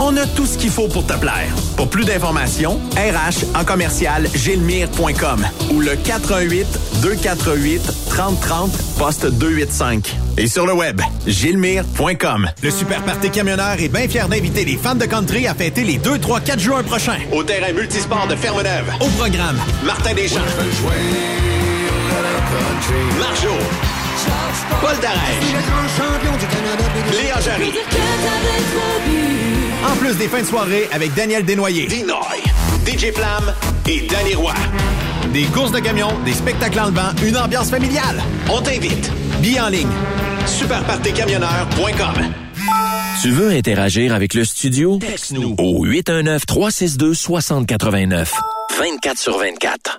On a tout ce qu'il faut pour te plaire. Pour plus d'informations, RH en commercial gilmire.com ou le 418 248 3030 poste 285. Et sur le web, gilmire.com. Le Super Party Camionneur est bien fier d'inviter les fans de country à fêter les 2, 3, 4 juin prochains au terrain multisport de Ferme-Neuve. Au programme, Martin Deschamps. Marjo. Paul Darèche. Léa Jarry. En plus des fins de soirée avec Daniel Desnoyers. Dinoy. DJ Flamme et Danny Roy. Des courses de camions, des spectacles en levant, une ambiance familiale. On t'invite. Billets en ligne. Superpartycamionneur.com Tu veux interagir avec le studio? Texte-nous au 819-362-6089. 24 sur 24.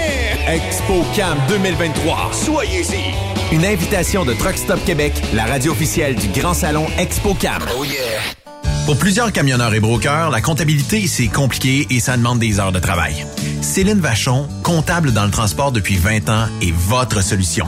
Expo Cam 2023. Soyez-y. Une invitation de Truck Stop Québec, la radio officielle du Grand Salon Expo Cam. Oh yeah. Pour plusieurs camionneurs et brokers, la comptabilité, c'est compliqué et ça demande des heures de travail. Céline Vachon, comptable dans le transport depuis 20 ans, est votre solution.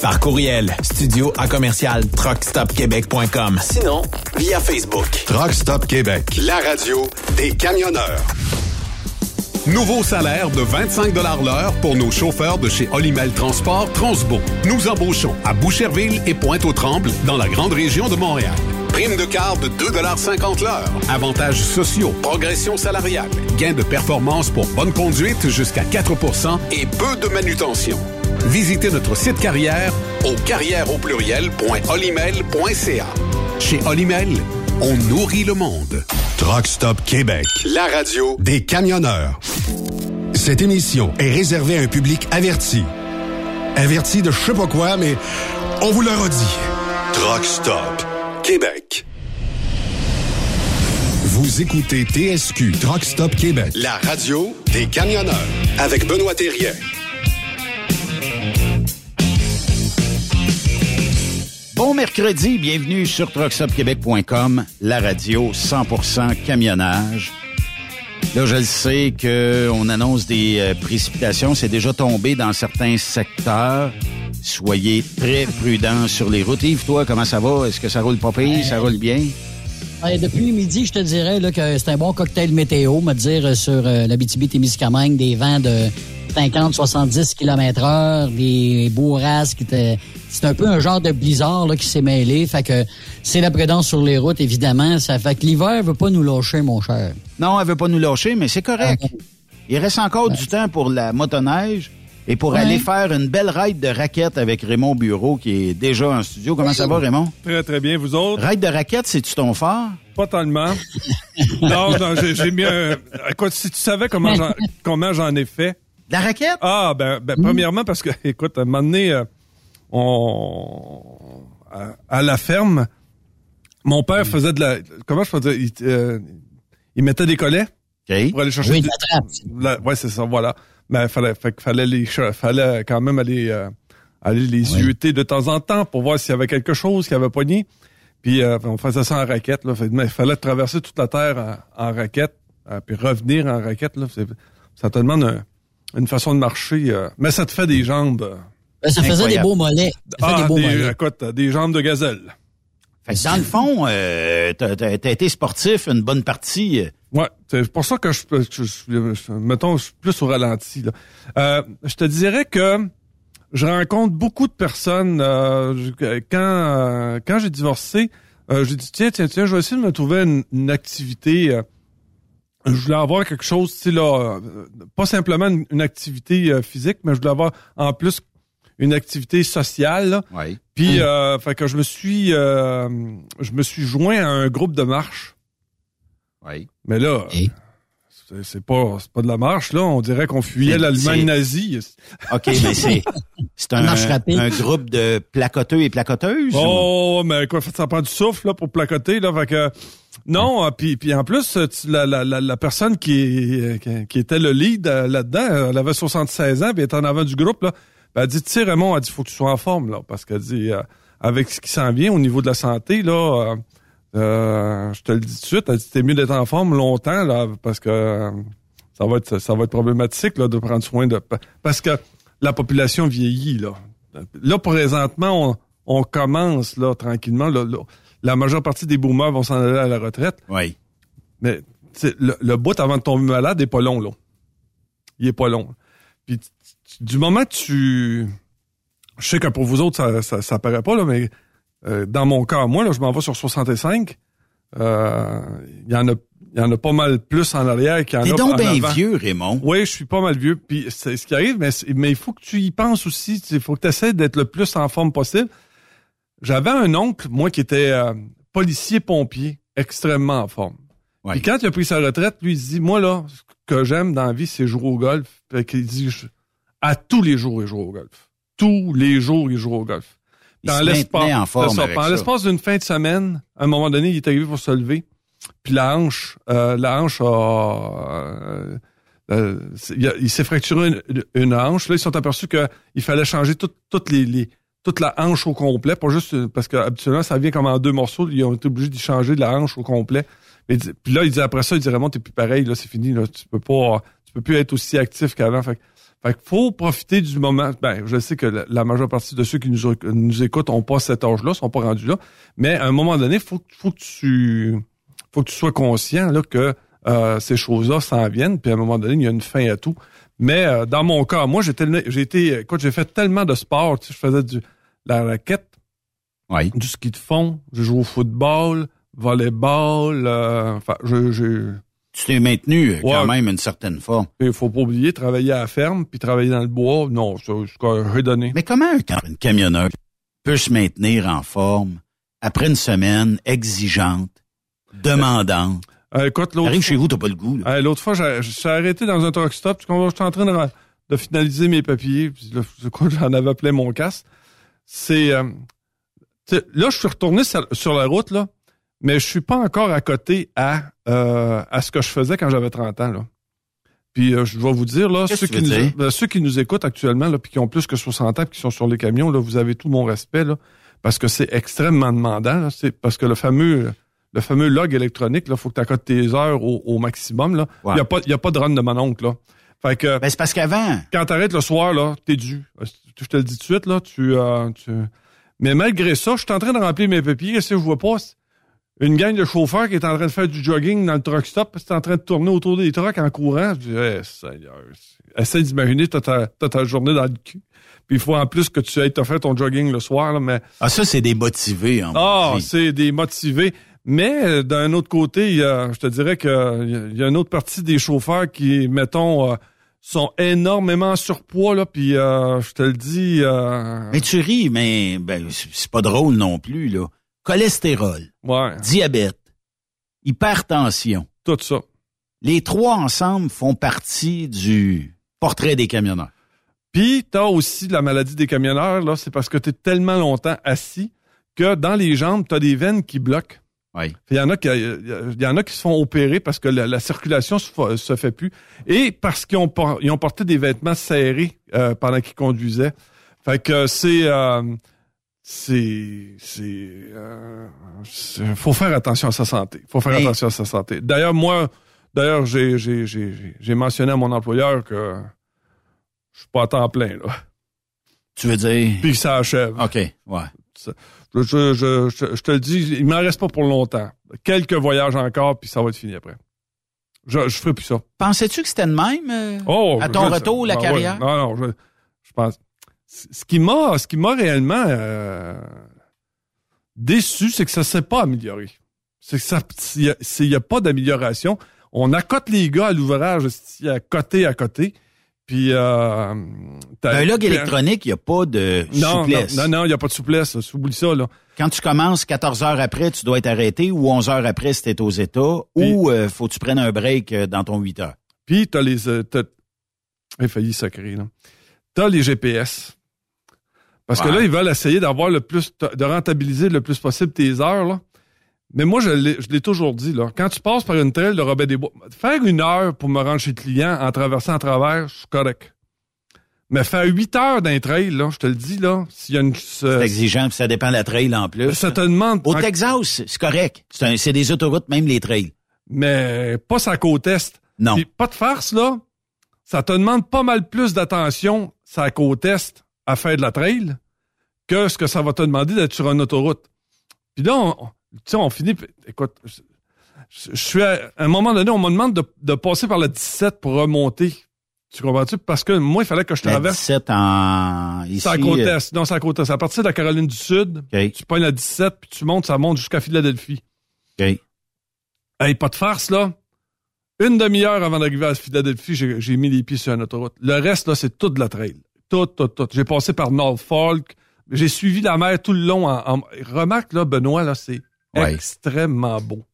Par courriel, studio à commercial truckstopquebec.com. Sinon, via Facebook. Truck Stop Québec, la radio des camionneurs. Nouveau salaire de 25 l'heure pour nos chauffeurs de chez Olimel Transport Transbo. Nous embauchons à Boucherville et Pointe-aux-Trembles dans la grande région de Montréal. Prime de quart de 2,50 l'heure. Avantages sociaux, progression salariale, gains de performance pour bonne conduite jusqu'à 4% et peu de manutention. Visitez notre site carrière au carrière au pluriel.olimel.ca. Chez Olimel, on nourrit le monde. Truck Stop Québec, la radio des camionneurs. Cette émission est réservée à un public averti. Averti de je sais pas quoi, mais on vous le redit. Truck Stop Québec. Vous écoutez TSQ Truck Stop Québec, la radio des camionneurs avec Benoît Thérien. Bon mercredi, bienvenue sur truckstopquebec.com, la radio 100% camionnage. Là, je le sais qu'on annonce des euh, précipitations. C'est déjà tombé dans certains secteurs. Soyez très prudents sur les routes. Yves, toi, comment ça va? Est-ce que ça roule pas pire? Ça roule bien? Ouais, depuis midi, je te dirais que c'est un bon cocktail météo, me dire euh, sur euh, la BTB-Témiscamingue, des vents de 50-70 km heure, des bourrasques. C'est un peu un genre de blizzard là, qui s'est mêlé. Fait que c'est la prudence sur les routes, évidemment. Ça fait que l'hiver veut pas nous lâcher, mon cher. Non, elle veut pas nous lâcher, mais c'est correct. Ah, Il reste encore du temps pour la motoneige et pour Ouais. aller faire une belle ride de raquettes avec Raymond Bureau qui est déjà en studio. Comment ça va, Raymond? Très, très bien. Vous autres? Ride de raquettes, c'est-tu ton fort? Pas tellement. non, non, j'ai mis un... Écoute, si tu savais comment j'en ai fait. La raquette? Ah, ben, ben premièrement, parce que, écoute, à un moment donné, euh, on... À, à la ferme, mon père faisait de la... Comment je peux dire? Il, euh, il mettait des collets pour aller chercher... Oui, la la- ouais, c'est ça, voilà. Mais fallait, fait que fallait les, fallait quand même aller, euh, aller les yeuter de temps en temps pour voir s'il y avait quelque chose qui avait pogné. Puis euh, on faisait ça en raquette. Là. Fait- mais il fallait traverser toute la terre en, en raquette, euh, puis revenir en raquette. Là. Ça te demande un- une façon de marcher, euh, mais ça te fait des jambes. euh, Ben, ça faisait des beaux mollets. Ça ah, des beaux des, mollets. écoute, des jambes de gazelle. Fait que dans le fond, euh, t'as t'as été sportif une bonne partie. Ouais, c'est pour ça que je, je, je- je- mettons, je suis plus au ralenti. Là. Euh, je te dirais que je rencontre beaucoup de personnes euh, quand euh, quand j'ai divorcé. euh, j'ai dit tiens tiens tiens, je vais essayer de me trouver une, une activité. Je voulais avoir quelque chose, tu sais là, euh, pas simplement une, une activité euh, physique, mais je voulais avoir en plus une activité sociale. là. Ouais. Puis, euh, fait que je me suis, euh, je me suis joint à un groupe de marche. Ouais. Mais là, Et? c'est c'est pas, c'est pas de la marche, là. On dirait qu'on fuyait C'est- l'Allemagne c'est- nazie. OK, mais c'est c'est un, Marche rapide. un groupe de placoteux et placoteuses? ou- Oh, mais quoi, ça prend du souffle, là, pour placoter, là. Fait que, non, euh, puis, puis en plus, tu- la, la, la, la personne qui, qui, qui était le lead euh, là-dedans, elle avait 76 ans, puis elle en avant du groupe, là. Ben, elle dit, tu sais, Raymond, elle dit, faut que tu sois en forme, là. Parce qu'elle dit, euh, avec ce qui s'en vient au niveau de la santé, là, euh, euh, je te le dis tout de suite, elle dit, c'est mieux d'être en forme longtemps, là, parce que euh, ça va être, ça va être problématique, là, de prendre soin de, parce que la population vieillit, là. Là, présentement, on commence là tranquillement. là, là, la majeure partie des boomers vont s'en aller à la retraite. Oui. Mais le, le bout avant de tomber malade est pas long, là. Il est pas long. Puis du moment que tu... Je sais que pour vous autres, ça, ça, ça paraît pas, là, mais euh, dans mon cas, moi, là, je m'en vais sur 65. Euh, Il y en a il y en a pas mal plus en arrière qu'il y en T'es a donc en bien avant. vieux, Raymond. Oui, je suis pas mal vieux. Puis c'est ce qui arrive, mais, mais il faut que tu y penses aussi. Il faut que tu essaies d'être le plus en forme possible. J'avais un oncle, moi, qui était euh, policier-pompier, extrêmement en forme. Puis quand il a pris sa retraite, lui, il se dit, moi, là, ce que j'aime dans la vie, c'est jouer au golf. Fait qu'il dit, je- à tous les jours, il joue au golf. Tous les jours, il joue au golf. Ça. l'espace d'une fin de semaine, à un moment donné, il est arrivé pour se lever. Puis la hanche, euh, la hanche a... euh, euh, il, a- il s'est fracturé une, une hanche. Là, ils sont aperçus qu'il fallait changer tout- toutes les, les- toute la hanche au complet, pas juste une- parce que habituellement ça vient comme en deux morceaux. Ils ont été obligés d'y changer de la hanche au complet. Puis là, il dit après ça, il dit Raymond, t'es plus pareil, là, c'est fini, là, tu peux pas, tu peux plus être aussi actif qu'avant. Fait, fait faut profiter du moment. Ben, je sais que la, majeure partie de ceux qui nous, nous écoutent ont pas cet âge-là, sont pas rendus là. Mais à un moment donné, faut, faut que tu, faut que tu sois conscient là que euh, ces choses-là s'en viennent. Puis à un moment donné, il y a une fin à tout. Mais euh, dans mon cas, moi, j'étais, j'ai été, écoute, j'ai fait tellement de sport. Je faisais du la raquette, du ski de fond, je joue au football, volleyball. euh, Enfin, je, je, Tu t'es maintenu euh, quand même une certaine forme. il faut pas oublier travailler à la ferme puis travailler dans le bois. Non, ça, je j'ai donné. Mais comment un camionneur peut se maintenir en forme après une semaine exigeante, demandante? Euh, écoute, l'autre Arrive fois- chez vous, t'as pas le goût. Euh, L'autre fois, j'ai j'ai arrêté dans un truck stop. parce qu'on- J'étais en train de, de finaliser mes papiers. Puis là, c'est j'en avais plein mon casque. C'est euh, là, je suis retourné sur, sur la route là, mais je suis pas encore à côté à euh, à ce que je faisais quand j'avais 30 ans là. Puis euh, je dois vous dire là, ceux qui, nous, dire? ben, ceux qui nous écoutent actuellement là, puis qui ont plus que 60 ans, puis qui sont sur les camions là, vous avez tout mon respect là, parce que c'est extrêmement demandant. C'est parce que le fameux le fameux log électronique, là, faut que tu accotes tes heures au, au maximum. Là. Il n'y a, pas- il y a pas de run de mon oncle. Là. Fait que, Ben, c'est parce qu'avant, quand t'arrêtes le soir, là, t'es dû. Je te le dis tout de suite, là, tu, euh, tu... Mais malgré ça, je suis en train de remplir mes papiers. Que je vois pas? C'est Une gang de chauffeurs qui est en train de faire du jogging dans le truck stop, t'es en train de tourner autour des trucks en courant. Je dis, eh, Seigneur, essaie d'imaginer, t'as ta, t'as ta journée dans le cul. Puis il faut en plus que tu ailles te faire ton jogging le soir, là, mais... ah, ça, c'est des motivés. En Ah, maudit. c'est des motivés. Mais euh, d'un autre côté, il y a- je te dirais que euh, il y a- il y, a une autre partie des chauffeurs qui, mettons, euh, sont énormément en surpoids là. Puis euh, je te le dis. euh, Mais tu ris, mais ben, c'est c'est pas drôle non plus, là. Cholestérol, ouais, diabète, hypertension. tout ça. Les trois ensemble font partie du portrait des camionneurs. Puis t'as aussi la maladie des camionneurs là. C'est parce que t'es tellement longtemps assis que dans les jambes t'as des veines qui bloquent. Oui. Il y en a qui, il y en a qui se font opérer parce que la, la circulation se, se fait plus et parce qu'ils ont, por- ils ont porté des vêtements serrés euh, pendant qu'ils conduisaient. Fait que c'est, euh, c'est, c'est, euh, c'est- faut faire attention à sa santé. Faut faire attention à sa santé. D'ailleurs, moi, d'ailleurs, j'ai, j'ai, j'ai, mentionné à mon employeur que je suis pas à temps plein là, Tu veux dire... puis que ça achève. OK, ouais. Je, je, je- je te le dis, il m'en reste pas pour longtemps. Quelques voyages encore, puis ça va être fini après. Je, je ferai plus ça. Pensais-tu que c'était de même euh, Oh, à ton retour, la ah ouais. carrière? Non, non, je, je pense. Ce qui m'a, ce qui m'a réellement euh, déçu, c'est que ça s'est pas amélioré. C'est que ça, il y a, pas d'amélioration. On accote les gars à l'ouvrage, à côté à côté. Puis, euh, Un log électronique, il n'y a pas de non, souplesse. Non, non, il n'y a pas de souplesse. Oublie ça, là. Quand tu commences 14 heures après, tu dois être arrêté ou 11 heures après si t'es aux États Puis- ou euh, faut que tu prennes un break euh, dans ton 8 heures. Puis t'as les euh, j'ai failli sacrer là. T'as les GPS. Parce que là, ils veulent essayer d'avoir le plus de rentabiliser le plus possible tes heures là. Mais moi, je l'ai, toujours dit là. Quand tu passes par une trail de Robert des Bois, faire une heure pour me rendre chez le client en traversant à travers, je suis correct. Mais faire huit heures d'un trail là, je te le dis là, s'il y a une C'est exigeant, puis ça dépend de la trail en plus. ça te demande Au Texas, c'est correct. C'est c'est des autoroutes, même les trails. mais pas sa côte est. Non. Puis pas de farce, là. Ça te demande pas mal plus d'attention sa côte est à faire de la trail que ce que ça va te demander d'être sur une autoroute. Puis là, on- tu sais, on finit. Écoute, je, je suis à, à un moment donné, on me demande de, de passer par le 17 pour remonter. Tu comprends-tu? Parce que moi, il fallait que je traverse. 17 en... Ici, C'est à côte euh, est. Non, c'est à côte est. À partir de la Caroline du Sud, tu pognes la 17, puis tu montes, ça monte jusqu'à Philadelphie. OK. Hey, pas de farce, là. Une demi-heure avant d'arriver à Philadelphie, j'ai j'ai mis les pieds sur une autoroute. Le reste, là, c'est tout de la trail. Tout, tout, tout. J'ai passé par Norfolk. J'ai suivi la mer tout le long. En, en- Remarque, là, Benoît, là, c'est Extrêmement beau.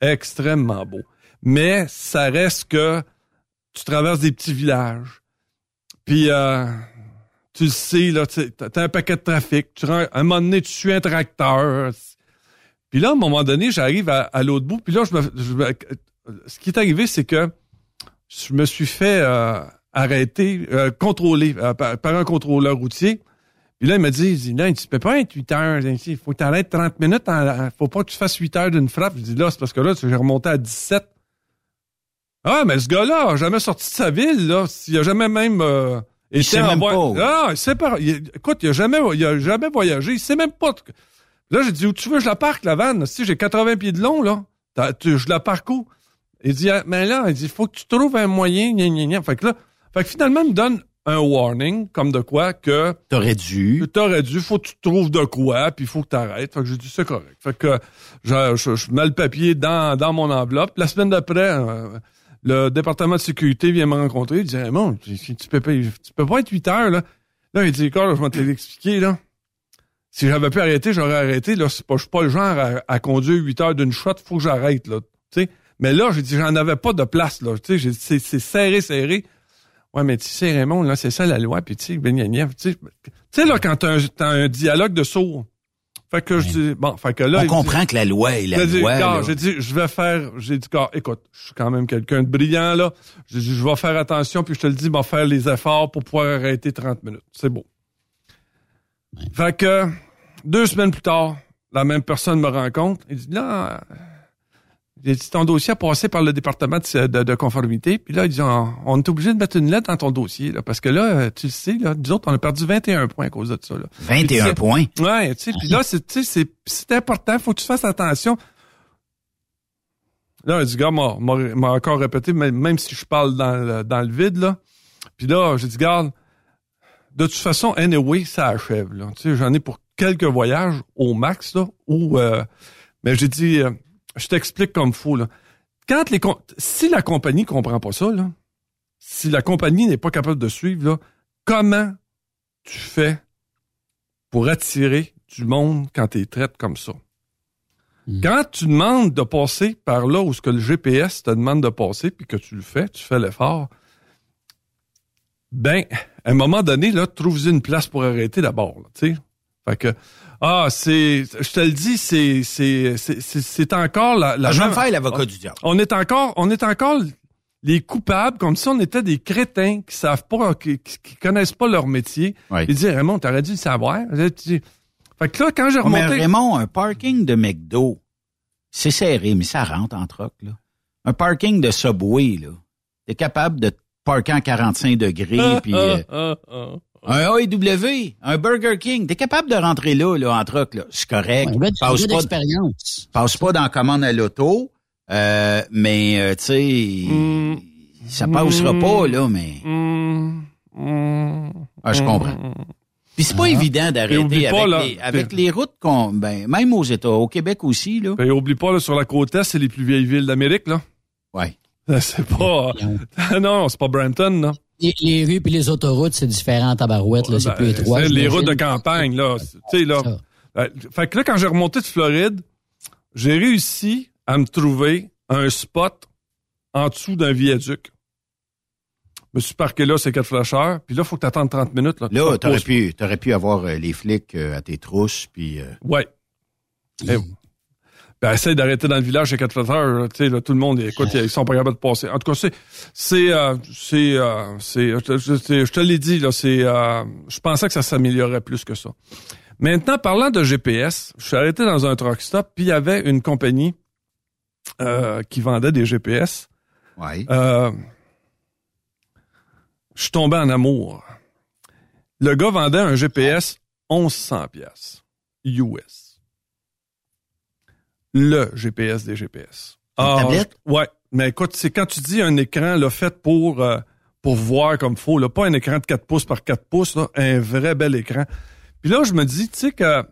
Extrêmement beau. Mais ça reste que tu traverses des petits villages. Puis, euh, tu le sais, là, t'as un paquet de trafic. Tu à un moment donné, tu suis un tracteur. Puis là, à un moment donné, j'arrive à, l'autre bout. Puis là, je me, ce qui est arrivé, c'est que je me suis fait euh, arrêter, euh, contrôler par un contrôleur routier. Puis là, il m'a dit, il dit, là, tu peux pas être 8 heures. Il faut que tu arrêtes 30 minutes. Il faut pas que tu fasses 8 heures d'une frappe. Je dis, là, c'est parce que là, j'ai remonté à 17. Ah, mais ce gars-là a jamais sorti de sa ville, là. Il a jamais même euh, Il sait en même pas. Ah, il sait pas. Il- écoute, il a jamais, il a jamais voyagé. Il sait même pas. Là, j'ai dit, où tu veux, je la parque, la vanne. Si j'ai 80 pieds de long, là, tu- je la parque où? Il dit, ah, mais là, il dit, faut que tu trouves un moyen, gna, gna, gna. Fait que là, fait que finalement, il me donne un warning, comme de quoi que T'aurais dû. t'aurais dû, faut que tu trouves de quoi, puis il faut que tu arrêtes. Fait que j'ai dit, c'est correct. Fait que je, je, je mets le papier dans, dans mon enveloppe. La semaine d'après, euh, le département de sécurité vient me rencontrer. Il dit, bon, tu, tu peux pas, tu peux pas être 8 heures, là. Là, il dit, écoute, je vais te l'expliquer, là. Si j'avais pu arrêter, j'aurais arrêté. Là, c'est pas, je suis pas le genre à, à conduire 8 heures d'une shot, faut que j'arrête, là. Tu sais? Mais là, j'ai dit, j'en avais pas de place, là. J'ai dit, c'est serré, serré. Ouais, mais tu sais, Raymond, là, c'est ça la loi, puis tu sais, ben, gna, tu sais, là, quand t'as un, un dialogue de sourds. Fait que je dis, bon, fait que là. On dit- comprend que la loi est la loi. j'ai dit, je vais faire, j'ai dit, écoute, je suis quand même quelqu'un de brillant, là. J'ai dit, je vais faire attention, puis je te le dis, vais faire les efforts pour pouvoir arrêter 30 minutes. C'est beau. Fait que, deux semaines plus tard, la même personne me rencontre. Il dit, là, j'ai dit, ton dossier a passé par le département de, de- de conformité. Puis là, il dit, on, on est obligé de mettre une lettre dans ton dossier, là, parce que là, tu le sais, là, nous autres, on a perdu 21 points à cause de ça, là. 21 Puis, tu sais, points? Ouais, tu sais, puis là, c'est, tu sais, c'est, c'est important, faut que tu fasses attention. Là, il dit, gars, m'a, m'a, m'a encore répété, même, même si je parle dans le, dans le vide, là. Puis là, j'ai dit, garde, de toute façon, anyway, ça achève, là. Tu sais, j'en ai pour quelques voyages au max, là, où, euh, mais j'ai dit, euh, je t'explique comme faut, là. Quand les, si la compagnie comprend pas ça, là, si la compagnie n'est pas capable de suivre, là, comment tu fais pour attirer du monde quand tu traites comme ça? Quand tu demandes de passer par là où ce que le GPS te demande de passer, puis que tu le fais, tu fais l'effort, ben, à un moment donné, là, trouve une place pour arrêter d'abord, là, tu sais. Fait que, ah, c'est, je te le dis, c'est, c'est, c'est, encore la, la Ah, je vais me faire l'avocat du diable. on est encore, on est encore les coupables, comme si on était des crétins qui savent pas, qui, qui, connaissent pas leur métier. Ouais. Ils disent, Raymond, t'aurais dû le savoir. Fait que là, quand j'ai Oh, mais remonté. Raymond, un parking de McDo, c'est serré, mais ça rentre en troc, là. Un parking de Subway, là. T'es capable de te parker en 45 degrés, puis euh, Ah, ah, ah. Un AEW, un Burger King, t'es capable de rentrer là, là, en troc, là. C'est correct. De- un passe, pas, d'expérience. passe pas dans la commande à l'auto, euh, mais, euh, tu sais, Mm. ça passera pas, là, mais... Hum, hum, Ah, je comprends. Puis c'est pas évident Et oublie d'arrêter pas, avec, là, les, avec les routes qu'on... Ben, même aux États, au Québec aussi, là. Ben, oublie pas, là, sur la côte est, c'est les plus vieilles villes d'Amérique, là. Ouais. C'est pas. non, c'est pas Brampton, là. Les, les rues puis les autoroutes, c'est différent en tabarouette, là, c'est Ben, plus étroit. les routes de campagne, là. Tu sais, là. Ça. Euh, Fait que là, quand j'ai remonté de Floride, j'ai réussi à me trouver un spot en dessous d'un viaduc. Je me suis parqué là, c'est quatre flasheurs. Puis là, il faut que tu attendes 30 minutes. Là, Là, Tu t'aurais pu, t'aurais pu avoir euh, les flics euh, à tes trousses, puis... euh, Ouais. Eh, ben, essaye d'arrêter dans le village Tu sais, là, tout le monde, écoute, ils sont pas capables de passer. En tout cas, c'est... C'est... euh, c'est... euh, c'est- je, te- l'ai dit, là, c'est... euh, je pensais que ça s'améliorerait plus que ça. Maintenant, parlant de GPS, je suis arrêté dans un truck stop, puis il y avait une compagnie qui vendait des GPS. ouais. Je suis tombé en amour. Le gars vendait un GPS 1100 pièces US. Le GPS des GPS. Une tablette? Ouais. Mais écoute, c'est quand tu dis un écran là, fait pour, euh, pour voir comme faut, là, pas un écran de 4 pouces par 4 pouces, là, un vrai bel écran. Puis là, je me dis, tu sais que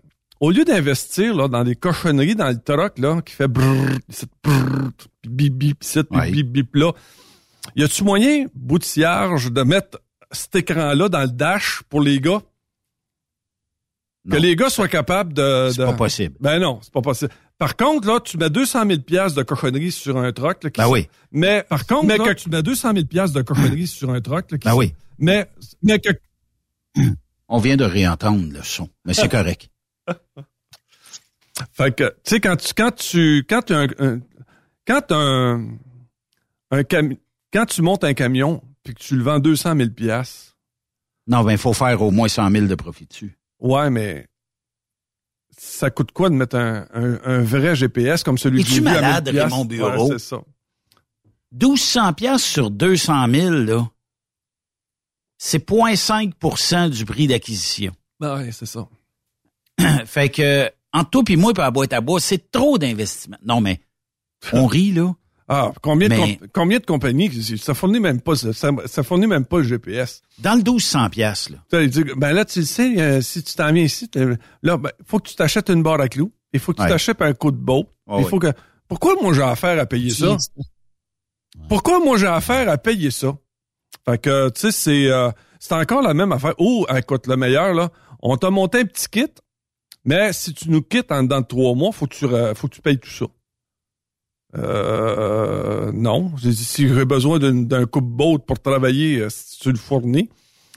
au lieu d'investir là, dans des cochonneries dans le truck là, qui fait brrr, brrr, bip bip, Ouais. bip bip là, y a-tu moyen, bout de cierge, de mettre cet écran-là dans le dash pour les gars? Que les gars soient capables de... C'est de- pas possible. Ben non, c'est pas possible. Par contre, là, tu mets 200 000 piastres de cochonneries sur un truck. Là, qui Ben oui. Mais par contre, mais que tu mets 200 000 piastres de cochonneries sur un truck. Là, qui Ben oui. Mais, mais que... On vient de réentendre le son, mais c'est correct. Fait que, tu sais, quand tu, quand tu, quand tu, un, un- quand un, un cami- quand tu montes un camion puis que tu le vends 200 000 piastres, Non, ben, il faut faire au moins 100 000 de profit dessus. Ouais, mais ça coûte quoi de mettre un, un, un vrai GPS comme celui que j'ai vu à 1000 malade, piastres? Raymond Bureau? Ouais, c'est ça. 1200 pièces sur 200 000, là, c'est 0,5% du prix d'acquisition. Ben ouais, c'est ça. fait que, entre toi et moi, puis la boîte à bois, c'est trop d'investissement. Non, mais on rit, là. Ah, combien, de, Mais- comp- combien de compagnies, ça fournit même pas, ça, ça fournit même pas le GPS. Dans le 1200 pièces là. Dit, ben là, tu le sais, euh, si tu t'en viens ici, là, ben, faut que tu t'achètes une barre à clous. Il faut que tu Ouais. t'achètes un coup de boat. Ah il oui. faut que, pourquoi moi j'ai affaire à payer ça? Pourquoi moi j'ai affaire à payer ça? Fait que, tu sais, c'est, euh, c'est encore la même affaire. Oh, écoute, le meilleur, là, on t'a monté un petit kit, mais si tu nous quittes en dedans de trois mois, faut que tu, faut que tu payes tout ça. Euh, non. J'ai dit, si j'ai besoin d'une- d'un coupe-boat pour travailler, euh, tu le fournis.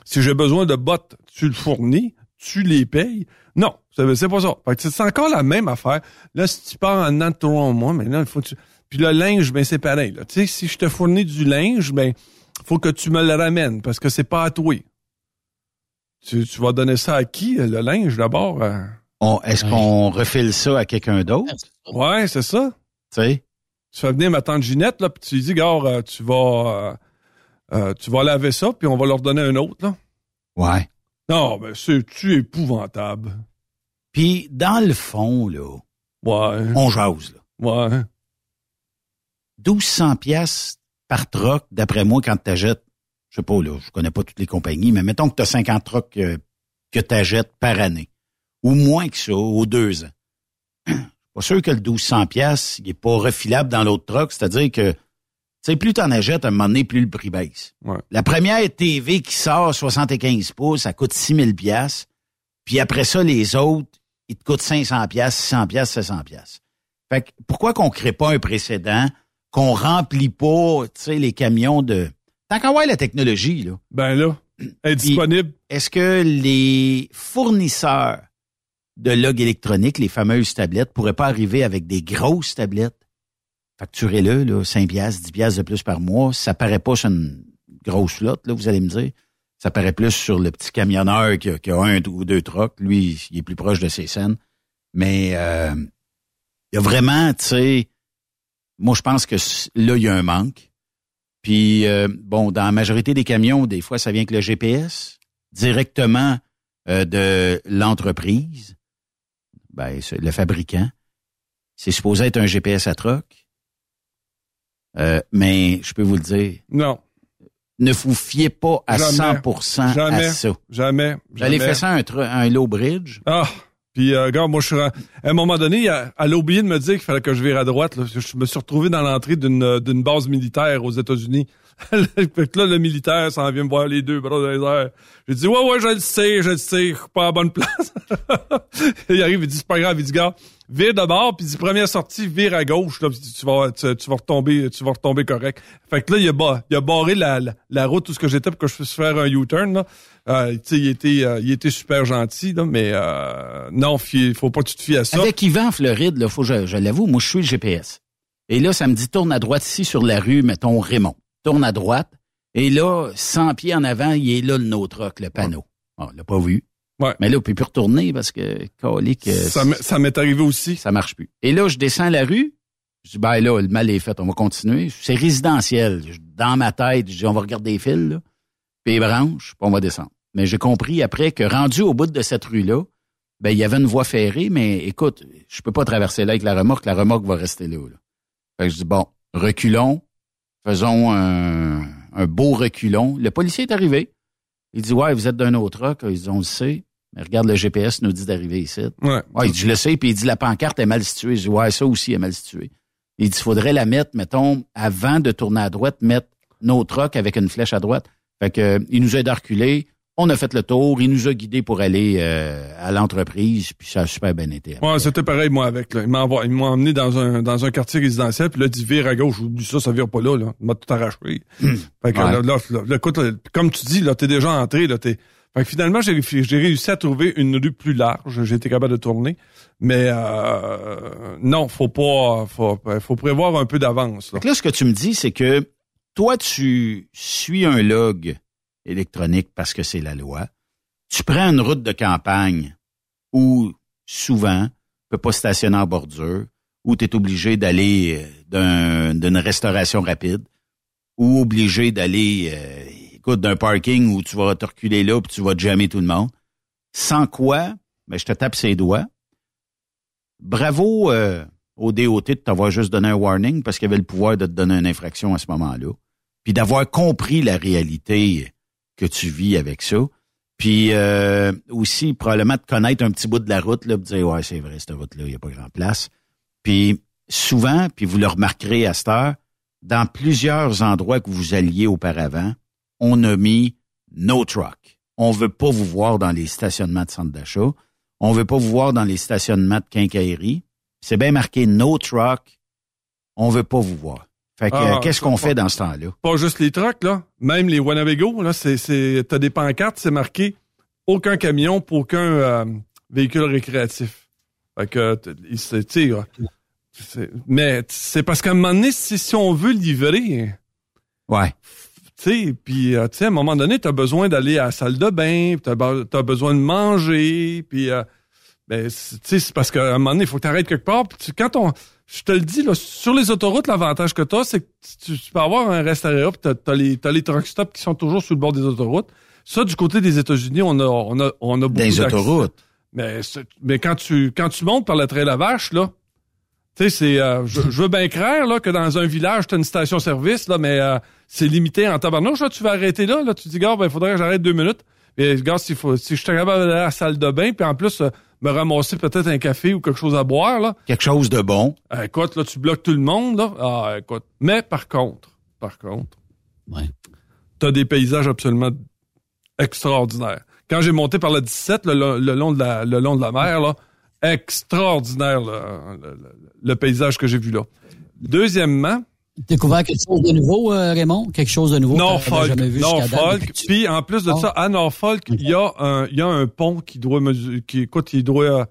Si j'ai besoin de bottes, tu le fournis, tu les payes. Non, c'est pas ça. Fait que c'est encore la même affaire. Là, si tu pars en dedans de trois mois, mais là, il faut que tu... Puis le linge, ben c'est pareil. là. Tu sais, si je te fournis du linge, ben faut que tu me le ramènes parce que c'est pas à toi. Tu, tu vas donner ça à qui, le linge, d'abord? euh? On- Est-ce qu'on refile ça à quelqu'un d'autre? Ouais, c'est ça. Tu sais? Tu fais venir ma tante Ginette, là, puis tu lui dis, gars, euh, tu vas... euh, euh, tu vas laver ça, puis on va leur donner un autre, là. Ouais. Non, ben c'est-tu épouvantable? Puis, dans le fond, là, Ouais. on jase, là. Ouais. 1200 pièces par troc, d'après moi, quand tu achètes, je sais pas, là, je connais pas toutes les compagnies, mais mettons que tu as 50 trocs que, que tu achètes par année. Ou moins que ça, aux deux ans. Pas sûr que le 1200 pièces, il est pas refilable dans l'autre troc, c'est-à-dire que, tu sais, plus tu en achètes, à un moment donné, plus le prix baisse. Ouais. La première TV qui sort 75 pouces, ça coûte 6000 pièces. Puis après ça, les autres, ils te coûtent 500 pièces, 600 pièces, 700 pièces. Fait que pourquoi qu'on crée pas un précédent, qu'on remplit pas, tu sais, les camions de... Tant qu'à voir la technologie, là. Ben là, elle est disponible. Est-ce que les fournisseurs de log électroniques, les fameuses tablettes, pourraient pas arriver avec des grosses tablettes? Facturez-le, là, 5 piastres, 10 piastres de plus par mois. Ça paraît pas sur une grosse flotte, là, vous allez me dire. Ça paraît plus sur le petit camionneur qui a, un ou deux trucks. Lui, il est plus proche de ses scènes. Mais euh, il y a vraiment, tu sais, moi je pense que là, il y a un manque. Puis, euh, bon, dans la majorité des camions, des fois, ça vient avec le GPS directement euh, de l'entreprise, ben, le fabricant. C'est supposé être un GPS à troc. Euh, mais je peux vous le dire, Non. ne vous fiez pas à Jamais. 100% Jamais. à ça. Jamais. J'allais faire ça un, un low bridge. Ah! Puis, euh, regarde, moi, je suis... À un moment donné, elle elle a oublié de me dire qu'il fallait que je vire à droite. Là. Je me suis retrouvé dans l'entrée d'une euh, d'une base militaire aux États-Unis. là, le militaire s'en vient me voir les deux bras dans les airs. J'ai dit, ouais, ouais, je le sais, je le sais, je suis pas à bonne place. il arrive, il dit, c'est pas grave, il dit, gars, vire de bord, puis dit, première sortie, vire à gauche, là, tu vas, tu, vas retomber, tu vas retomber correct. Fait que là, il a, barré la, la, route, tout ce que j'étais pour que je puisse faire un U-turn, là. Euh, il était, euh, il était super gentil, là, mais euh, non, il faut pas que tu te fies à ça. Avec Yvan Floride, là, faut je, je l'avoue, moi, je suis le GPS. Et là, ça me dit, tourne à droite ici sur la rue, mettons Raymond. Tourne à droite. Et là, 100 pieds en avant, il est là le no truck, le panneau. Bon, on l'a pas vu. Ouais. Mais là, on peut plus retourner parce que, calique, euh, Ça m'est- ça m'est arrivé aussi. ça marche plus. Et là, je descends la rue. Je dis, ben là, le mal est fait, on va continuer. C'est résidentiel. Dans ma tête, je dis, on va regarder les fils, là. Puis les branches, puis on va descendre. Mais j'ai compris après que rendu au bout de cette rue-là, ben il y avait une voie ferrée, mais écoute, je peux pas traverser là avec la remorque, la remorque va rester là. là. Fait que je dis bon, reculons, faisons un, un beau reculon. Le policier est arrivé. Il dit ouais, vous êtes d'un autre rock. Ils disent on le sait. Mais regarde, le GPS nous dit d'arriver ici. Ouais. Ouais, il dit, je le sais, puis il dit la pancarte est mal située. Je dis ouais, ça aussi est mal situé. Il dit, il faudrait la mettre, mettons, avant de tourner à droite, mettre notre rock avec une flèche à droite. Fait que il nous a aidé à reculer. On a fait le tour. Il nous a guidés pour aller euh, à l'entreprise. Puis ça a super bien été. Ouais, c'était pareil, moi, avec. Là. Ils m'ont emmené dans un, dans un quartier résidentiel, puis là, dit vire à gauche. Oublie ça, ça vire pas là, là. Il m'a tout arraché. fait que Ouais. là, là, là, écoute, là, comme tu dis, là, t'es déjà entré, là, t'es. Fait que finalement, j'ai réussi à trouver une rue plus large. J'ai été capable de tourner. Mais euh, non, faut pas. Faut, faut prévoir un peu d'avance. là. Là, ce que tu me dis, c'est que toi, tu suis un log électronique parce que c'est la loi. Tu prends une route de campagne où souvent, tu peux pas stationner en bordure, où tu es obligé d'aller euh, d'un- d'une restauration rapide, ou obligé d'aller, euh, écoute, d'un parking où tu vas te reculer là puis tu vas te jammer tout le monde. Sans quoi, ben, je te tape ses doigts. Bravo euh, au DOT de t'avoir juste donné un warning parce qu'il avait le pouvoir de te donner une infraction à ce moment-là. Puis d'avoir compris la réalité que tu vis avec ça. Puis euh, aussi, probablement, de connaître un petit bout de la route, là, puis dire, ouais, c'est vrai, cette route-là, il n'y a pas grand place. Puis souvent, puis vous le remarquerez à cette heure, dans plusieurs endroits que vous alliez auparavant, on a mis no truck. On veut pas vous voir dans les stationnements de centres d'achat. On veut pas vous voir dans les stationnements de quincaillerie. C'est bien marqué no truck. On veut pas vous voir. Fait que, Ah, qu'est-ce qu'on fait dans ce temps-là? Pas juste les trucks, là. Même les Winnebago, là, c'est, c'est, t'as des pancartes, c'est marqué aucun camion pour aucun euh, véhicule récréatif. Fait que, t- il se tire. C'est- Mais c'est parce qu'à un moment donné, si, si on veut livrer, Ouais. tu sais, puis euh, tu sais, à un moment donné, t'as besoin d'aller à la salle de bain, t'as, be- t'as besoin de manger, puis euh, ben, c'est- tu sais, c'est parce qu'à un moment donné, il faut que t'arrêtes quelque part. Puis quand on, je te le dis, là, sur les autoroutes, l'avantage que t'as, c'est que tu, tu peux avoir un restaurant, puis t'as, t'as les, t'as les truck stops qui sont toujours sur le bord des autoroutes. Ça, du côté des États-Unis, on a, on a, on a beaucoup Des autoroutes. Mais, mais quand tu quand tu montes par le train la vache, là, tu sais, c'est euh, je, je veux bien craindre là, que dans un village, tu as une station-service, là, mais euh, c'est limité en tabarnouche, là, tu vas arrêter là, là, tu dis, gars, ben, il faudrait que j'arrête deux minutes. Et gars, faut, si je suis capable d'aller à la salle de bain, puis en plus, euh, me ramasser peut-être un café ou quelque chose à boire, là. Quelque chose de bon. euh, écoute, là, tu bloques tout le monde, là. Ah, écoute. Mais par contre, par contre, Ouais. t'as des paysages absolument extraordinaires. Quand j'ai monté par la 17, le, le- long de la, le long de la mer, là, extraordinaire là, le, le- le paysage que j'ai vu là. Deuxièmement, Découvert quelque chose de nouveau, euh, Raymond? Quelque chose de nouveau? que Norfolk, jamais vu Norfolk. que tu- Puis en plus de Ah. ça, à Norfolk, il y a un, il y a un pont qui doit mesurer, qui, écoute, il doit,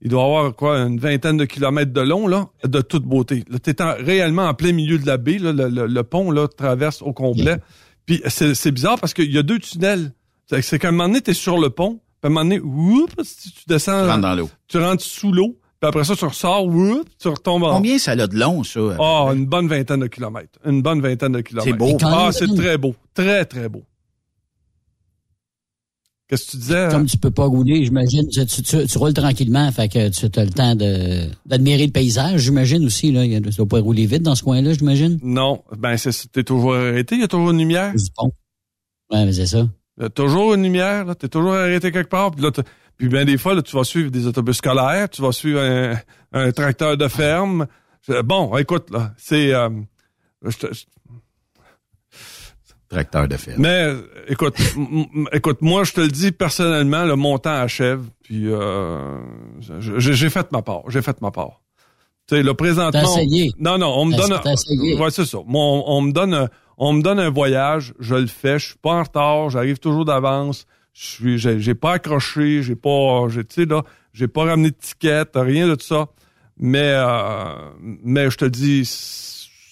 il doit avoir quoi, une vingtaine de kilomètres de long là, de toute beauté. Là, t'es en- réellement en plein milieu de la baie, là, le, le- le pont là traverse au complet. Puis c'est, c'est bizarre parce qu'il y a deux tunnels. C'est, c'est qu'à un moment donné, t'es sur le pont, puis à un moment donné, oups, tu, tu descends, Tu rentres dans l'eau. tu rentres sous l'eau, puis après ça, tu ressors, oups, tu retombes en Combien ça a de long, ça? ah, une bonne vingtaine de kilomètres. Une bonne vingtaine de kilomètres. beau. quand Ah, c'est très beau. Très, très beau. Qu'est-ce que tu disais? Comme hein? tu peux pas rouler, j'imagine, tu, tu, tu- tu roules tranquillement, fait que tu as le temps de d'admirer le paysage, j'imagine aussi. Là, tu dois pas rouler vite dans ce coin-là, j'imagine. Non, ben, c'est, t'es toujours arrêté. Il y a toujours une lumière? Pont. Ouais, mais c'est ça. Il y a toujours une lumière, là. T'es toujours arrêté quelque part. Puis là, t'as- puis bien des fois, là, tu vas suivre des autobus scolaires, tu vas suivre un, un tracteur de ferme. Bon, écoute, là, c'est... euh, je te- je- Tracteur de fer. Mais écoute, écoute, moi je te le dis personnellement, le montant achève, puis euh, j'ai fait ma part, j'ai fait ma part. Tu sais, là présentement, T'as essayé. non non, on me donne, ouais c'est ça. Moi, on, on me donne, un- on me donne un voyage, je le fais, je suis pas en retard, j'arrive toujours d'avance, je suis, j'ai j'ai pas accroché, j'ai pas, j'ai, tu sais là, j'ai pas ramené de ticket, rien de tout ça. Mais, euh, mais je te dis,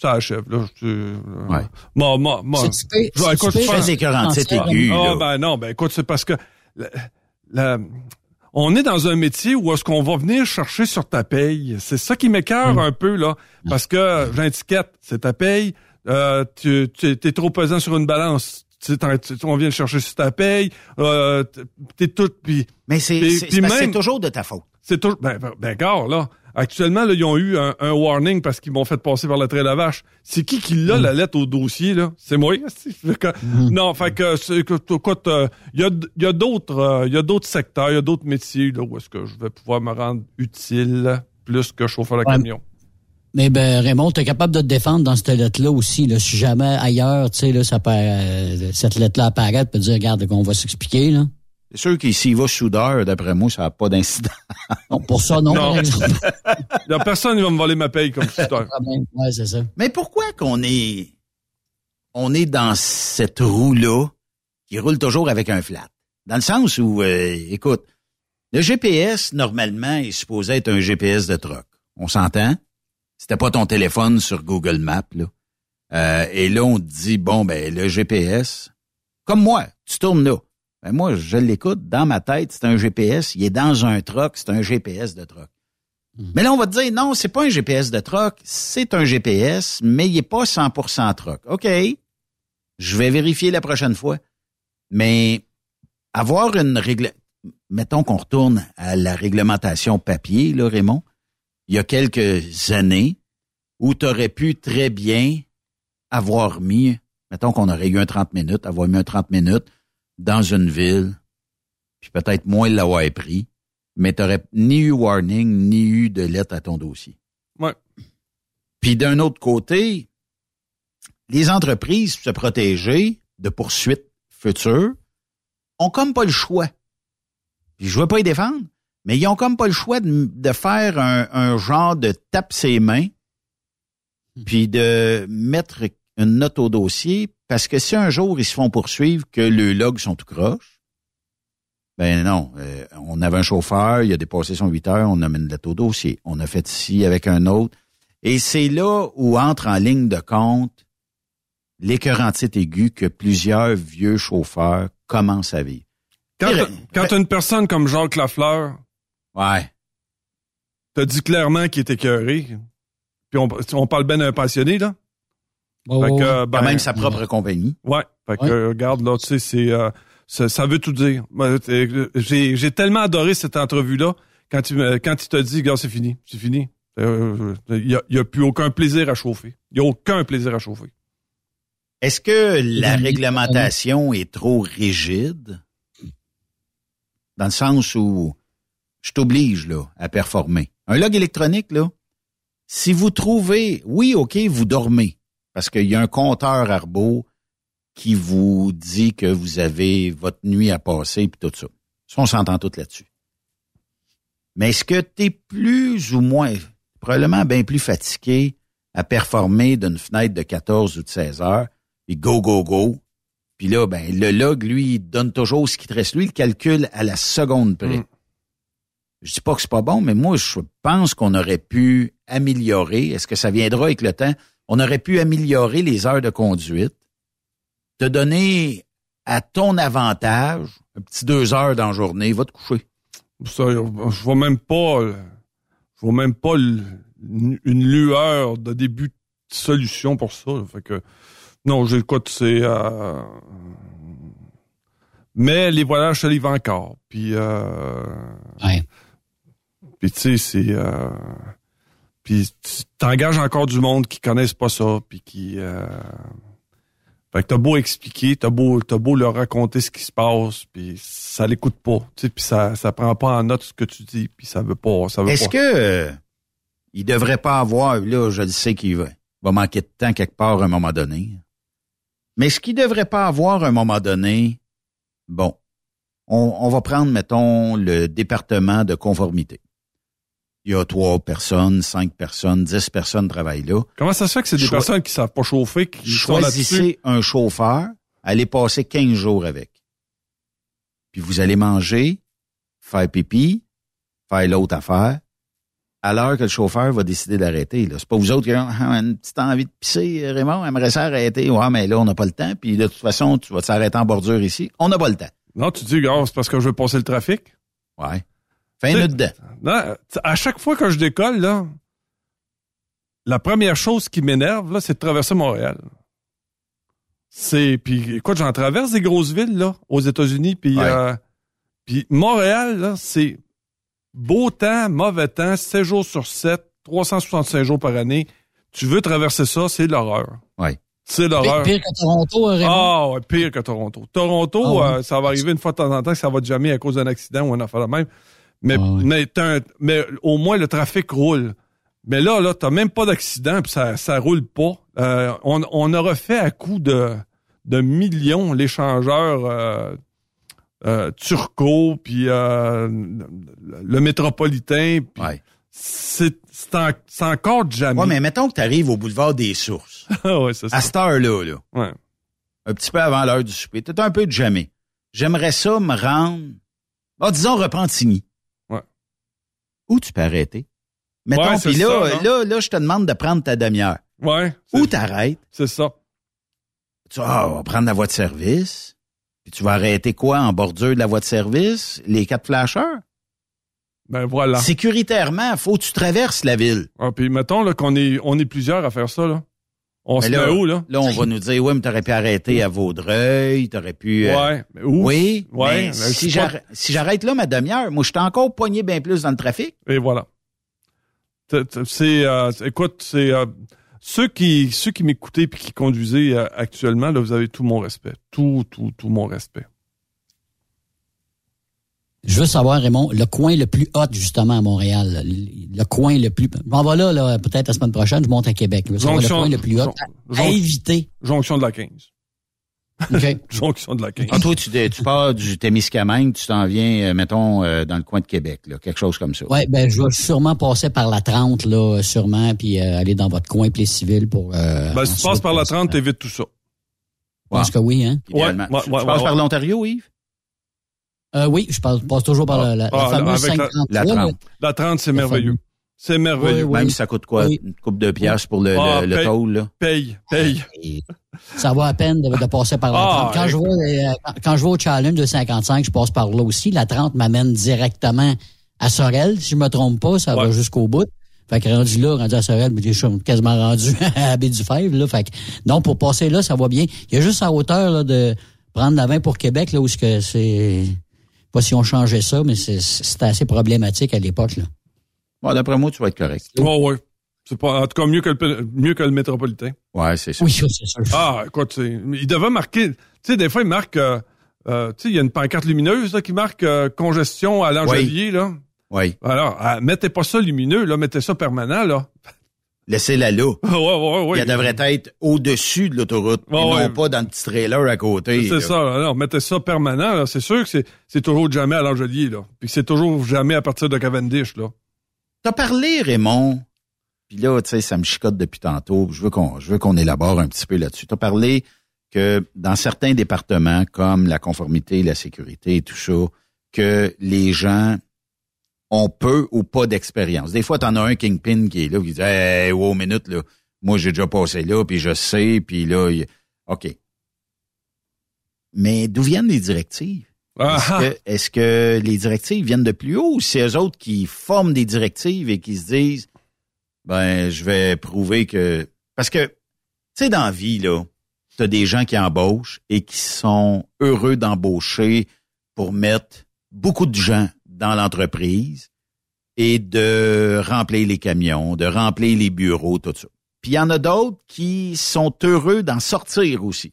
ça achève là. Je, euh, Ouais. moi, moi, moi. Écoute, pire? je pense- Très écœurant, c'est Ah, ah ben non, ben écoute, c'est parce que la- la- on est dans un métier où est-ce qu'on va venir chercher sur ta paye. C'est ça qui m'écœure un peu là, parce que j'ai un ticket, c'est ta paye. Euh, tu tu es trop pesant sur une balance, tu sais, t'en- tu- on vient chercher sur ta paye, euh, t'es tout, puis... Mais c'est c'est- toujours de ta faute. C'est toujours... Ben, ben, ben, gare, là. Actuellement, là, ils ont eu un, un warning parce qu'ils m'ont fait passer par le trait de la vache. C'est qui qui l'a, la lettre au dossier, là? C'est moi, que- Non, fait que, c'est- écoute, euh, il y a, d'autres, euh, il y a d'autres secteurs, il y a d'autres métiers, là, où est-ce que je vais pouvoir me rendre utile plus que chauffeur de Ouais. camion. Mais ben, Raymond, t'es capable de te défendre dans cette lettre-là aussi. Là, si jamais ailleurs, tu sais, là, ça peut, euh, cette lettre-là apparaît, tu peux dire, regarde, qu'on va s'expliquer, là. C'est sûr qu'il s'y va soudeur, d'après moi, ça n'a pas d'incident. Non, pour ça, non, Non. par exemple. Il y a personne qui va me voler ma paye comme. Problème. Ouais, c'est ça. Mais pourquoi qu'on est on est dans cette roue-là qui roule toujours avec un flat? Dans le sens où, euh, écoute, le GPS, normalement, est supposé être un GPS de truck. On s'entend? C'était pas ton téléphone sur Google Maps, là. Euh, et là, on te dit, bon, ben, le GPS, comme moi, tu tournes là. Ben, moi, je l'écoute, dans ma tête, c'est un GPS, il est dans un truck, c'est un GPS de truck. Mais là, on va te dire, non, c'est pas un GPS de truck, c'est un GPS, mais il est pas 100% truck. OK, je vais vérifier la prochaine fois. Mais avoir une règle... Mettons qu'on retourne à la réglementation papier, là, Raymond, il y a quelques années, où tu aurais pu très bien avoir mis, mettons qu'on aurait eu un 30 minutes, avoir mis un 30 minutes dans une ville, puis peut-être moins l'avoir pris, mais tu n'aurais ni eu warning, ni eu de lettre à ton dossier. Ouais. Puis d'un autre côté, les entreprises, pour se protéger de poursuites futures, ont comme pas le choix. Puis je veux pas y défendre, mais ils ont comme pas le choix de, de faire un, un genre de tape ses mains, puis de mettre une note au dossier, parce que si un jour ils se font poursuivre que le log sont tout croche, ben non, euh, on avait un chauffeur, il a dépassé son 8 heures, on a mis une lettre au dossier. On a fait ici avec un autre. Et c'est là où entre en ligne de compte l'écœurantite aiguë que plusieurs vieux chauffeurs commencent à vivre. Quand, quand t'as une personne comme Jacques Lafleur, Ouais. t'as dit clairement qu'il était écœuré. Puis on, on parle bien d'un pensionné, là. Oh, Fait que, euh, Quand ben, même sa propre compagnie. Ouais. Fait que, Ouais. euh, regarde, là, tu sais, c'est, euh, ça, ça veut tout dire. J'ai, j'ai tellement adoré cette entrevue-là quand il, me- quand il t'a dit, regarde, c'est fini, c'est fini. Euh, Il n'y a, y a plus aucun plaisir à chauffer. Il n'y a aucun plaisir à chauffer. Est-ce que la réglementation est trop rigide? Dans le sens où je t'oblige là, à performer. Un log électronique, là, si vous trouvez, oui, OK, vous dormez, parce qu'il y a un compteur Arbo qui vous dit que vous avez votre nuit à passer puis tout ça. Ça, on s'entend tout là-dessus. Mais est-ce que tu es plus ou moins, probablement bien plus fatigué à performer d'une fenêtre de 14 ou de 16 heures, puis go, go, go. Puis là, ben, le log, lui, donne toujours ce qui te reste. Lui, il calcule à la seconde près. Mm. Je dis pas que c'est pas bon, mais moi, je pense qu'on aurait pu améliorer. Est-ce que ça viendra avec le temps? On aurait pu améliorer les heures de conduite, te donner à ton avantage un petit deux heures dans la journée, va te coucher. Ça, je vois même pas, je vois même pas une lueur de début de solution pour ça. Fait que, non, j'écoute, c'est, euh, mais les voyages se livrent encore. Puis, euh, Ouais. Puis tu sais, c'est, euh, puis tu t'engages encore du monde qui connaissent pas ça, puis qui, euh, fait que t'as beau expliquer, t'as beau, t'as beau leur raconter ce qui se passe, puis ça l'écoute pas, tu sais, puis ça, ça prend pas en note ce que tu dis, puis ça veut pas, ça veut Est-ce que euh, il devrait pas avoir, là, je le sais qu'il va, va manquer de temps quelque part à un moment donné. Mais est-ce qu'il devrait pas avoir à un moment donné, bon, on, on va prendre, mettons, le département de conformité. Il y a trois personnes, cinq personnes, dix personnes travaillent là. Comment ça se fait que c'est des Choi- personnes qui savent pas chauffer, qui sont? Choisissez un chauffeur, allez passer 15 jours avec. Puis vous allez manger, faire pipi, faire l'autre affaire, à l'heure que le chauffeur va décider d'arrêter. C'est pas vous autres qui avez ah, une petite envie de pisser, Raymond, aimerait ça arrêter. Ouais, mais là, on n'a pas le temps. Puis de toute façon, tu vas t'arrêter en bordure ici. On n'a pas le temps. Non, tu dis, gars, c'est parce que je veux passer le trafic. Ouais. Fais C'est- un dedans. Non, à chaque fois que je décolle, là, la première chose qui m'énerve, là, c'est de traverser Montréal. C'est puis écoute, j'en traverse des grosses villes là aux États-Unis puis Ouais. euh, puis Montréal là, c'est beau temps, mauvais temps, 7 jours sur 7, 365 jours par année. Tu veux traverser ça, c'est l'horreur. Ouais. C'est l'horreur. pire que Toronto, euh, Raymond. Ah ouais, pire que Toronto. Toronto, Ah ouais? euh, ça va arriver une fois de temps en temps que ça va jamais à cause d'un accident ou un affaire de même. Mais, Ah ouais. mais, mais au moins le trafic roule. Mais là, là, t'as même pas d'accident puis ça, ça roule pas. Euh, on, on a refait à coup de, de millions l'échangeur euh, euh, Turco puis euh, le métropolitain. puis Ouais. C'est c'est en- encore de jamais. Ouais, mais mettons que tu arrives au boulevard des Sources. ouais, c'est ça. À cette heure-là, là, Ouais. un petit peu avant l'heure du souper, t'es un peu de jamais. J'aimerais ça me rendre, bon, disons Repentigny. Où tu peux arrêter? Mettons, puis là, ça, là, là, je te demande de prendre ta demi-heure. Ouais. Où t'arrêtes? C'est ça. Tu vas, on va prendre la voie de service. Puis tu vas arrêter quoi en bordure de la voie de service? Les quatre flasheurs? Ben voilà. Sécuritairement, faut que tu traverses la ville. Ah, puis mettons qu'on est, on est plusieurs à faire ça. Là. On Mais se là, met où, là? Là, on va nous dire, oui, mais t'aurais pu arrêter à Vaudreuil, t'aurais pu... euh, Ouais. Mais où? Oui, Ouais, mais si j'arrête si là ma demi-heure, moi, je suis encore poigné bien plus dans le trafic. Et voilà. C'est, euh, écoute, c'est euh, ceux qui, ceux qui m'écoutaient puis qui conduisaient actuellement, là, vous avez tout mon respect, tout, tout, tout mon respect. Je veux savoir, Raymond, le coin le plus hot, justement, à Montréal. là, Le, le coin le plus... Je m'en vais là, là peut-être la semaine prochaine, je monte à Québec. Je veux savoir le Jonction- coin le plus hot jon- à, éviter. Jonction de la 15. OK? Jonction de la 15. Ah, toi, tu, tu pars du Témiscamingue, tu t'en viens, euh, mettons, euh, dans le coin de Québec, là, quelque chose comme ça. Ouais, ben je vais sûrement passer par la 30, là, sûrement, puis euh, aller dans votre coin, puis les civils pour... Euh, Ben, si tu passes par la passer 30, t'évites tout ça. Je pense que oui, hein? Ouais, ouais, tu, ouais, tu passes ouais, par l'Ontario, Yves? Euh, oui, je passe, passe toujours par la, la, la Ah, fameuse avec la- 53. la là. 30. La 30, c'est La merveilleux. C'est merveilleux. Oui, Même si ça coûte quoi? Oui. Une coupe de piastres pour le, Ah, le, le paye. toll, là? Paye, paye. Et ça vaut à peine de, de passer par la Ah, 30. Quand, je vais, euh, quand je vais au challenge de 55, je passe par là aussi. La 30 m'amène directement à Sorel. Si je me trompe pas, ça va jusqu'au bout. Fait que rendu là, rendu à Sorel, je suis quasiment rendu à Baie du Fèvre, là. Fait que, non, pour passer là, ça va bien. Il y a juste à hauteur, là, de prendre la 20 pour Québec, là, où c'est, pas si on changeait ça, mais c'est- c'était assez problématique à l'époque, là. Bon, d'après moi, tu vas être correct. Ouais, ouais. C'est pas, en tout cas, mieux que le, mieux que le métropolitain. Ouais, c'est ça. Oui, ça, c'est sûr. Ah, écoute, il devait marquer. Tu sais, des fois, il marque. euh, euh, tu sais, il y a une pancarte lumineuse là, qui marque euh, congestion à l'Angelier, là. Oui. Alors, ah, mettez pas ça lumineux, là, mettez ça permanent, là. Laissez-la là. ouais, ouais, ouais. Il devrait être au-dessus de l'autoroute, et non ouais. pas dans le petit trailer à côté. C'est ça, non, mettez ça permanent. C'est sûr que c'est, toujours jamais à l'Angelier, là. Puis c'est toujours jamais à partir de Cavendish, là. T'as parlé, Raymond, puis là, tu sais, ça me chicote depuis tantôt. Je veux qu'on, je veux qu'on élabore un petit peu là-dessus. T'as parlé que dans certains départements, comme la conformité, la sécurité et tout ça, que les gens ont peu ou pas d'expérience. Des fois, t'en as un kingpin qui est là, qui dit, hey, wow, minute, là, moi, j'ai déjà passé là, puis je sais, puis là, il- OK. Mais d'où viennent les directives? Ah, Est-ce que, est-ce que les directives viennent de plus haut ou c'est eux autres qui forment des directives et qui se disent, ben, je vais prouver que... Parce que, tu sais, dans la vie, là, t'as des gens qui embauchent et qui sont heureux d'embaucher pour mettre beaucoup de gens dans l'entreprise et de remplir les camions, de remplir les bureaux, tout ça. Puis il y en a d'autres qui sont heureux d'en sortir aussi.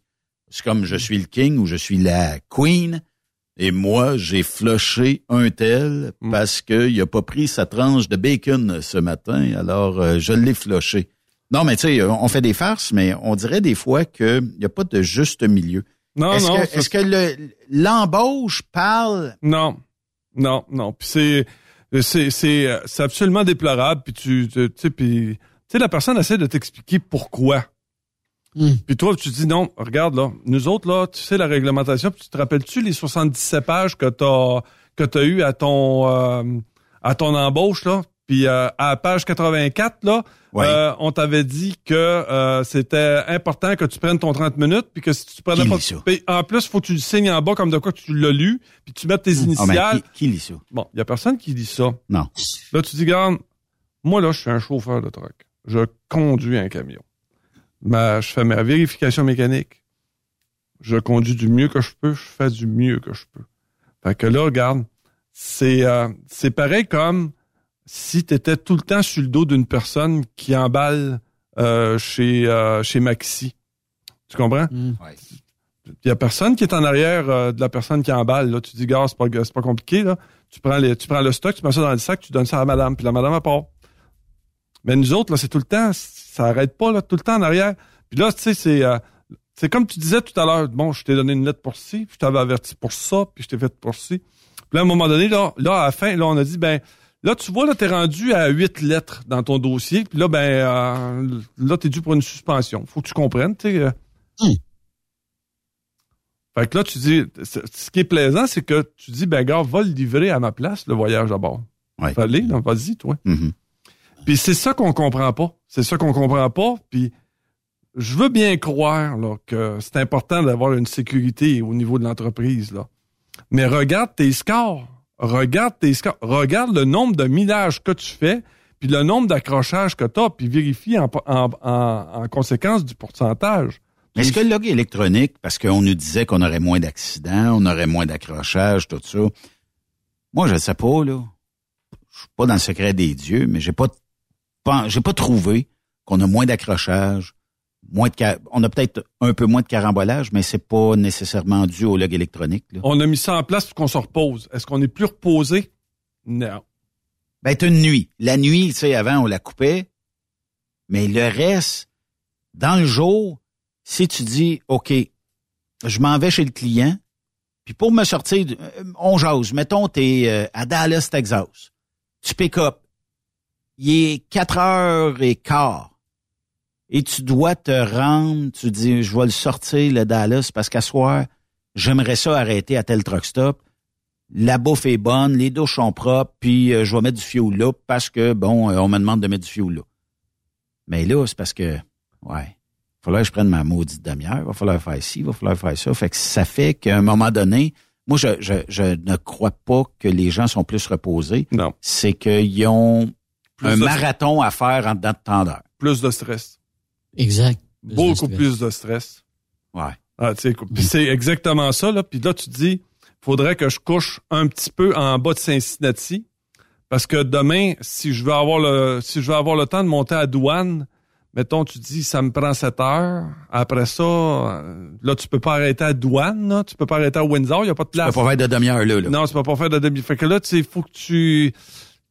C'est comme je suis le king ou je suis la queen. Et moi, j'ai flushé un tel Mm. parce qu'il a pas pris sa tranche de bacon ce matin, alors euh, je l'ai flushé. Non, mais tu sais, on fait des farces, mais on dirait des fois qu'il n'y a pas de juste milieu. non, est-ce non. que, est-ce que le- l'embauche parle Non, non, non. Puis c'est, c'est, c'est, euh, c'est absolument déplorable. Puis tu, tu sais, puis, tu sais, la personne essaie de t'expliquer pourquoi. Hmm. Puis toi, tu dis non, regarde là, nous autres là, tu sais la réglementation. Puis tu te rappelles-tu les 77 pages que t'as que t'as eu à ton euh, à ton embauche là? Puis euh, à la page 84 là, euh, on t'avait dit que euh, c'était important que tu prennes ton 30 minutes, puis que si tu prenais pas, lit puis en plus faut que tu le signes en bas comme de quoi tu l'as lu, puis tu mettes tes Ah, ben, initiales. qui, qui lit ça? Bon, il y a personne qui dit ça. Non. Là, tu dis, regarde, moi, là, je suis un chauffeur de truck. Je conduis un camion. Ma- je fais ma vérification mécanique. Je conduis du mieux que je peux, je fais du mieux que je peux. Fait que là, regarde, c'est euh, c'est pareil comme si tu étais tout le temps sur le dos d'une personne qui emballe euh, chez euh, chez Maxi. Tu comprends? Mm. Il y a personne qui est en arrière euh, de la personne qui emballe. Là. Tu dis, gars, c'est pas, c'est pas compliqué. Là. Tu, prends les, tu prends le stock, tu mets ça dans le sac, tu donnes ça à madame, puis la madame elle part. Mais nous autres, là, c'est tout le temps, ça arrête pas, là, tout le temps en arrière. Puis là, tu sais, c'est, euh, c'est comme tu disais tout à l'heure, bon, je t'ai donné une lettre pour ci, puis je t'avais averti pour ça, puis je t'ai fait pour ci. Puis là, à un moment donné, là, là, à la fin, là, on a dit, ben, là, tu vois, là, t'es rendu à huit lettres dans ton dossier, puis là, ben, euh, là, t'es dû pour une suspension. Faut que tu comprennes, tu euh. Fait que là, tu dis, ce qui est plaisant, c'est que tu dis, ben, gars, va le livrer à ma place, le voyage à bord. Ouais. Fallait, vas-y, toi. Mhm. Puis c'est ça qu'on comprend pas. C'est ça qu'on comprend pas. Puis je veux bien croire là, que c'est important d'avoir une sécurité au niveau de l'entreprise. là. Mais regarde tes scores. Regarde tes scores. Regarde le nombre de millages que tu fais, puis le nombre d'accrochages que tu as, puis vérifie en, en- en- en conséquence du pourcentage. Est-ce que le log électronique, parce qu'on nous disait qu'on aurait moins d'accidents, on aurait moins d'accrochages, tout ça. Moi, je ne sais pas, là. Je suis pas dans le secret des dieux, mais j'ai pas, pas j'ai pas trouvé qu'on a moins d'accrochages, moins de ca- on a peut-être un peu moins de carambolage, mais c'est pas nécessairement dû au log électronique. Là. On a mis ça en place pour qu'on se repose. Est-ce qu'on est plus reposé? Non. Ben, t'as une nuit. La nuit, tu sais, avant, on la coupait. Mais le reste, dans le jour, si tu dis, OK, je m'en vais chez le client, puis pour me sortir, euh, on jase. Mettons, t'es euh, à Dallas, Texas. Tu pick up. Il est 4 heures et quart. Et tu dois te rendre, tu dis, je vais le sortir, le Dallas, parce qu'à soir, j'aimerais ça arrêter à tel truck stop la bouffe est bonne, les douches sont propres, puis euh, je vais mettre du fioul là parce que, bon, euh, on me demande de mettre du fioul là. Mais là, c'est parce que, ouais, il falloir que je prenne ma maudite demi-heure, il va falloir faire ci, il va falloir faire ça. Fait que ça fait qu'à un moment donné, moi, je, je, je ne crois pas que les gens sont plus reposés. Non. C'est qu'ils ont Plus un marathon à faire en dedans de d'heures. Plus de stress. Exact. Beaucoup plus de stress. Ouais. Ah, tu c'est exactement ça, là. Puis là, tu te dis, faudrait que je couche un petit peu en bas de Cincinnati. Parce que demain, si je veux avoir le, si je veux avoir le temps de monter à douane, mettons, tu dis, ça me prend 7 heures. Après ça, euh, là, tu peux pas arrêter à douane, là. Tu peux pas arrêter à Windsor, il y a pas de Tu place. peux pas faire de demi-heure là, là. Non, tu peux pas faire de demi. Fait que là, tu sais, faut que tu,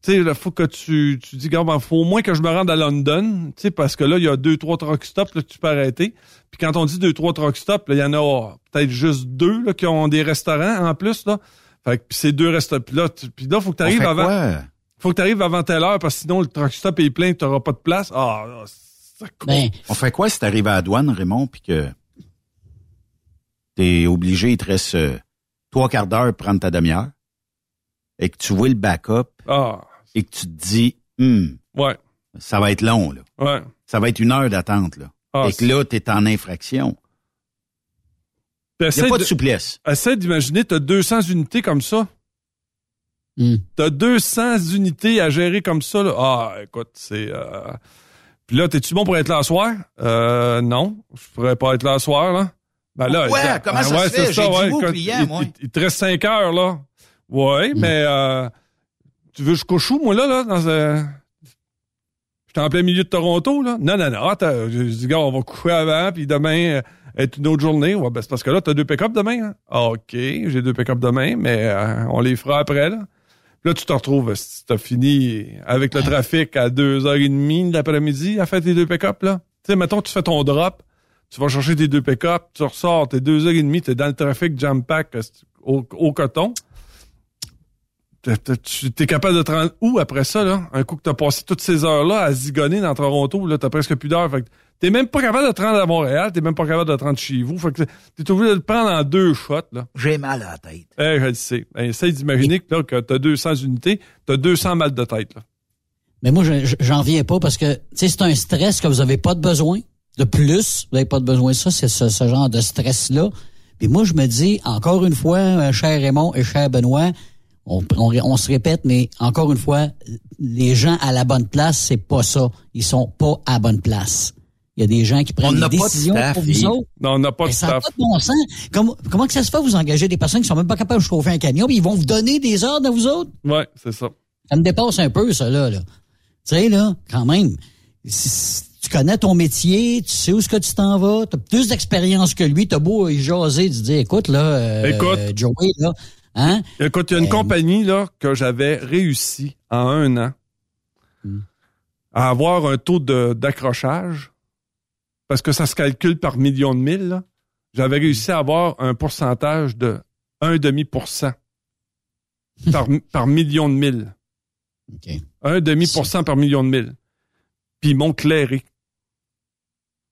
tu sais, il faut que tu, tu dis, il faut au moins que je me rende à London, tu sais, parce que là, il y a deux, trois truck stops, là, que tu peux arrêter. Puis quand on dit deux, trois truck stops, il y en a peut-être juste deux, là, qui ont des restaurants en plus, là. Fait que puis ces deux restaurants, puis là, tu- puis là, faut que tu arrives avant. quoi? Faut que tu arrives avant telle heure, parce que sinon, le truck stop est plein, tu n'auras pas de place. Ah, ça coûte. Ben, On fait quoi si t'arrives à la douane, Raymond, puis que t'es obligé, il te reste euh, trois quarts d'heure pour prendre ta demi-heure, et que tu vois le backup, Ah, et que tu te dis, Hum, ouais, ça va être long, là. ouais. Ça va être une heure d'attente, là. Ah, et que là, t'es en infraction. Il n'y a pas de- de souplesse. Essaie d'imaginer, tu as 200 unités comme ça. Hmm. T'as 200 unités à gérer comme ça. Là. Ah, écoute, c'est... Euh... Puis là, t'es-tu bon pour être là ce soir? Euh, non, je pourrais pas être là ce soir, là. Ben là, Ouais, comment ça se c'est fait? J'ai client, il, moi. il- il te reste 5 heures, là. Ouais, mais euh, tu veux couche où, moi, là, là? Dans, euh... J'étais en plein milieu de Toronto, là. Non, non, non. Attends, je dis, gars, on va coucher avant, puis demain, euh, est une autre journée. Ouais, ben, c'est parce que là, t'as deux pick-up demain. Hein? Ah, OK, j'ai deux pick-up demain, mais euh, on les fera après, là. Là, tu te retrouves, si t'as fini avec le trafic à 2h30 de l'après-midi à faire tes deux pick-up, là. Tu sais, mettons, tu fais ton drop, tu vas chercher tes deux pick-up, tu ressors, t'es 2h30, t'es dans le trafic jam-pack euh, au, au coton. Tu es capable de te rendre où après ça, là? Un coup que t'as passé toutes ces heures-là à zigonner dans Toronto, là, t'as presque plus d'heures. Fait que t'es même pas capable de te rendre à Montréal, t'es même pas capable de te rendre chez vous. Fait que t'es obligé de le prendre en deux shots, là. J'ai mal à la tête. Eh, je le sais. Ben, essaye d'imaginer que, là, que t'as 200 unités, t'as 200 mal de tête, là. Mais moi, je- je- j'en viens pas parce que, tu sais, c'est un stress que vous avez pas de besoin. De plus, vous n'avez pas de besoin de ça, c'est ce, ce genre de stress-là. Puis moi, je me dis, encore une fois, euh, cher Raymond et cher Benoît, on, on, on se répète, mais encore une fois, les gens à la bonne place, c'est pas ça. Ils sont pas à bonne place. Il y a des gens qui prennent des de décisions staff, pour vous autres. Non, on n'a pas de ça n'a staff. pas de bon sens. Comment, comment que ça se fait, vous engagez des personnes qui sont même pas capables de chauffer un camion, puis ils vont vous donner des ordres à vous autres? Ouais, c'est ça. Ça me dépasse un peu, ça, là. là. Tu sais, là, quand même, si- si tu connais ton métier, tu sais où est-ce que tu t'en vas, tu as plus d'expérience que lui, t'as beau y jaser, tu dis, écoute, là, euh, Écoute. Joey, là, hein? Écoute, il y a une Euh, compagnie là, que j'avais réussi en un an à avoir un taux d'accrochage, parce que ça se calcule par million de mille. là. J'avais réussi à avoir un pourcentage de 1,5 par, par million de mille. OK. 1,5% par million de mille. Puis ils m'ont clairé.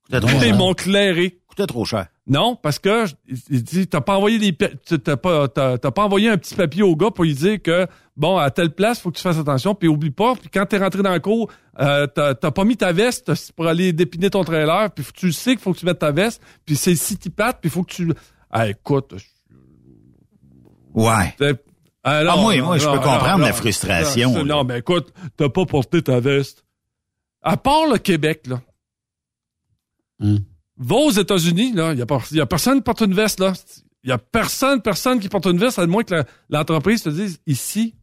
Coûtait trop Ils cher. m'ont clairé. Coûtait trop cher. Non, parce que il dit t'as pas envoyé des t'as pas t'as, t'as pas envoyé un petit papier au gars pour lui dire que bon à telle place faut que tu fasses attention puis oublie pas puis quand t'es rentré dans le cours euh, t'as, t'as pas mis ta veste pour aller dépiner ton trailer puis tu le sais qu'il faut que tu mettes ta veste puis c'est si tu pattes puis il faut que tu ah écoute Ouais. c'est- ah, Ah, moi, moi, je peux comprendre la frustration, Non, mais écoute, t'as pas porté ta veste. À part le Québec, là. Hum. Va aux États-Unis, là. Il y a, pas- y a personne qui porte une veste, là. Il y a personne, personne qui porte une veste, à moins que l'entreprise te dise, ici,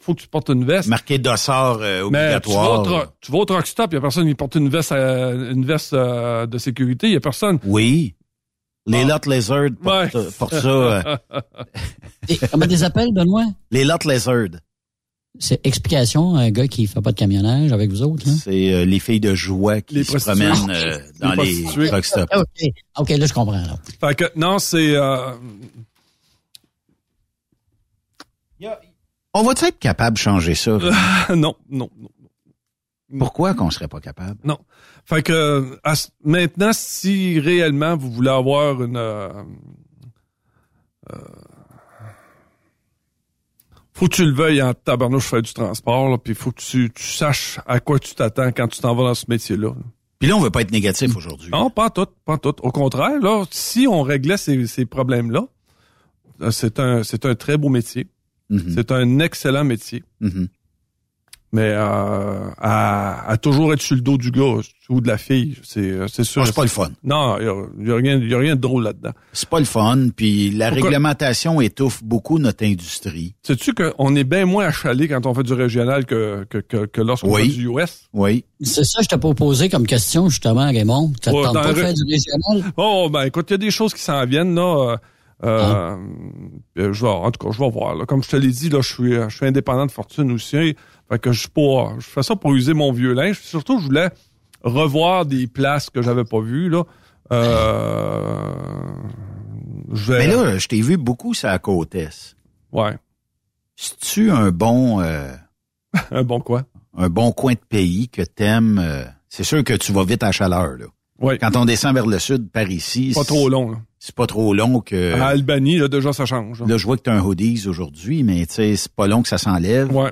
faut que tu portes une veste. Marqué dossard euh, Mais tu vas, au obligatoire. tro- tu vas au truck stop, il y a personne qui porte une veste, euh, une veste euh, de sécurité. Il y a personne. Oui. Les Ah. Lot Lizard portent, Ouais. portent ça. euh, Et comment des appels, Benoît? les Lot Lizard, C'est explication, un gars qui fait pas de camionnage avec vous autres, là? c'est euh, les filles de joie qui Les se promènent euh, dans Les les truck stops. OK. OK, là, je comprends, là. Fait que, non, c'est, euh, On va-tu être capable de changer ça? non, non, non. Pourquoi qu'on serait pas capable? Non. Fait que à maintenant, si réellement vous voulez avoir une euh, euh, faut que tu le veuilles en tabarnouche faire du transport, puis faut que tu, tu saches à quoi tu t'attends quand tu t'en vas dans ce métier-là. là. Puis là, on veut pas être négatif aujourd'hui. Non, pas en tout, pas en tout. Au contraire, là, si on réglait ces, ces problèmes-là, euh, c'est un c'est un très beau métier. Mhm. C'est un excellent métier. Mhm. Mais euh, à, à toujours être sur le dos du gars ou de la fille, c'est euh, c'est sûr. Ah, c'est pas le fun. Non, il y a, y a rien, y a rien de drôle là-dedans. C'est pas le fun, puis la Pourquoi? réglementation étouffe beaucoup notre industrie. Sais-tu qu'on est bien moins achalé quand on fait du régional que, que, que, que lorsqu'on Oui. fait du US? Oui. C'est ça que je t'ai proposé comme question, justement, Raymond. Ça te Ouais, tente pas de faire du régional? Oh, ben écoute, il y a des choses qui s'en viennent, là. euh, euh, euh, je vais, en tout cas, je vais voir. là. Comme je te l'ai dit, là, je suis, je suis indépendant de fortune aussi. Fait que je suis pas, je fais ça pour user mon vieux linge. Surtout, je voulais revoir des places que j'avais pas vues, là. Euh, je vais- Mais là, je t'ai vu beaucoup sur la côte est. ouais. C'est-tu un bon euh, Un bon quoi? un bon coin de pays que t'aimes? euh, c'est sûr que tu vas vite à chaleur, là. Ouais. Quand on descend vers le sud, par ici, Pas trop long, là. c'est pas trop long que... À Albanie, là, déjà, ça change. là. Là, je vois que tu as un hoodies aujourd'hui, mais tu sais, c'est pas long que ça s'enlève. Ouais.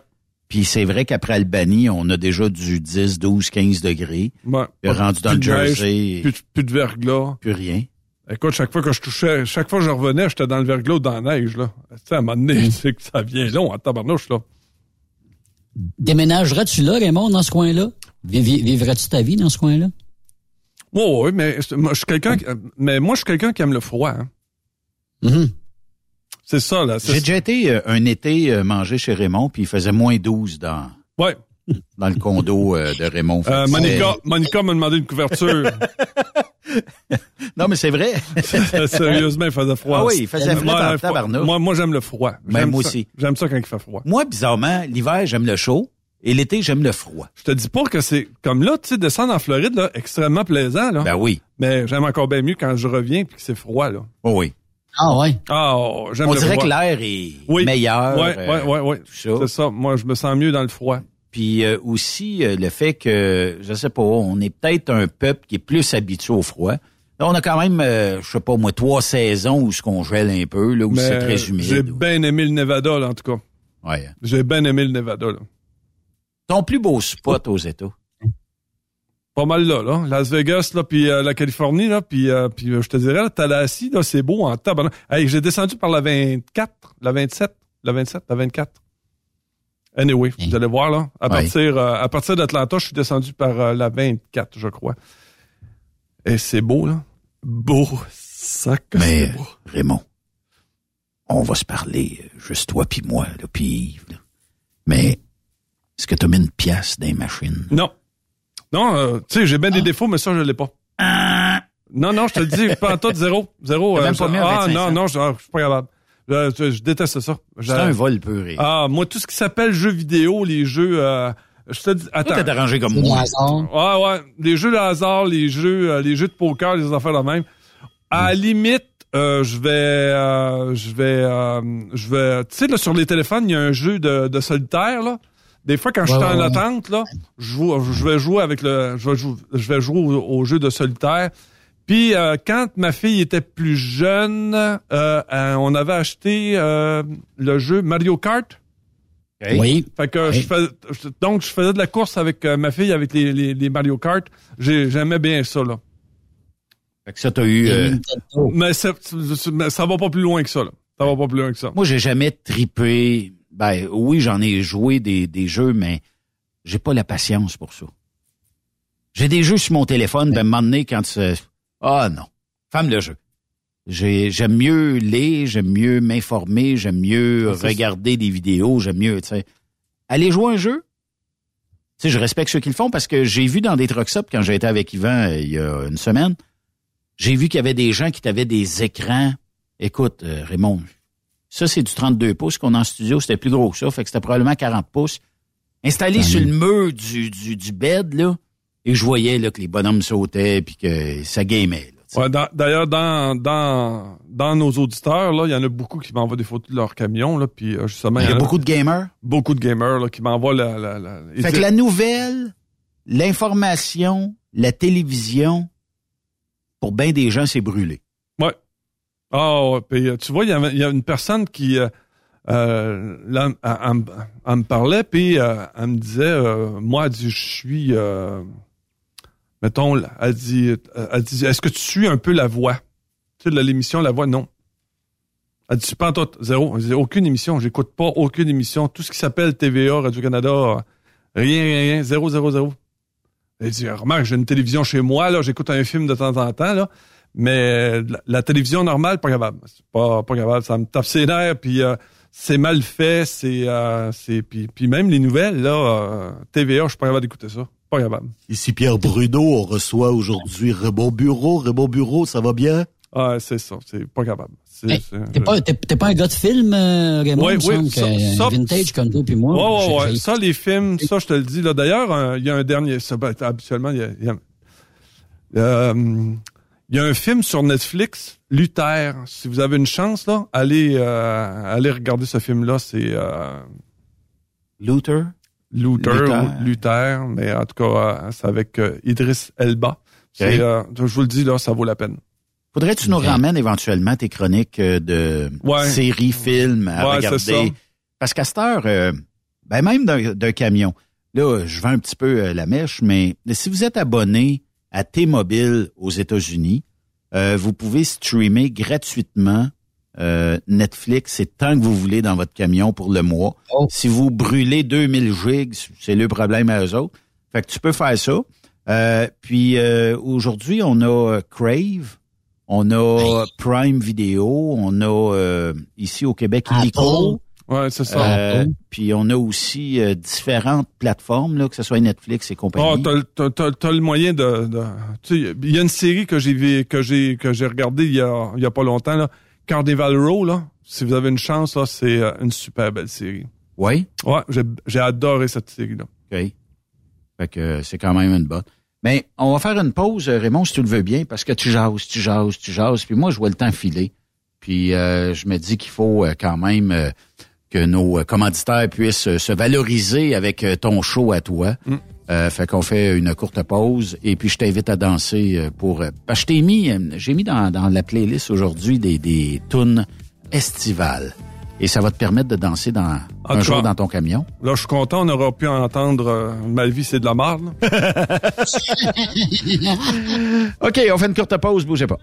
Puis c'est vrai qu'après Albanie, on a déjà du 10, 12, 15 degrés. ouais. Puis rendu dans Plus le neige, Jersey, Plus, de- plus de verglas. plus rien. Écoute, chaque fois que je touchais, chaque fois que je revenais, j'étais dans le verglas ou dans la neige, là. Tu sais, à un moment donné, c'est que ça vient long en tabarnouche, là. Déménagerais-tu là, Raymond, dans ce coin-là? Vi- vi- Vivrais-tu ta vie dans ce coin-là? Oui, oui, mais moi, je suis quelqu'un, qui- mais moi, je suis quelqu'un qui aime le froid, hein. Mhm. C'est ça, là. J'ai déjà été euh, un été euh, manger chez Raymond, puis il faisait moins 12 dans, ouais. dans le condo euh, de Raymond. Euh, Monica, Monica m'a demandé une couverture. Non, mais c'est vrai. Sérieusement, il faisait froid. Ah oui, il faisait Moi, en le froid-. Moi, moi, j'aime le froid. J'aime moi ça. aussi. J'aime ça quand il fait froid. Moi, bizarrement, l'hiver, j'aime le chaud, et l'été, j'aime le froid. Je te dis pas que c'est comme là, tu sais, descendre en Floride, là, extrêmement plaisant, là. Ben oui. Mais j'aime encore bien mieux quand je reviens puis que c'est froid, là. Oh oui. Ah ouais. Ah, oh, j'aime On le dirait froid. que l'air est Oui. meilleur. Ouais. tout ça. C'est ça. Moi, je me sens mieux dans le froid. Puis euh, aussi euh, le fait que, je sais pas, on est peut-être un peuple qui est plus habitué au froid. Là, on a quand même, euh, je sais pas moi, trois saisons où ce qu'on gèle un peu, là, où Mais c'est très J'ai humide. bien aimé le Nevada, là, en tout cas. Ouais. J'ai bien aimé le Nevada, là. Ton plus beau spot aux États? Pas mal là, là. Las Vegas, là, puis euh, la Californie, là, puis, euh, puis euh, je te dirais, là, Tallahassee, là, c'est beau en tabarnak. Hey, j'ai descendu par la 24, la 27, la 27, la 24. Anyway, vous allez voir, là. À Ouais. partir, euh, à partir d'Atlanta, je suis descendu par euh, la 24, je crois. Et c'est beau, là. Beau. Que Mais, beau. Raymond, on va se parler, juste toi puis moi, là, puis Yves, là. Mais, est-ce que tu mis une pièce dans les machines? Non. Non, euh, tu sais, j'ai bien des défauts, mais ça, je l'ai pas. Non, non, je te le dis, pas en tout, zéro. Zéro. T'as même pas mis ah, 25 non, non, je, ah, je suis pas capable. Je, je- je déteste ça. C'est un vol pur et... Ah, moi, tout ce qui s'appelle jeux vidéo, les jeux... Euh, je te dis... Attends. Toi, t'es arrangé comme moi. Ouais, ouais. Les jeux de hasard, les jeux, euh, les jeux de poker, les affaires de même. À la limite, euh, je vais, euh, je vais, euh, je vais, tu sais, là, sur les téléphones, il y a un jeu de, de solitaire, là. Des fois, quand je suis Ouais, en attente, là, je, joue- je vais jouer avec le, je vais jouer, je vais jouer au, au jeu de solitaire. Puis, euh, quand ma fille était plus jeune, euh, euh, on avait acheté euh, le jeu Mario Kart. Oui. Fait que je fais, je- donc je faisais de la course avec euh, ma fille avec les, les, les Mario Kart. J'ai- J'aimais bien ça là. Fait que ça, t'as eu... euh. Mais ça, mais ça va pas plus loin que ça là. Ça va pas plus loin que ça. Moi, j'ai jamais tripé. Ben oui, j'en ai joué des, des jeux, mais j'ai pas la patience pour ça. J'ai des jeux sur mon téléphone, ben, à un moment donné, quand tu... Ah non, femme le jeu. J'ai- J'aime mieux lire, j'aime mieux m'informer, j'aime mieux c'est regarder des vidéos, j'aime mieux, tu sais. Aller jouer un jeu, tu sais, je respecte ceux qui le font parce que j'ai vu dans des trucks up quand j'ai été avec Yvan euh, il y a une semaine, j'ai vu qu'il y avait des gens qui avaient des écrans. Écoute, euh, Raymond, ça, c'est du 32 pouces qu'on a en studio. C'était plus gros que ça. Fait que c'était probablement 40 pouces. Installé sur le mur du, du, du bed, là. Et je voyais, là, que les bonhommes sautaient puis que ça gamait. Ouais, D'ailleurs, dans, dans, dans nos auditeurs, là, il y en a beaucoup qui m'envoient des photos de leur camion, là, puis euh, justement, Il y a beaucoup de gamers? beaucoup de gamers là, qui m'envoient la, la, Fait que la nouvelle, l'information, la télévision, pour bien des gens, c'est brûlé. Ouais. Ah, puis, euh, tu vois, il y, a une personne qui, euh, euh, là, me- parlait, puis elle me disait, euh, moi, je suis, mettons, elle dit, elle dit, est-ce que tu suis un peu la voix? Tu sais, l'émission La Voix, non. Elle dit, pas tout, zéro. Elle dit, aucune émission, j'écoute pas aucune émission. Tout ce qui s'appelle TVA, Radio-Canada, rien, rien, rien, zéro, zéro, zéro. Elle dit, remarque, j'ai une télévision chez moi, là, j'écoute un film de temps en temps, là. Mais la, la télévision normale, pas capable. C'est pas, pas capable. Ça me tape ses nerfs, puis euh, c'est mal fait, c'est... Euh, c'est puis, puis même les nouvelles, là, euh, TVA, je suis pas capable d'écouter ça. Pas capable. Ici Pierre Bruno, on reçoit aujourd'hui Raymond Bureau. Raymond Bureau, ça va bien? Ah, c'est ça, c'est pas capable. Hey, T'es pas, t'es- t'es pas un gars de film, euh, Raymond? Ouais, semble ça- que, ça- euh, vintage comme toi puis moi. Ouais, ouais, ouais. Ça, les films, ça, je te le dis. Là, d'ailleurs, euh, il y a un dernier. Ça, ben, habituellement, il y a, il y a- euh, il y a un film sur Netflix, Luther. Si vous avez une chance, là, allez, euh, allez regarder ce film-là. C'est euh, Luther? Luther, Luther. ou Luther, mais en tout cas, euh, c'est avec euh, Idris Elba. Euh, je vous le dis, là, ça vaut la peine. Faudrait que tu nous ramènes éventuellement tes chroniques euh, de Ouais. séries, films à Ouais, regarder? ça. Parce qu'à cette heure, ben même d'un camion, là, je vends un petit peu la mèche, mais si vous êtes abonné à T-Mobile aux États-Unis, euh, vous pouvez streamer gratuitement euh, Netflix et tant que vous voulez dans votre camion pour le mois. Oh. Si vous brûlez 2000 gigs, c'est le problème à eux autres. Fait que tu peux faire ça. Euh, puis euh, aujourd'hui, on a Crave, on a Prime Video, on a euh, ici au Québec Apple. Illico. Ouais, c'est ça. Euh, puis on a aussi euh, différentes plateformes, là, que ce soit Netflix et Oh, compagnie. t'as, t'as, t'as, t'as le moyen de, de tu sais, il y a une série que j'ai vu, que j'ai que j'ai regardée il y a il y a pas longtemps là, Carnival Row là. Si vous avez une chance là, c'est euh, une super belle série. oui, Ouais, j'ai, j'ai adoré cette série là. OK. Fait que euh, c'est quand même une bonne. Mais on va faire une pause, euh, Raymond, si tu le veux bien, parce que tu jases, tu jases, tu jases, puis moi, je vois le temps filer. Puis euh, je me dis qu'il faut euh, quand même euh, que nos euh, commanditaires puissent euh, se valoriser avec euh, ton show à toi. Mm. Euh, fait qu'on fait une courte pause et puis je t'invite à danser pour... parce que je t'ai mis, j'ai mis dans, dans la playlist aujourd'hui des, des tunes estivales. Et ça va te permettre de danser dans, En un jour cas- dans ton camion. Là, je suis content, on aura pu entendre euh, Ma vie c'est de la merde. OK, on fait une courte pause, bougez pas.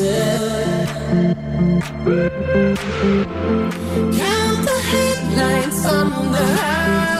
Me closer, time to dance. Count the headlights on the highway.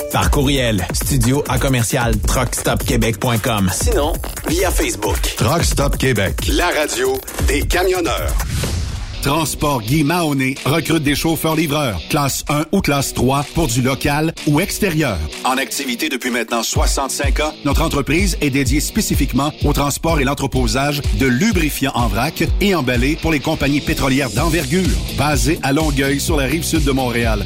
Par courriel, studio à commercial truckstopquebec.com. Sinon, via Facebook. Truck Stop Québec, la radio des camionneurs. Transport Guy Mahoney recrute des chauffeurs-livreurs, classe 1 ou classe 3 pour du local ou extérieur. En activité depuis maintenant 65 ans, notre entreprise est dédiée spécifiquement au transport et l'entreposage de lubrifiants en vrac et emballés pour les compagnies pétrolières d'envergure, basées à Longueuil sur la rive sud de Montréal.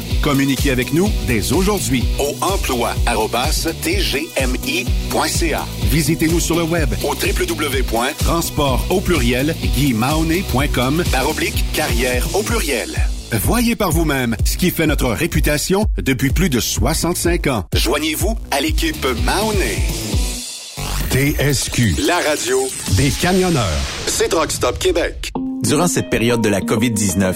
Communiquez avec nous dès aujourd'hui au emploi@tgmi.ca. Visitez-nous sur le web au www.transport au pluriel par oblique carrière au pluriel. Voyez par vous-même ce qui fait notre réputation depuis plus de 65 ans. Joignez-vous à l'équipe Mahoney. TSQ, la radio des camionneurs. C'est Rock Stop Québec. Durant cette période de la COVID-19,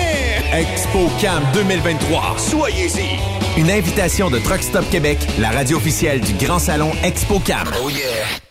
gang. ExpoCam 2023. Soyez-y. Une invitation de Truck Stop Québec, la radio officielle du Grand Salon ExpoCam. Oh yeah.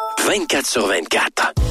24 sur 24.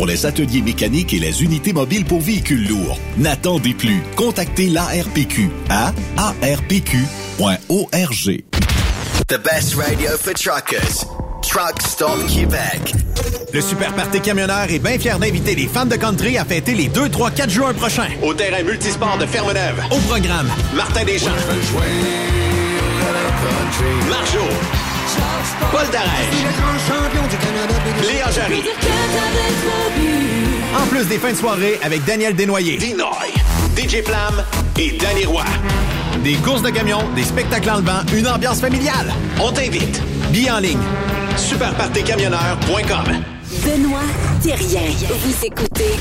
pour les ateliers mécaniques et les unités mobiles pour véhicules lourds. N'attendez plus. Contactez l'ARPQ à arpq.org. The best radio for truckers. Truck Stop Québec. Le Super Party Camionneur est bien fier d'inviter les fans de country à fêter les 2, 3, 4 juin prochains au terrain multisport de Ferme-Neuve. Au programme, Martin Deschamps, Marjo, Paul Darèche, Léa Jarry. En plus des fins de soirée avec Daniel Desnoyers, Dinoy, DJ Flam et Danny Roy. Des courses de camions, des spectacles en levant, une ambiance familiale. On t'invite. Billets en ligne. Superpartycamionneur.com Benoît Thérien. Vous écoutez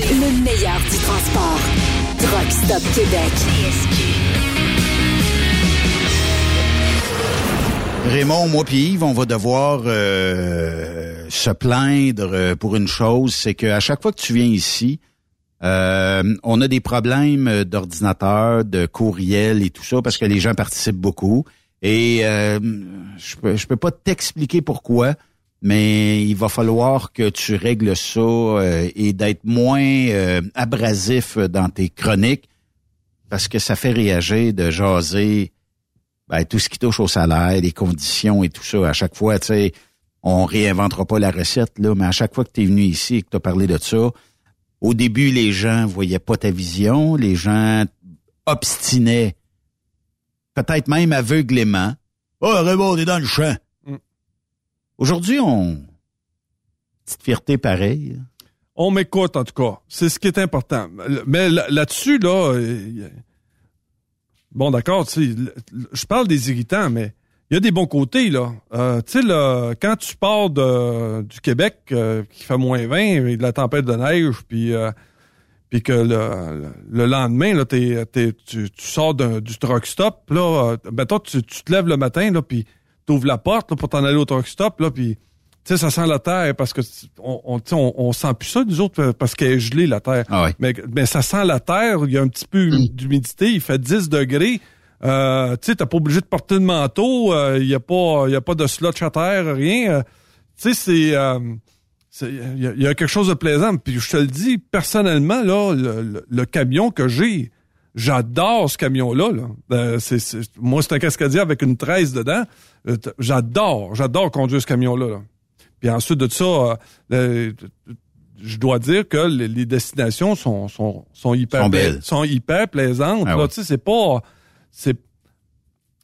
le meilleur du transport. Truck Stop Québec. Raymond, moi puis Yves, on va devoir euh, se plaindre euh, pour une chose, c'est qu'à chaque fois que tu viens ici, euh, on a des problèmes d'ordinateur, de courriel et tout ça, parce que les gens participent beaucoup. Et euh, je peux, je peux pas t'expliquer pourquoi, mais il va falloir que tu règles ça euh, et d'être moins euh, abrasif dans tes chroniques, parce que ça fait réagir de jaser ben, tout ce qui touche au salaire, les conditions et tout ça. À chaque fois, tu sais, on réinventera pas la recette, là, mais à chaque fois que tu es venu ici et que tu as parlé de ça, au début, les gens voyaient pas ta vision, les gens obstinaient, peut-être même aveuglément. Oh, Raymond, on est dans le champ. Aujourd'hui, on... Petite fierté pareille. On m'écoute, en tout cas. C'est ce qui est important. Mais là- là-dessus, là, euh, bon, d'accord, tu je parle des irritants, mais il y a des bons côtés, là. Euh, tu sais, quand tu pars du Québec, euh, qui fait moins 20, et de la tempête de neige, puis euh, que le, le- le lendemain, là, tu, tu sors du truck stop, là, ben toi, tu, tu te lèves le matin, là, puis t'ouvres la porte là, pour t'en aller au truck stop, là, puis tu sais, ça sent la terre parce que tu- on, on, tu on, on sent plus ça, nous autres, euh, parce qu'elle est gelée, la terre. mais, mais ça sent la terre, il y a un petit peu d'humidité, il fait 10 degrés. Euh, tu sais, t'es pas obligé de porter de manteau, il y a pas il y a pas de slotch à terre, rien. Euh, tu sais, c'est... euh, il y, y a quelque chose de plaisant. Puis je te le dis, personnellement, là, le, le- le camion que j'ai, j'adore ce camion-là. Là. Euh, c'est- c'est- moi, c'est un cascadier avec une 13 dedans. Euh, J'adore, j'adore conduire ce camion-là. là. Puis ensuite de ça, euh, le- je dois dire que les, les destinations sont, sont, sont hyper Sont belles, sont hyper plaisantes. Ah. Tu sais, c'est pas... C'est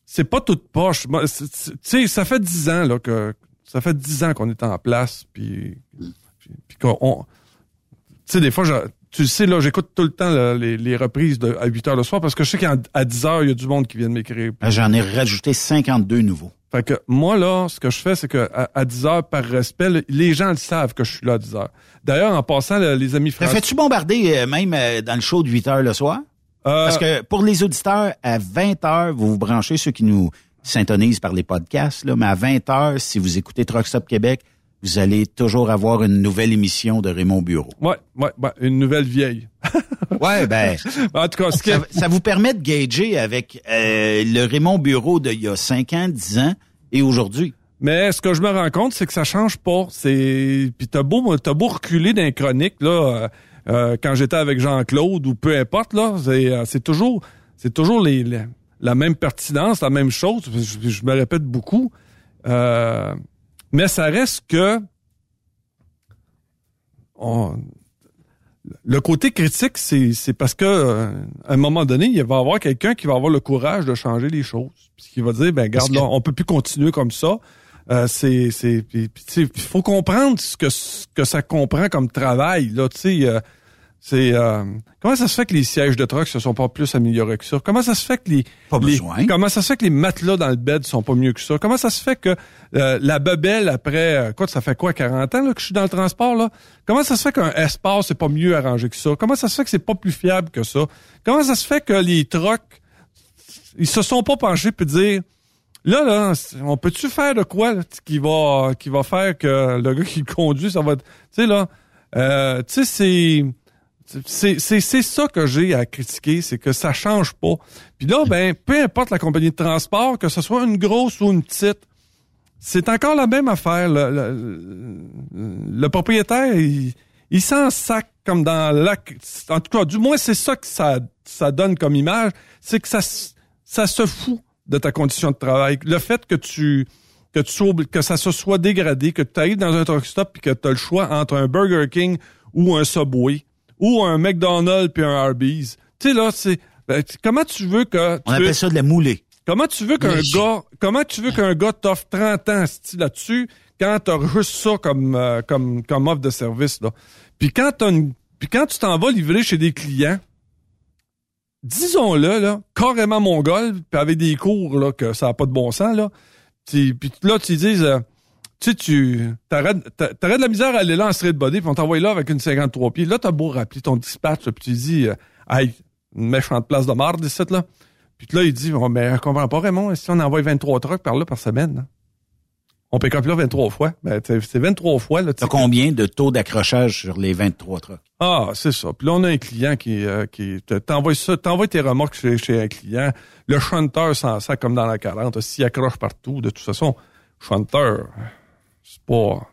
c'est pas toute poche. Tu sais, ça fait dix ans là que ça fait dix ans qu'on est en place, puis puis, puis qu'on on- tu sais des fois je- tu le sais, là, j'écoute tout le temps là, les, les reprises de, à 8 heures le soir parce que je sais qu'à à 10 heures, il y a du monde qui vient de m'écrire. Ah, J'en ai rajouté 52 nouveaux. Fait que moi, là, ce que je fais, c'est que à, à 10 heures, par respect, le- les gens le savent que je suis là à 10 heures. D'ailleurs, en passant, le- les amis français... fais-tu bombarder euh, même euh, dans le show de 8 heures le soir? Euh, Parce que pour les auditeurs, à 20 heures, vous vous branchez, ceux qui nous syntonisent par les podcasts, là, mais à 20 heures, si vous écoutez Truck Stop Québec, vous allez toujours avoir une nouvelle émission de Raymond Bureau. Ouais, ouais, ouais, une nouvelle vieille. Ouais, ben. en tout cas, ce ça, ça vous permet de gager avec euh, le Raymond Bureau d'il y a 5 ans, 10 ans et aujourd'hui. Mais ce que je me rends compte, c'est que ça change pas. C'est puis t'as beau t'as beau reculer d'un chronique là, euh, euh, quand j'étais avec Jean-Claude ou peu importe là, c'est euh, c'est toujours c'est toujours les, les- la même pertinence, la même chose. Je, je me répète beaucoup, Euh, mais ça reste que on- le côté critique, c'est c'est parce que euh, à un moment donné, il va y avoir quelqu'un qui va avoir le courage de changer les choses, puis qui va dire ben garde là, on peut plus continuer comme ça. Euh, c'est c'est faut comprendre ce que ce que ça comprend comme travail là, tu sais euh, c'est euh, comment ça se fait que les sièges de truck se sont pas plus améliorés que ça? Comment ça se fait que les, Pas les- besoin. comment ça se fait que les matelas dans le bed sont pas mieux que ça? Comment ça se fait que euh, la bebelle après euh, quoi ça fait quoi 40 ans là, que je suis dans le transport là? Comment ça se fait qu'un espace c'est pas mieux arrangé que ça? Comment ça se fait que c'est pas plus fiable que ça? Comment ça se fait que les trucks ils se sont pas penchés puis dire Là, là, on peut-tu faire de quoi là, qui va qui va faire que le gars qui conduit, ça va être. Tu sais, là, euh, tu sais, c'est. C'est, ça que j'ai à critiquer, c'est que ça change pas. Puis là, ben, peu importe la compagnie de transport, que ce soit une grosse ou une petite, c'est encore la même affaire. Le, propriétaire, il, s'en sac comme dans la... En tout cas, du moins, c'est ça que ça, donne comme image, c'est que ça, se fout de ta condition de travail. Le fait que tu que que ça se soit dégradé, que tu arrives dans un truck stop et que tu as le choix entre un Burger King ou un Subway ou un McDonald's puis un Arby's. Tu sais là, c'est ben, comment tu veux que On appelle ça de la moulée. Comment tu veux qu'un gars, comment tu veux qu'un gars t'offre 30 ans là-dessus quand t'as juste ça comme euh, comme comme offre de service là? Puis quand une, puis quand tu t'en vas livrer chez des clients, disons-le là, carrément mongol, puis avec des cours là que ça a pas de bon sens là. Puis là tu dis euh, tu sais, tu t'arrêtes t'a- t'arrêtes de la misère à aller là en straight body, puis on t'envoie là avec une 53 pieds. Là, t'as beau rappeler ton dispatch, là, puis tu dis euh, Hey, une méchante place de marde ici, là. Puis là, il dit oh, Mais je comprends pas, Raymond, si on envoie 23 trucks par là par semaine, là. on pick up là 23 fois. Ben, c'est 23 fois. Là, T'as combien de taux d'accrochage sur les 23 trucks? ah, c'est ça. Puis là, on a un client qui, euh, qui te- t'envoies ça, t'envoies tes remorques chez, chez un client. Le chanteur s'en sac comme dans la 40. S'il accroche partout, de toute façon, chanteur, c'est pas,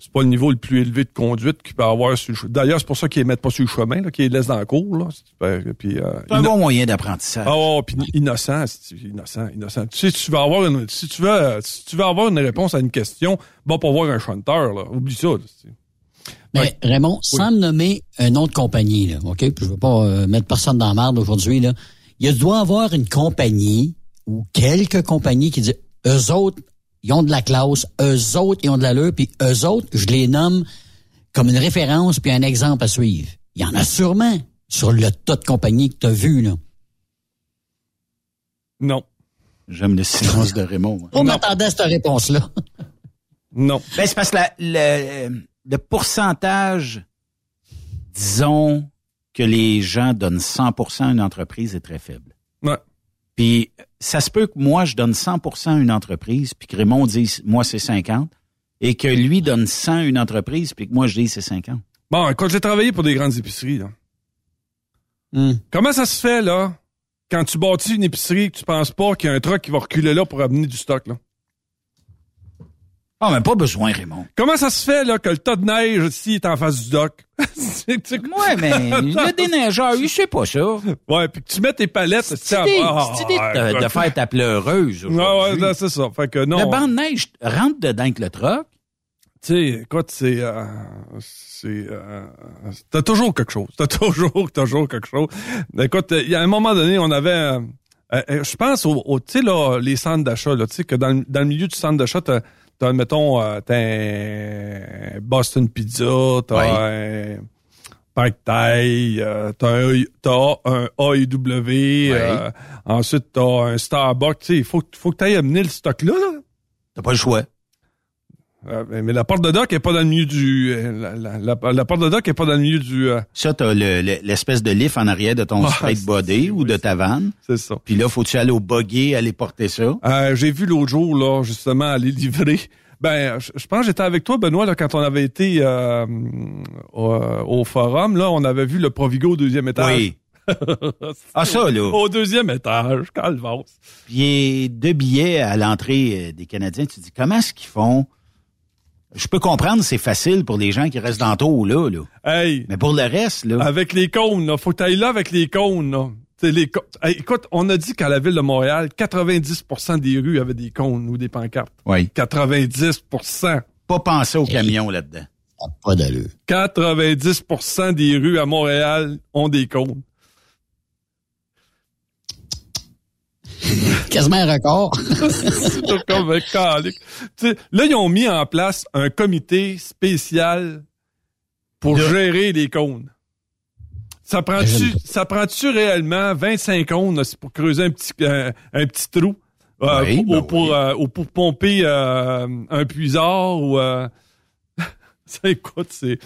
c'est pas le niveau le plus élevé de conduite qu'il peut avoir sur le chemin. D'ailleurs, c'est pour ça qu'ils les mettent pas sur le chemin, là, qu'ils les laissent dans la cour, là. C'est- ben, Puis, euh, C'est un inno- bon moyen d'apprentissage. ah, oh, puis innocent, c'est- innocent, innocent. Tu sais, tu veux avoir une, si tu veux, euh, si tu veux avoir une réponse à une question, va pas voir un chanteur, là. Oublie ça, là. Mais Raymond, sans me nommer un nom de compagnie, là, OK? Puis je veux pas euh, mettre personne dans la marde aujourd'hui, là. Il doit y avoir une compagnie ou quelques compagnies qui disent eux autres, ils ont de la classe, eux autres, ils ont de l'allure, puis eux autres, je les nomme comme une référence puis un exemple à suivre. Il y en a sûrement sur le tas de compagnies que tu as vu, là. Non. J'aime le silence de Raymond. On m'attendait à cette réponse-là. Non. Ben, c'est parce que la- le, le pourcentage, disons, que les gens donnent 100% à une entreprise est très faible. Ouais. Puis, ça se peut que moi, je donne 100% à une entreprise, puis que Raymond dise, moi, c'est 50, et que lui donne 100 à une entreprise, puis que moi, je dis, c'est 50. Bon, quand j'ai travaillé pour des grandes épiceries, là. Comment ça se fait, là, quand tu bâtis une épicerie, que tu penses pas qu'il y a un truck qui va reculer là pour amener du stock, là? Ah, mais pas besoin, Raymond. Comment ça se fait, là, que le tas de neige ici est en face du dock? Ouais, mais le déneigeur, il sait pas ça. Ouais, puis que tu mets tes palettes, C'est tu sais, idée, ah, c'est idée de, ah, de faire ta pleureuse. Ouais, ouais, aujourd'hui. là, c'est ça. Fait que non. Le banc de neige rentre dedans avec le truck. Tu sais, écoute, c'est, euh, c'est, euh, t'as toujours quelque chose. T'as toujours, toujours quelque chose. Écoute, il y a un moment donné, on avait, euh, euh, je pense au, au- tu sais là, les centres d'achat là, tu sais que dans, le- dans le milieu du centre d'achat, t'as, mettons, euh, t'as un Boston Pizza, t'as un Pack Taille, euh, t'as un, t'as un AEW, euh, ensuite t'as un Starbucks. Il faut, faut que tu ailles amener le stock-là. Là. T'as pas le choix. Euh, mais, la porte de dock est pas dans le milieu du... euh, La, la, la- la porte de dock est pas dans le milieu du... euh, Ça, t'as le- le- l'espèce de lift en arrière de ton Ah, straight body ou de ta vanne. C'est ça. Puis là, faut-tu aller au buggy, aller porter ça? J'ai vu l'autre jour, là, justement, aller livrer. Ben, je, je pense que j'étais avec toi, Benoît, là, quand on avait été au, au forum, là, on avait vu le Provigo au deuxième étage. Oui. Ah, ça, là. Au deuxième étage, calvasse. Puis deux billets à l'entrée des Canadiens. Tu te dis, comment est-ce qu'ils font? Je peux comprendre, c'est facile pour les gens qui restent dans taux, là, là. Hey, Mais pour le reste, là. avec les cônes, là, faut que t'ailles là avec les cônes, là. T'sais, les cô- Hey, écoute, on a dit qu'à la ville de Montréal, 90% des rues avaient des cônes ou des pancartes. Oui. 90%. Pas penser au camion là-dedans. Pas d'allure. 90% des rues à Montréal ont des cônes. Quasiment un record. C'est comme un calique. Tu sais, là, ils ont mis en place un comité spécial pour gérer les cônes. Ça prend-tu, ça prend-tu réellement 25 cônes pour creuser un petit, un, un petit trou euh, Oui, pour, ben ou pour, euh, ou pour pomper euh, un puisard ou euh, ça écoute, c'est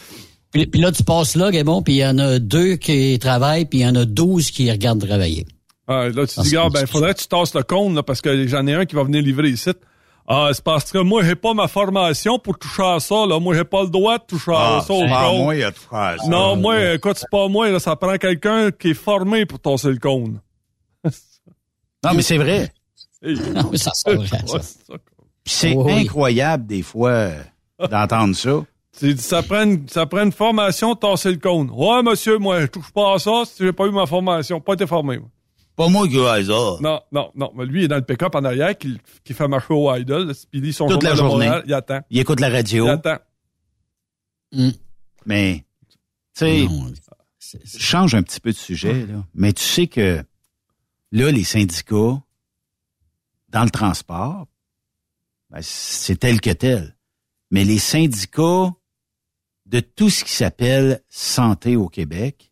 Puis, puis là, tu passes là, Gabon, puis il y en a deux qui travaillent, puis il y en a douze qui regardent travailler. Ah, là, tu Ah, dis, gars, ben, faudrait que tu tasses le cône, là, parce que j'en ai un qui va venir livrer ici. Ah, c'est parce que moi, j'ai pas ma formation pour toucher à ça, là. Moi, j'ai pas le droit de toucher à ça au Ah, c'est pas cône. moi, il a ça. Non, moi, écoute, c'est pas moi, là. Ça prend quelqu'un qui est formé pour tasser le cône. Non, mais c'est vrai. Non, mais ça, c'est vrai, ça. C'est Oui, incroyable, des fois, d'entendre ça. Ça prend, une, ça prend une formation de tasser le cône. Ouais, monsieur, moi, je touche pas à ça si j'ai pas eu ma formation. Pas été formé, moi. Pas moi qui ai ça. Non, non, non. Mais lui, il est dans le pick-up en arrière qui, qui fait marcher au idol. Puis il lit son Toute la journal de journée. Il attend. Il écoute la radio. Il attend. Mais, tu sais, change un petit peu de sujet, là. Mais tu sais que, là, les syndicats, dans le transport, ben, c'est tel que tel. Mais les syndicats de tout ce qui s'appelle santé au Québec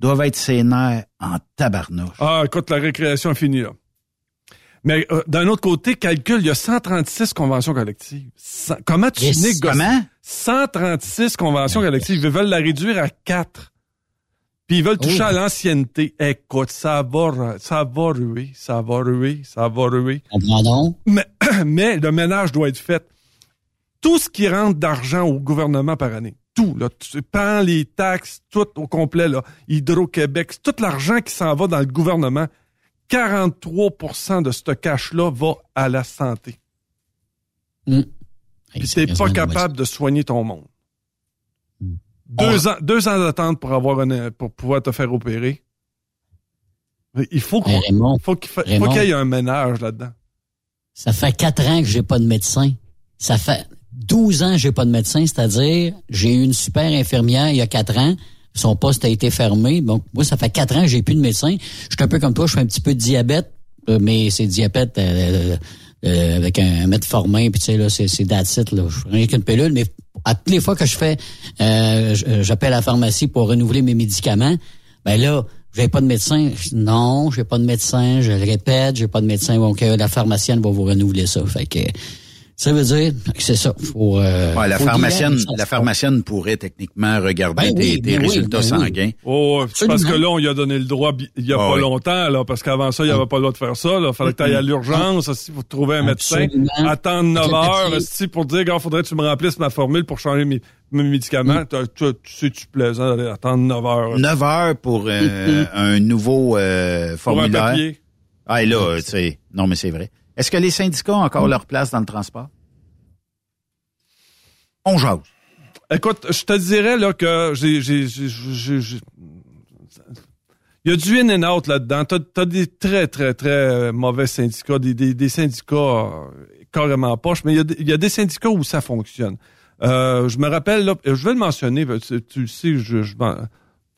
doivent être sénères en tabarnouche. Ah, écoute, la récréation est finie, là. Mais euh, d'un autre côté, calcul, il y a 136 conventions collectives. Cent- comment tu Yes. négocies? Comment? 136 conventions collectives. Ils veulent la réduire à 4. Puis ils veulent toucher Oh. à l'ancienneté. Écoute, ça va, ça va ruer, ça va ruer, ça va ruer. Comprends donc. Mais, mais le ménage doit être fait. Tout ce qui rentre d'argent au gouvernement par année, tout, là, tu prends les taxes, tout au complet, là, Hydro-Québec, tout l'argent qui s'en va dans le gouvernement. 43% de ce cash-là va à la santé. Puis c'est t'es quasiment pas capable de soigner ton monde. Hmm. Deux ans, deux ans d'attente pour avoir un, pour pouvoir te faire opérer. Il faut qu'il y ait un ménage là-dedans. Ça fait quatre ans que j'ai pas de médecin. Ça fait 12 ans j'ai pas de médecin, c'est-à-dire j'ai eu une super infirmière il y a quatre ans. Son poste a été fermé. Donc, moi, ça fait quatre ans que j'ai plus de médecin. Je suis un peu comme toi, je fais un petit peu de diabète, euh, mais c'est diabète euh, euh, avec un, un metformin, puis tu sais, là, c'est, it, là. Je rien qu'une pilule, mais à toutes les fois que je fais, euh, euh, j'appelle la pharmacie pour renouveler mes médicaments, ben là, j'ai pas de médecin. Non, j'ai pas de médecin. Je le répète, j'ai pas de médecin. Donc, euh, la pharmacienne va vous renouveler ça. Fait que ça veut dire que c'est ça. Faut, euh, Ouais, la faut pharmacienne, la pharmacienne pourrait techniquement regarder Ben oui, tes, tes ben résultats ben oui. sanguins. Oh, c'est parce que là, on lui a donné le droit il y a Ah pas oui. longtemps, là, parce qu'avant ça, il n'y avait pas le droit de faire ça. Il fallait que tu ailles à l'urgence aussi pour trouver un médecin. Absolument. Attendre 9 Avec le heures aussi, pour dire, gars, faudrait que tu me remplisses ma formule pour changer mes, mes médicaments. Tu, tu, tu sais, tu plaisant d'aller attendre 9 heures. 9 heures pour euh, un nouveau euh, Pour un formulaire. papier. Ah, et là, euh, tu sais, non, mais c'est vrai. Est-ce que les syndicats ont encore leur place dans le transport? On jase. Écoute, je te dirais là que j'ai, j'ai, j'ai, j'ai- j'ai- il y a du in and out là-dedans. T'as, t'as des très, très, très mauvais syndicats, des, des, des syndicats euh, carrément poches, mais il y, a des, il y a des syndicats où ça fonctionne. Euh, je me rappelle, là, je vais le mentionner, tu, tu le sais, je,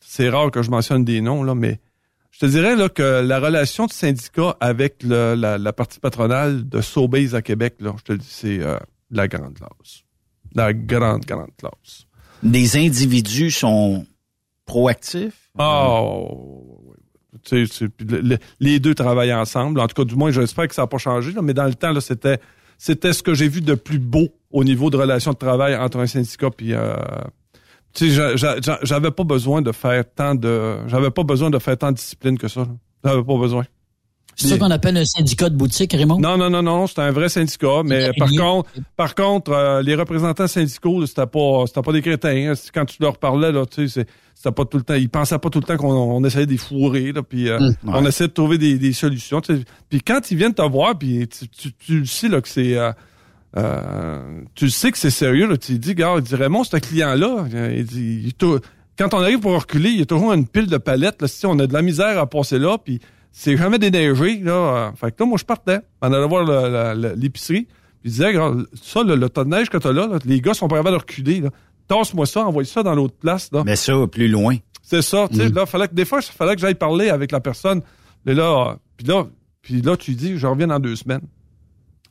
c'est rare que je mentionne des noms, là, mais je te dirais là, que la relation de syndicat avec le- la, la partie patronale de Sobeys à Québec, là, je te le dis, c'est euh, la grande classe. La grande, grande classe. Des individus sont proactif? Oh, tu sais, le- le- les deux travaillent ensemble. En tout cas, du moins, j'espère que ça n'a pas changé. là, mais dans le temps, là, c'était, c'était ce que j'ai vu de plus beau au niveau de relations de travail entre un syndicat puis. euh, tu sais, j'a- j'a- j'a- j'avais pas besoin de faire tant de, j'avais pas besoin de faire tant de discipline que ça. J'avais pas besoin. C'est ça qu'on appelle un syndicat de boutique, Raymond? Non, non, non, non, c'était un vrai syndicat, mais par contre, par contre, euh, les représentants syndicaux, c'était pas, c'était pas des crétins. hein. C'est- Quand tu leur parlais, là, tu sais, c'est- c'était pas tout le temps, ils pensaient pas tout le temps qu'on on essayait de les fourrer, là, puis euh, Hum, on essayait de trouver des, des solutions. tu sais. Puis quand ils viennent te voir, puis tu, tu, tu le sais là que c'est, euh, euh, tu sais que c'est sérieux, là, tu dis, gars, il dit Raymond, ce client-là, euh, il dit, il quand on arrive pour reculer, il y a toujours une pile de palettes. Là, si on a de la misère à passer là, puis c'est jamais déneigé. Là, euh, fait que là, moi, je partais. On allait voir l'épicerie. Puis je disais, ça, le, le tas de neige que t'as là, là, les gars sont pas capables de reculer. Là. Tasse-moi ça, envoie ça dans l'autre place. Là. Mais ça, plus loin. C'est ça, tu sais, Mm. là, fallait que, des fois, il fallait que j'aille parler avec la personne. Là, puis là, puis là, tu dis, je reviens dans deux semaines.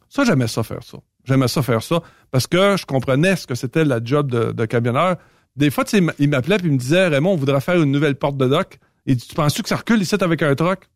Ça, j'aimais ça faire ça. J'aimais ça faire ça parce que je comprenais ce que c'était la job de, de camionneur. Des fois, tu sais, il m'appelait puis il me disait, Raymond, on voudrait faire une nouvelle porte de dock. Et tu penses-tu que ça recule ici avec un truck?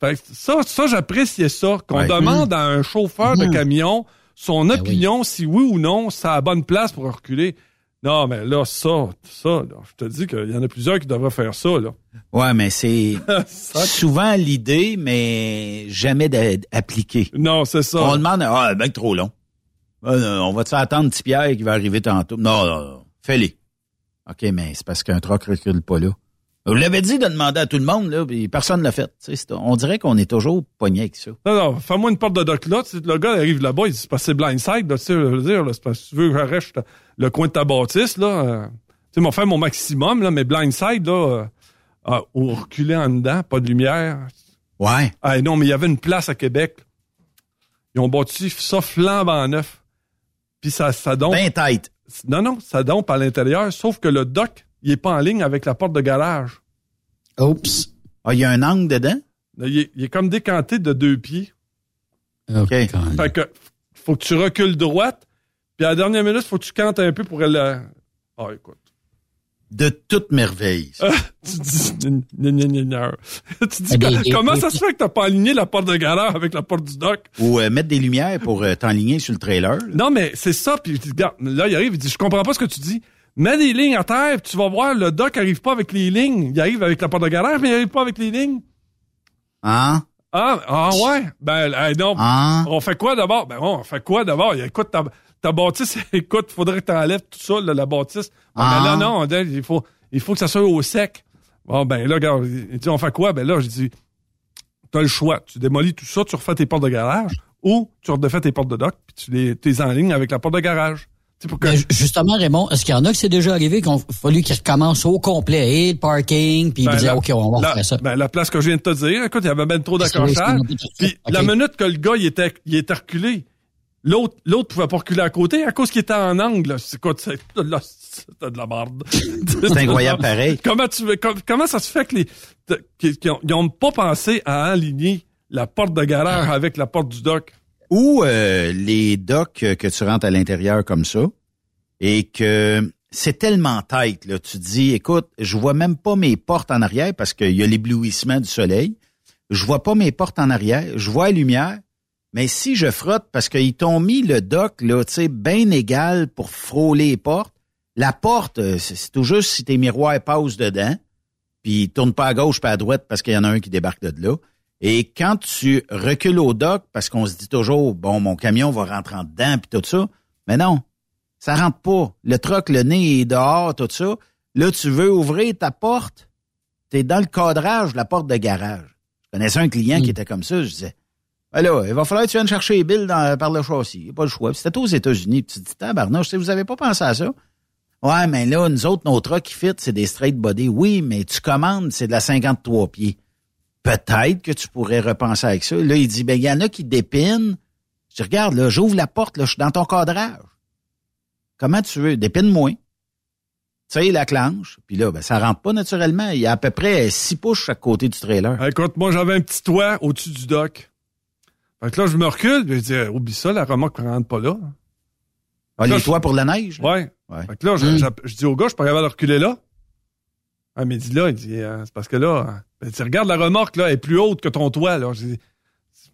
Fait que ça, ça j'appréciais ça. Qu'on Ouais. demande à un chauffeur de Mhm. camion son opinion, si oui ou non, c'est à la bonne place pour reculer. Non, mais là, ça, ça, là, je te dis qu'il y en a plusieurs qui devraient faire ça, là. Ouais, mais c'est souvent l'idée, mais jamais appliqué. Non, c'est ça. On demande, ah, ben trop long. Ah, on va-tu attendre petit Pierre qui va arriver tantôt? Non, non, non. Fais-les. OK, mais c'est parce qu'un truck recule pas là. Vous l'avez dit de demander à tout le monde, là, puis personne ne l'a fait. C'est- On dirait qu'on est toujours pogné avec ça. Non, non, fais-moi une porte de dock là. Le gars arrive là-bas, il dit, c'est parce que c'est blindside, là, tu sais, je veux dire, là, c'est parce que tu veux que le coin de ta bâtisse, là. euh, tu sais, m'ont fait mon maximum, là, mais blindside, là, euh, ah, au reculer en dedans, pas de lumière. Ouais. Ah, non, mais il y avait une place à Québec. Ils ont bâti ça flambant neuf. Puis ça, ça dompe. Ben tête. Non, non, ça dompe à l'intérieur, sauf que le dock, il est pas en ligne avec la porte de garage. Oups. Ah, il y a un angle dedans? Il est, il est comme décanté de deux pieds. OK. Fait que faut que tu recules droite, puis à la dernière minute, faut que tu cantes un peu pour elle. euh, Ah, écoute. De toute merveille. ça. tu dis, tu Des- des- comment des- ça se fait que t'as pas aligné la porte de garage avec la porte du dock? Ou euh, mettre des lumières pour euh, t'enligner sur le trailer. là. Non, mais c'est ça, puis regarde, là, il arrive, il dit, je comprends pas ce que tu dis. Mets des lignes à terre, puis tu vas voir, le dock arrive pas avec les lignes. Il arrive avec la porte de garage, mais il arrive pas avec les lignes. Hein? Ah, ah ouais? Ben, hey, non. Hein? On fait quoi d'abord? Ben, on fait quoi d'abord? Écoute, ta, ta bâtisse, écoute, faudrait que t'enlèves tout ça, là, la bâtisse. Bon, Ah. Ben là, non, on- il faut, il faut que ça soit au sec. Bon, ben là, regarde, il dit, on fait quoi? Ben là, je dis, t'as le choix. Tu démolis tout ça, tu refais tes portes de garage, ou tu redefais tes portes de dock, puis tu les, t'es en ligne avec la porte de garage. Tu pour que... Ben, justement, Raymond, est-ce qu'il y en a que c'est déjà arrivé qu'on fallu qu'ils recommencent au complet, et le parking, puis ils Ben, disaient, la- OK, on va la, refaire ça. Ben, la place que je viens de te dire, écoute, il y avait même trop d'accrochage. Puis la minute que le gars, il était, il était reculé, l'autre, l'autre pouvait pas reculer à côté à cause qu'il était en angle. C'est quoi, c'est, de la merde. C'est incroyable pareil. Comment tu comment ça se fait que les, qu'ils qu'ils ont, ils ont pas pensé à aligner la porte de garage Ah. avec la porte du dock? Ou euh, les docks euh, que tu rentres à l'intérieur comme ça et que c'est tellement tête, là. Tu te dis, écoute, je vois même pas mes portes en arrière parce qu'il y a l'éblouissement du soleil. Je vois pas mes portes en arrière. Je vois la lumière. Mais si je frotte, parce qu'ils t'ont mis le dock, là, tu sais, bien égal pour frôler les portes, la porte, euh, c'est tout juste si tes miroirs passent dedans, puis ils tournent pas à gauche pas à droite parce qu'il y en a un qui débarque de là. Et quand tu recules au dock, parce qu'on se dit toujours, bon, mon camion va rentrer en dedans, puis tout ça, mais non, ça rentre pas. Le truck, le nez est dehors, tout ça. Là, tu veux ouvrir ta porte, t'es dans le cadrage de la porte de garage. Je connaissais un client qui était comme ça, je disais, ben il va falloir que tu viennes chercher les billes dans- par le châssis. Il n'y a pas le choix. C'était aux États-Unis. Tu te dis, tabarnouche, sais, vous avez pas pensé à ça? Ouais, mais là, nous autres, nos trucks qui fit, c'est des straight body. Oui, mais tu commandes, c'est de la 53 pieds. Peut-être que tu pourrais repenser avec ça. Là, il dit, ben, il y en a qui dépinent. Je regarde, là, j'ouvre la porte, là, je suis dans ton cadrage. Comment tu veux? Dépine-moi. Tu sais, la clenche. Puis là, ben, ça rentre pas naturellement. Il y a à peu près six pouces chaque côté du trailer. Écoute, moi, j'avais un petit toit au-dessus du dock. Fait que là, je me recule, je dis, oublie ça, la remorque ne rentre pas là. Ah, les toits pour la neige? Ouais. Ouais. Fait que là, je, Mm. j'app- je dis au gars, je suis pas capable de reculer là. Ah, mais il dit là, il dit, euh, c'est parce que là, ben, tu regardes la remorque, là, elle est plus haute que ton toit, là. Je dis,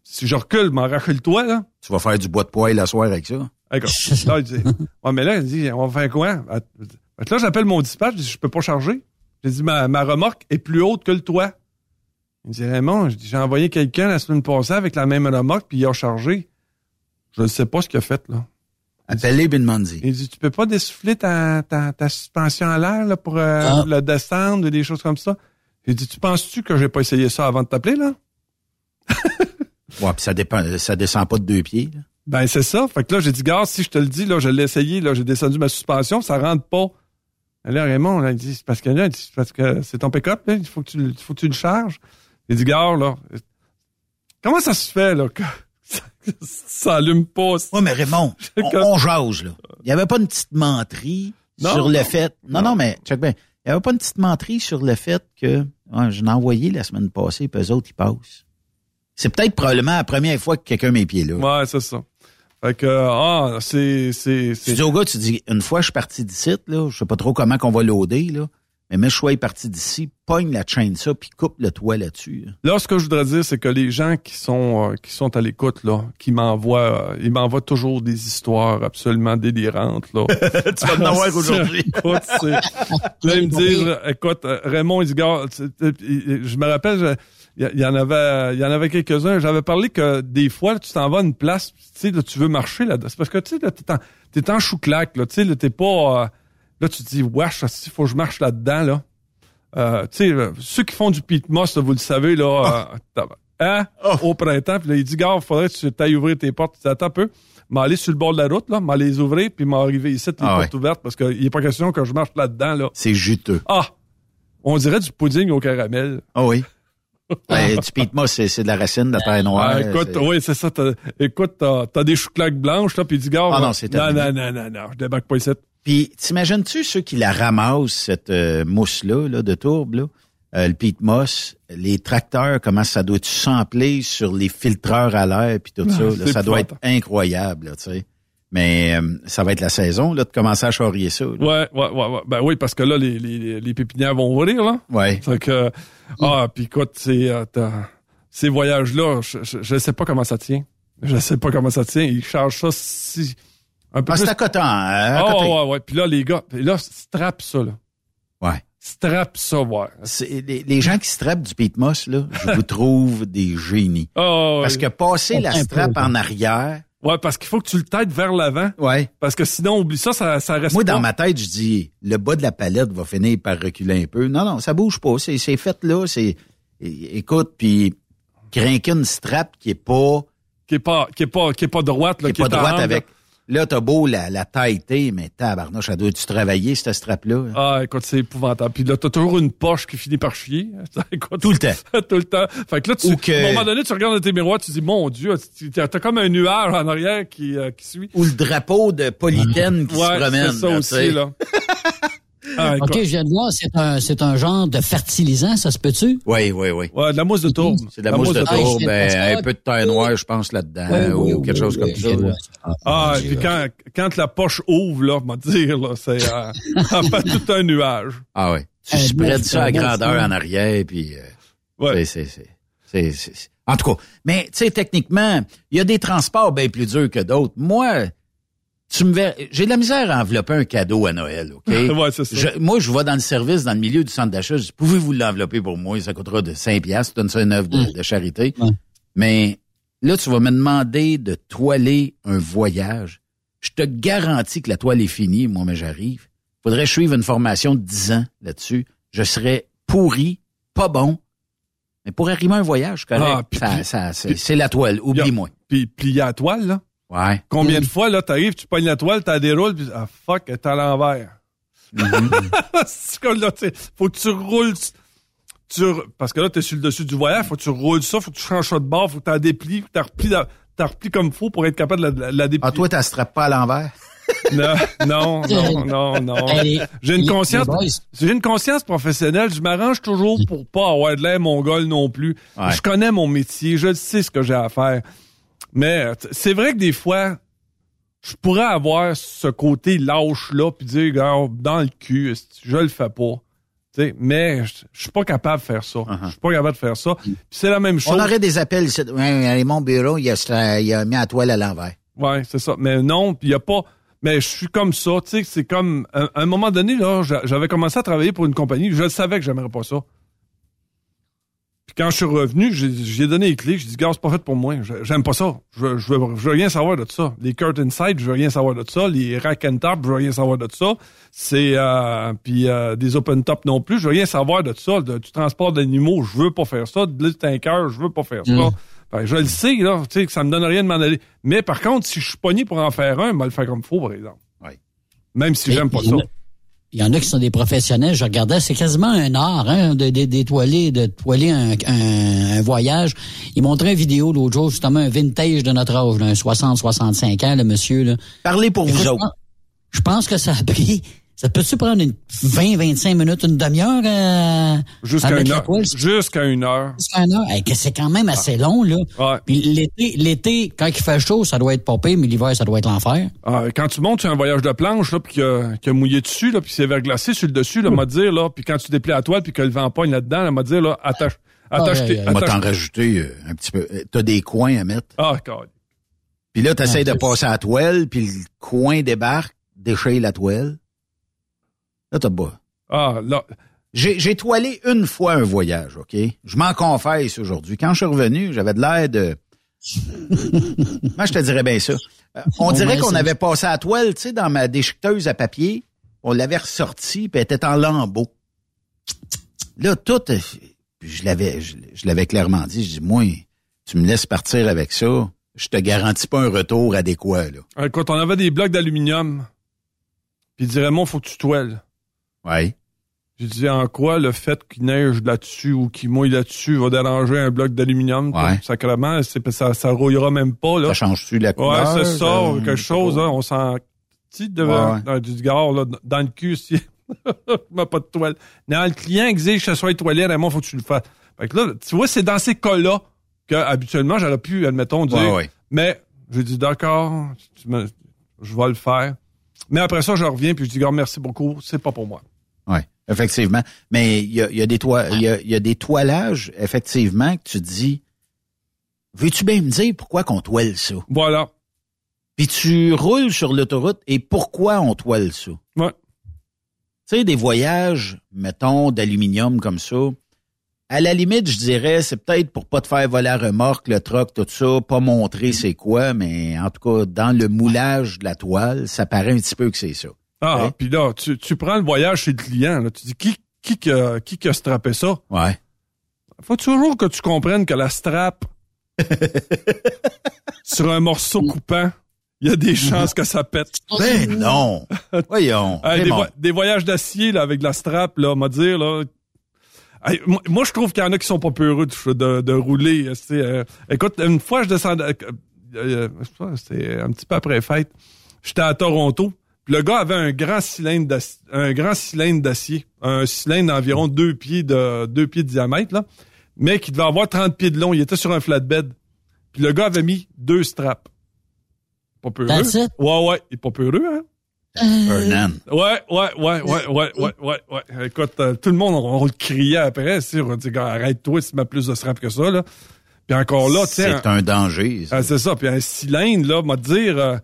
si je recule, m'en rachète le toit, là. Tu vas faire du bois de poêle la soirée avec ça. D'accord. Là, il dit, ouais, mais là, il dit, on va faire quoi? Fait que là, j'appelle mon dispatch, je dis, je peux pas charger. J'ai dit, ma, ma remorque est plus haute que le toit. Il me dit, Raymond, j'ai envoyé quelqu'un la semaine passée avec la même remorque, puis il a chargé. Je ne sais pas ce qu'il a fait, là. Appelez Ben Mondi. Il dit, tu peux pas dessouffler ta, ta, ta suspension à l'air, là, pour euh, Ah. le descendre, des choses comme ça? J'ai dit, tu penses-tu que j'ai pas essayé ça avant de t'appeler, là? Ouais, puis ça dépend, ça descend pas de deux pieds. là. Ben, c'est ça. Fait que là, j'ai dit, gars, si je te le dis, là, je l'ai essayé, là, j'ai descendu ma suspension, ça rentre pas. Et là, Raymond, là, il dit, c'est parce que là, il c'est parce que c'est ton pick-up, là, il faut que tu, il faut que tu le charges. J'ai dit, gars, là, comment ça se fait, là, que ça, ça allume pas? Ouais, mais Raymond, on, on jase, là. Il y avait pas une petite menterie Non, sur le non. fait. Non, non, mais check bien. Il y avait pas une petite menterie sur le fait que je l'ai envoyé la semaine passée, puis eux autres, ils passent. C'est peut-être probablement la première fois que quelqu'un met les pieds là. Ouais, c'est ça. Fait que, ah, c'est, c'est, Tu dis au gars, tu dis, une fois je suis parti d'ici, là, je sais pas trop comment qu'on va loader, là, mais je suis parti d'ici, pogne la chaîne ça, puis coupe le toit là-dessus. là. Là, ce que je voudrais dire, c'est que les gens qui sont euh, qui sont à l'écoute, là, qui m'envoient, euh, ils m'envoient toujours des histoires absolument délirantes, là. Tu vas en avoir aujourd'hui. Écoute, là, ils me disent, écoute, euh, Raymond, tu- je me rappelle, il y, en avait, il y en avait quelques-uns. J'avais parlé que des fois, tu t'en vas à une place, tu sais, tu veux marcher là. C'est parce que tu sais, là, t'es en, t'es en chou-clac, là. Tu sais, t'es pas, euh, là, tu te dis, wesh, il faut que je marche là-dedans, là. Euh, tu sais, euh, ceux qui font du pit moss, là, vous le savez, là, euh, t'as- hein, au printemps, puis là, il dit, gars, faudrait que tu t'ailles ouvrir tes portes. Tu dis, attends un peu, m'aller sur le bord de la route, là, m'aller les ouvrir, puis m'arriver ici, les Ah portes ouvertes, parce qu'il n'est pas question que je marche là-dedans, là. C'est juteux. Ah! On dirait du pudding au caramel. Ah oui. Ben, du pite moi, c'est de la racine de la terre noire. Ah, écoute, oui, c'est ça. écoute, t'as, t'as des chouclaques blanches, là, puis il dit, gars, Ah non, c'est non, non, non, non, non, je débarque pas ici. Puis, t'imagines-tu ceux qui la ramassent, cette euh, mousse-là, là, de tourbe, là, euh, le peat moss, les tracteurs, comment ça doit être samplé sur les filtreurs à l'air, puis tout ça. là, ça doit être incroyable, tu sais. Mais euh, ça va être la saison, là, de commencer à charrier ça. là. Ouais, ouais, ouais, ouais. Ben oui, parce que là, les, les, les pépinières vont ouvrir, là. Ouais. Fait que, ah, puis écoute, c'est, euh, ces voyages-là, je, je, je sais pas comment ça tient. Je sais pas comment ça tient. Ils chargent ça si, un peu Ah, c'est plus. à côté, hein, à Ah, côté. ouais, ouais, ouais. Puis là, les gars, là, strap ça, là. Ouais. Strap ça, ouais. C'est- Les, les gens qui strapent du peat moss, là, je vous trouve des génies. Ouais. Parce que passer la peu, strap en arrière, Ouais, parce qu'il faut que tu le têtes vers l'avant. Ouais. Parce que sinon, oublie ça, ça, ça reste Moi, pas. dans ma tête, je dis, le bas de la palette va finir par reculer un peu. Non, non, ça bouge pas. C'est, c'est fait là. C'est, écoute, puis craquer une strap qui est pas, Qui est pas, qui est pas, qui est pas droite, là, qui est pas droite avec. Là, t'as beau la, la tailleter, mais tabarnouche, ça doit-tu travailler, cette strap-là? Ah, écoute, c'est épouvantable. Puis là, t'as toujours une poche qui finit par chier. Écoute, Tout le temps. tout le temps. Fait que là, tu, que- à un moment donné, tu regardes dans tes miroirs, tu dis, mon Dieu, t'as comme un nuage en arrière qui, euh, qui suit. Ou le drapeau de Polythène qui Ouais, se promène. c'est ça là, aussi, là. Ah. OK, je viens de voir, c'est un, c'est un genre de fertilisant, ça se peut-tu? Oui, oui, oui. Ouais, de la mousse de tourbe. C'est de la, mousse de Ah, tourbe, ben, pas. un peu de terre noire, je pense, là-dedans, ou quelque chose comme ça. là. Ah, et puis quand, quand la poche ouvre, là, on va dire, là, c'est, euh, ça fait tout un nuage. Ah oui. Tu spreads ça à grandeur en arrière, puis... euh, Ouais. c'est- c'est- c'est- c'est- c'est- c'est- En tout cas, mais tu sais, techniquement, il y a des transports bien plus durs que d'autres. Moi, tu me verras... J'ai de la misère à envelopper un cadeau à Noël, OK? Ouais, c'est ça. Je- moi, je vais dans le service, dans le milieu du centre d'achat, je dis, pouvez-vous l'envelopper pour moi? Ça coûtera de 5 piastres, tu donnes ça une œuvre de, de charité. Ouais. Mais là, tu vas me demander de toiler un voyage. Je te garantis que la toile est finie, moi, mais j'arrive. Faudrait que je suive une formation de 10 ans là-dessus. Je serais pourri, pas bon. Mais pour arriver à un voyage, correct. Ah, ça, c'est, la toile, oublie-moi. Puis plié à la toile, là? Ouais. Combien de fois, là, t'arrives, tu pognes la toile, t'as déroules, puis ah, fuck, elle est à l'envers. C'est comme là, tu sais, faut que tu roules, tu, parce que là, t'es sur le dessus du voyage, faut que tu roules ça, faut que tu changes ça de bord, faut que t'en déplies, faut que t'en replies, replies comme faut pour être capable de la, la déplier. Ah, toi, t'as strappes pas à l'envers? Non, non, non, non, non. J'ai une conscience, j'ai une conscience professionnelle. Je m'arrange toujours pour pas avoir de l'air mongol non plus. Ouais. Je connais mon métier, je sais ce que j'ai à faire. Mais euh, c'est vrai que des fois, je pourrais avoir ce côté lâche là puis dire, gars, dans le cul, je le fais pas. Tu sais, mais je suis pas capable de faire ça. Je suis pas capable de faire ça. Puis c'est la même chose. On aurait des appels. ici. Ouais, allez, mon bureau, il a, il a mis la toile à l'envers. Ouais, c'est ça. Mais non, puis il y a pas. Mais je suis comme ça, tu sais, c'est comme à un moment donné là, j'a- j'avais commencé à travailler pour une compagnie, je savais que j'aimerais pas ça. Quand je suis revenu, j'ai donné les clés, j'ai dit gars, c'est pas fait pour moi, j'aime pas ça. Je veux, je veux, je veux rien savoir de ça. Les curtain side, je veux rien savoir de ça, les rack and top, je veux rien savoir de ça. C'est euh, puis euh, des open top non plus, je veux rien savoir de ça, de- du transport d'animaux, je veux pas faire ça, de tanker, je veux pas faire ça. Mm. Que je le sais, là, tu sais, que ça me donne rien de m'en aller. Mais par contre, si je suis pogné pour en faire un, je vais le faire comme il faut, par exemple. Même si j'aime pas ça. Il y en a qui sont des professionnels. Je regardais, c'est quasiment un art, hein, de, de- d'étoiler, de toiler un, un- un voyage. Il montrait une vidéo l'autre jour, justement, un vintage de notre âge, là, un 60-65 ans, le monsieur. Là. Parlez pour vous je autres. pense- Je pense que ça a pris. Ça peut-tu prendre une 20-25 minutes, une demi-heure à, à Jusqu'à une heure. Jusqu'à une heure. Jusqu'à une heure. Hey, que c'est quand même assez long, là. Puis l'été, l'été, quand il fait chaud, ça doit être popé, mais l'hiver, ça doit être l'enfer. Ah, quand tu montes sur un voyage de planche, là, puis y a mouillé dessus, là, puis c'est verglacé sur le dessus, là, m'a dire, là, puis quand tu déplies la toile, puis que le vent pogne là-dedans, là, m'a dire, là, attache, attache tes, On va attache- t'en rajouter euh, un petit peu. Euh, T'as des coins à mettre. Ah, God. Puis là, t'essayes Ah, de passer à la toile, puis le coin débarque, déchire la toile. Là, t'as bas. Ah, là. J'ai, j'ai toilé une fois un voyage, OK? Je m'en confesse aujourd'hui. Quand je suis revenu, j'avais de l'air de... Moi, je te dirais bien ça. Euh, on dirait qu'on avait passé à la toile, tu sais, dans ma déchiqueteuse à papier. On l'avait ressortie, puis elle était en lambeaux. Là, tout... euh, puis je l'avais, je, je l'avais clairement dit. Je dis, moi, tu me laisses partir avec ça, je te garantis pas un retour adéquat, là. Écoute, on avait des blocs d'aluminium, puis il dirait, mon, faut que tu toiles. Oui. J'ai dit, en quoi le fait qu'il neige là-dessus ou qu'il mouille là-dessus va déranger un bloc d'aluminium? Ouais. Sacrement, c'est, ça, ça rouillera même pas, là. Ça change-tu la couleur? Ouais, c'est ça, euh, quelque chose, hein, on sent petit de, Ouais, ouais. dans du gars, là, dans le cul, si pas de toile. Non, le client exige que je sois toilé, Raymond, faut que tu le fasses. Fait que là, tu vois, c'est dans ces cas-là que, habituellement, j'aurais pu, admettons, dire, mais j'ai dit, d'accord, je vais le faire. Mais après ça, je reviens, puis je dis, gars, merci beaucoup, c'est pas pour moi. Effectivement. Mais il y a, il y a des toi- il y a, il y a des toilages, effectivement, que tu dis Veux-tu bien me dire pourquoi qu'on toile ça? Voilà. Puis tu roules sur l'autoroute et pourquoi on toile ça? Ouais. Tu sais, des voyages, mettons, d'aluminium comme ça. À la limite, je dirais, c'est peut-être pour pas te faire voler la remorque, le troc, tout ça, pas montrer c'est quoi, mais en tout cas, dans le moulage de la toile, ça paraît un petit peu que c'est ça. Ah, puis là, tu, tu prends le voyage chez le client, là, tu dis, qui, qui, qui, a- qui, qui a strappé ça? Ouais. Faut toujours que tu comprennes que la strap sur un morceau coupant, il y a des chances que ça pète. Ben non! Voyons. Hey, des, Raymond. vo- des voyages d'acier là, avec de la strap, là, m'a dire, là. Hey, moi, moi, je trouve qu'il y en a qui sont pas peureux de, de, de rouler. euh, écoute, une fois, je descendais. euh, euh, je sais pas, C'était un petit peu après fête. J'étais à Toronto. Le gars avait un grand cylindre d'acier, un grand cylindre d'acier, un cylindre d'environ deux pieds de deux pieds de diamètre là, mais qui devait avoir 30 pieds de long. Il était sur un flatbed. Puis le gars avait mis deux straps. Pas peureux. That's it? Ouais ouais, il est pas peureux hein? Hernan. Ouais, ouais, ouais, ouais, ouais, ouais, ouais, ouais. Écoute, euh, tout le monde, on, on le criait après, tu sais, on dit, gars, arrête-toi si tu mets plus de strap que ça, là. Puis encore là, tu sais. C'est un danger. ça. Ah, c'est ça. Puis un cylindre, là, m'a dire, euh,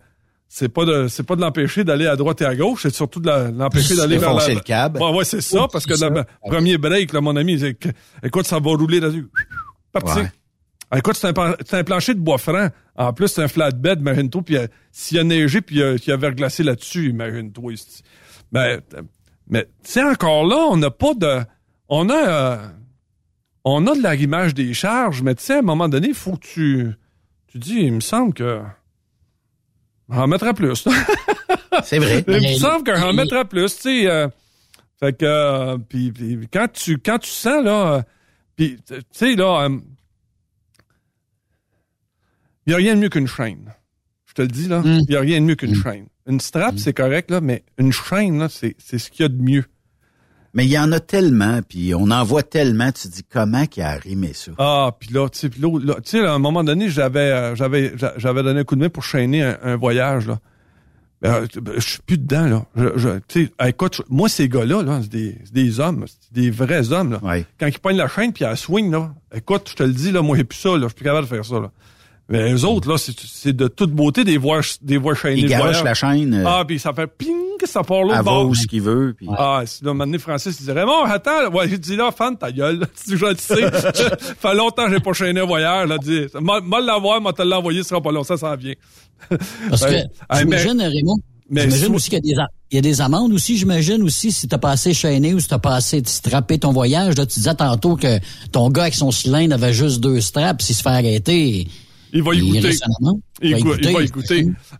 c'est pas de, c'est pas de l'empêcher d'aller à droite et à gauche, c'est surtout de l'empêcher d'aller vers la. Le câble. Ouais, ouais, c'est ça, parce que le premier break, là, mon ami, c'est que, écoute, ça va rouler là-dessus. Parti. Ouais. Ah, écoute, c'est un, plancher de bois franc. En plus, c'est un flatbed, imagine-toi. Puis euh, s'il a neigé puis euh, y a verglacé là-dessus, imagine-toi. Mais, euh, mais tu sais, encore là, on n'a pas de... On a... euh, on a de l'arrimage des charges, mais tu sais, à un moment donné, il faut que tu... Tu dis, il me semble que... On en mettra plus. C'est vrai. il me semble qu'on en mettra plus, tu sais. euh, fait que... euh, puis, puis quand, tu, quand tu sens, là... euh, puis, tu sais, là... il n'y a rien de mieux qu'une chaîne. Je te le dis, là. Il n'y a rien de mieux qu'une chaîne. Une strap, c'est correct, là, mais une chaîne, là, c'est ce qu'il y a de mieux. Mais il y en a tellement, puis on en voit tellement, tu te dis comment qu'il a arrimé ça? Ah, puis là, tu sais, là, tu sais, à un moment donné, j'avais euh, j'avais j'a- j'avais donné un coup de main pour chaîner un, un voyage, là. Ben, ben, je suis plus dedans, là. Je, je- tu sais, écoute, moi, ces gars-là, là, c'est des, des hommes, c'est des vrais hommes, là. Quand ils pognent la chaîne puis ils la swing, là, écoute, je te le dis, là, moi, j'ai plus ça, là. Je suis plus capable de faire ça, là. Mais eux autres, là, c'est, c'est de toute beauté des voies, des voies chaînées. Il de garoche voyage. la chaîne, euh, ah, puis ça fait ping, ça part l'autre Elle va bord. où ce qu'il veut. Puis... Ah, c'est là, un moment donné, Francis, il dirait, bon, attends, ouais, il dit là, fan, ta gueule, le sais. ça fait longtemps que j'ai pas chaîné un voyage, là, dit, moi, moi l'avoir, moi te l'envoyer, ce sera pas long, ça s'en vient. Parce que, j'imagine, Raymond, mais j'imagine aussi qu'il y a des, il y a des amendes aussi, j'imagine aussi, si t'as pas assez chaîné ou si t'as pas assez strappé ton voyage. Là, tu disais tantôt que ton gars avec son cylindre avait juste deux straps, s'il se fait arrêter, Il va amende. Il, va goûte- il va.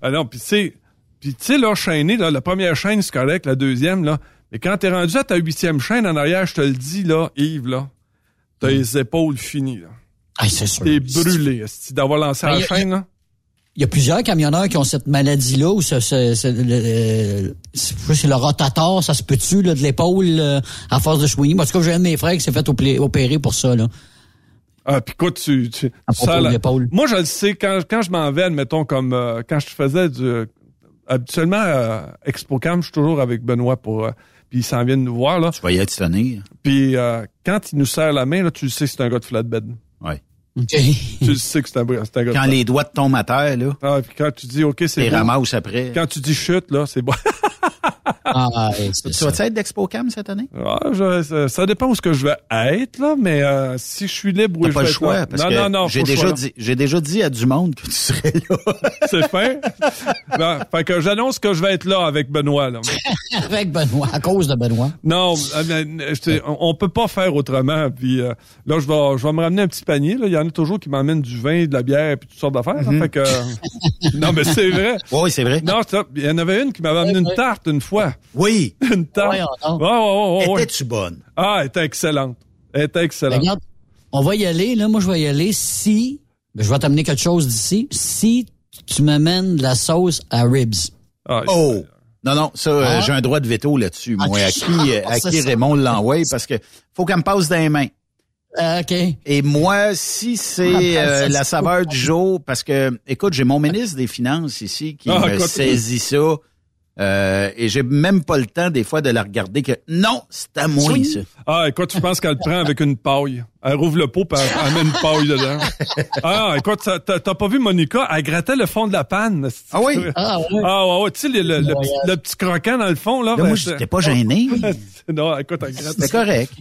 Ah non, puis tu sais, puis tu sais, là, chaîné, là, la première chaîne, c'est correct, la deuxième, là. Mais quand t'es rendu à ta huitième chaîne en arrière, je te le dis, là, Yves, là, t'as les épaules finies, là. Ah, c'est sûr. T'es brûlé, d'avoir lancé Ben, la a- chaîne, là. Il y a plusieurs camionneurs qui ont cette maladie-là, ou ce, ce- ce- le, le- c'est le rotator, ça se peut-tu, là, de l'épaule, euh, à force de chouiner? En tout cas, j'ai un de mes frères qui s'est fait opé- opérer pour ça, là. Ah, puis quoi, tu... tu À propos ça, là-. Moi, je le sais, quand, quand je m'en vais, admettons, comme euh, quand je faisais du... habituellement, euh, ExpoCam, je suis toujours avec Benoît pour... euh, puis il s'en vient de nous voir, là. Tu vas y être sonné. Puis euh, quand il nous serre la main, là, tu le sais que c'est un gars de flatbed. Ouais. tu le sais que c'est un, c'est un gars de Quand les doigts te tombent à terre, là, Ah, puis quand tu dis, OK, c'est ramasses après. Quand tu dis chute, là, c'est bon. Ah, Tu vas-tu être d'ExpoCam cette année? Ah, je- ça, ça dépend où ce que je vais être, là, mais euh, si je suis libre, T'as je pas vais le être choix, là. parce non, que non, non, j'ai déjà dit, j'ai déjà dit à du monde que tu serais là. C'est fait. Bon, fait que j'annonce que je vais être là avec Benoît, là. Avec Benoît, à cause de Benoît. Non, euh, euh, je on, peut pas faire autrement. Puis euh, là, je vais, je vais me ramener un petit panier. Là. Il y en a toujours qui m'emmènent du vin, de la bière, puis toutes sortes d'affaires. là. Mhm. Fait que, non, mais c'est vrai. Oui, c'est vrai. Non, c'est ça. Il y en avait une qui m'avait amené une tarte une fois. Oui. Une tarte. Ouais, ouais, ouais. Étais-tu bonne? Ah, elle était excellente. Elle était excellente. Regarde, on va y aller, là. Moi, je vais y aller si, ben, je vais t'amener quelque chose d'ici, si tu m'amènes de la sauce à ribs. Ah, Oh! Non, non, ça, euh, Ah. j'ai un droit de veto là-dessus. Ah, Moi, à qui, euh, à qui. Raymond l'envoie? Parce que faut qu'elle me passe dans les mains. Ah, OK. Et moi, si c'est Ah, euh, ça, la saveur du jour, parce que, écoute, j'ai mon ministre des Finances ici qui Ah, me écoute. saisit ça. Euh, et j'ai même pas le temps des fois de la regarder que non, c'est à moi ça. Ah, écoute, je pense qu'elle le prend avec une paille? Elle rouvre le pot, puis elle, elle met une paille dedans. Ah, écoute, t'as t'as pas vu Monica? Elle grattait le fond de la panne. Ah oui? Ah, ouais. Ah, ouais, ouais. Tu sais, le, le- le petit, le petit croquant dans le fond, là. Là, ben, moi, j'étais pas gêné. non, écoute, elle gratte. C'est correct.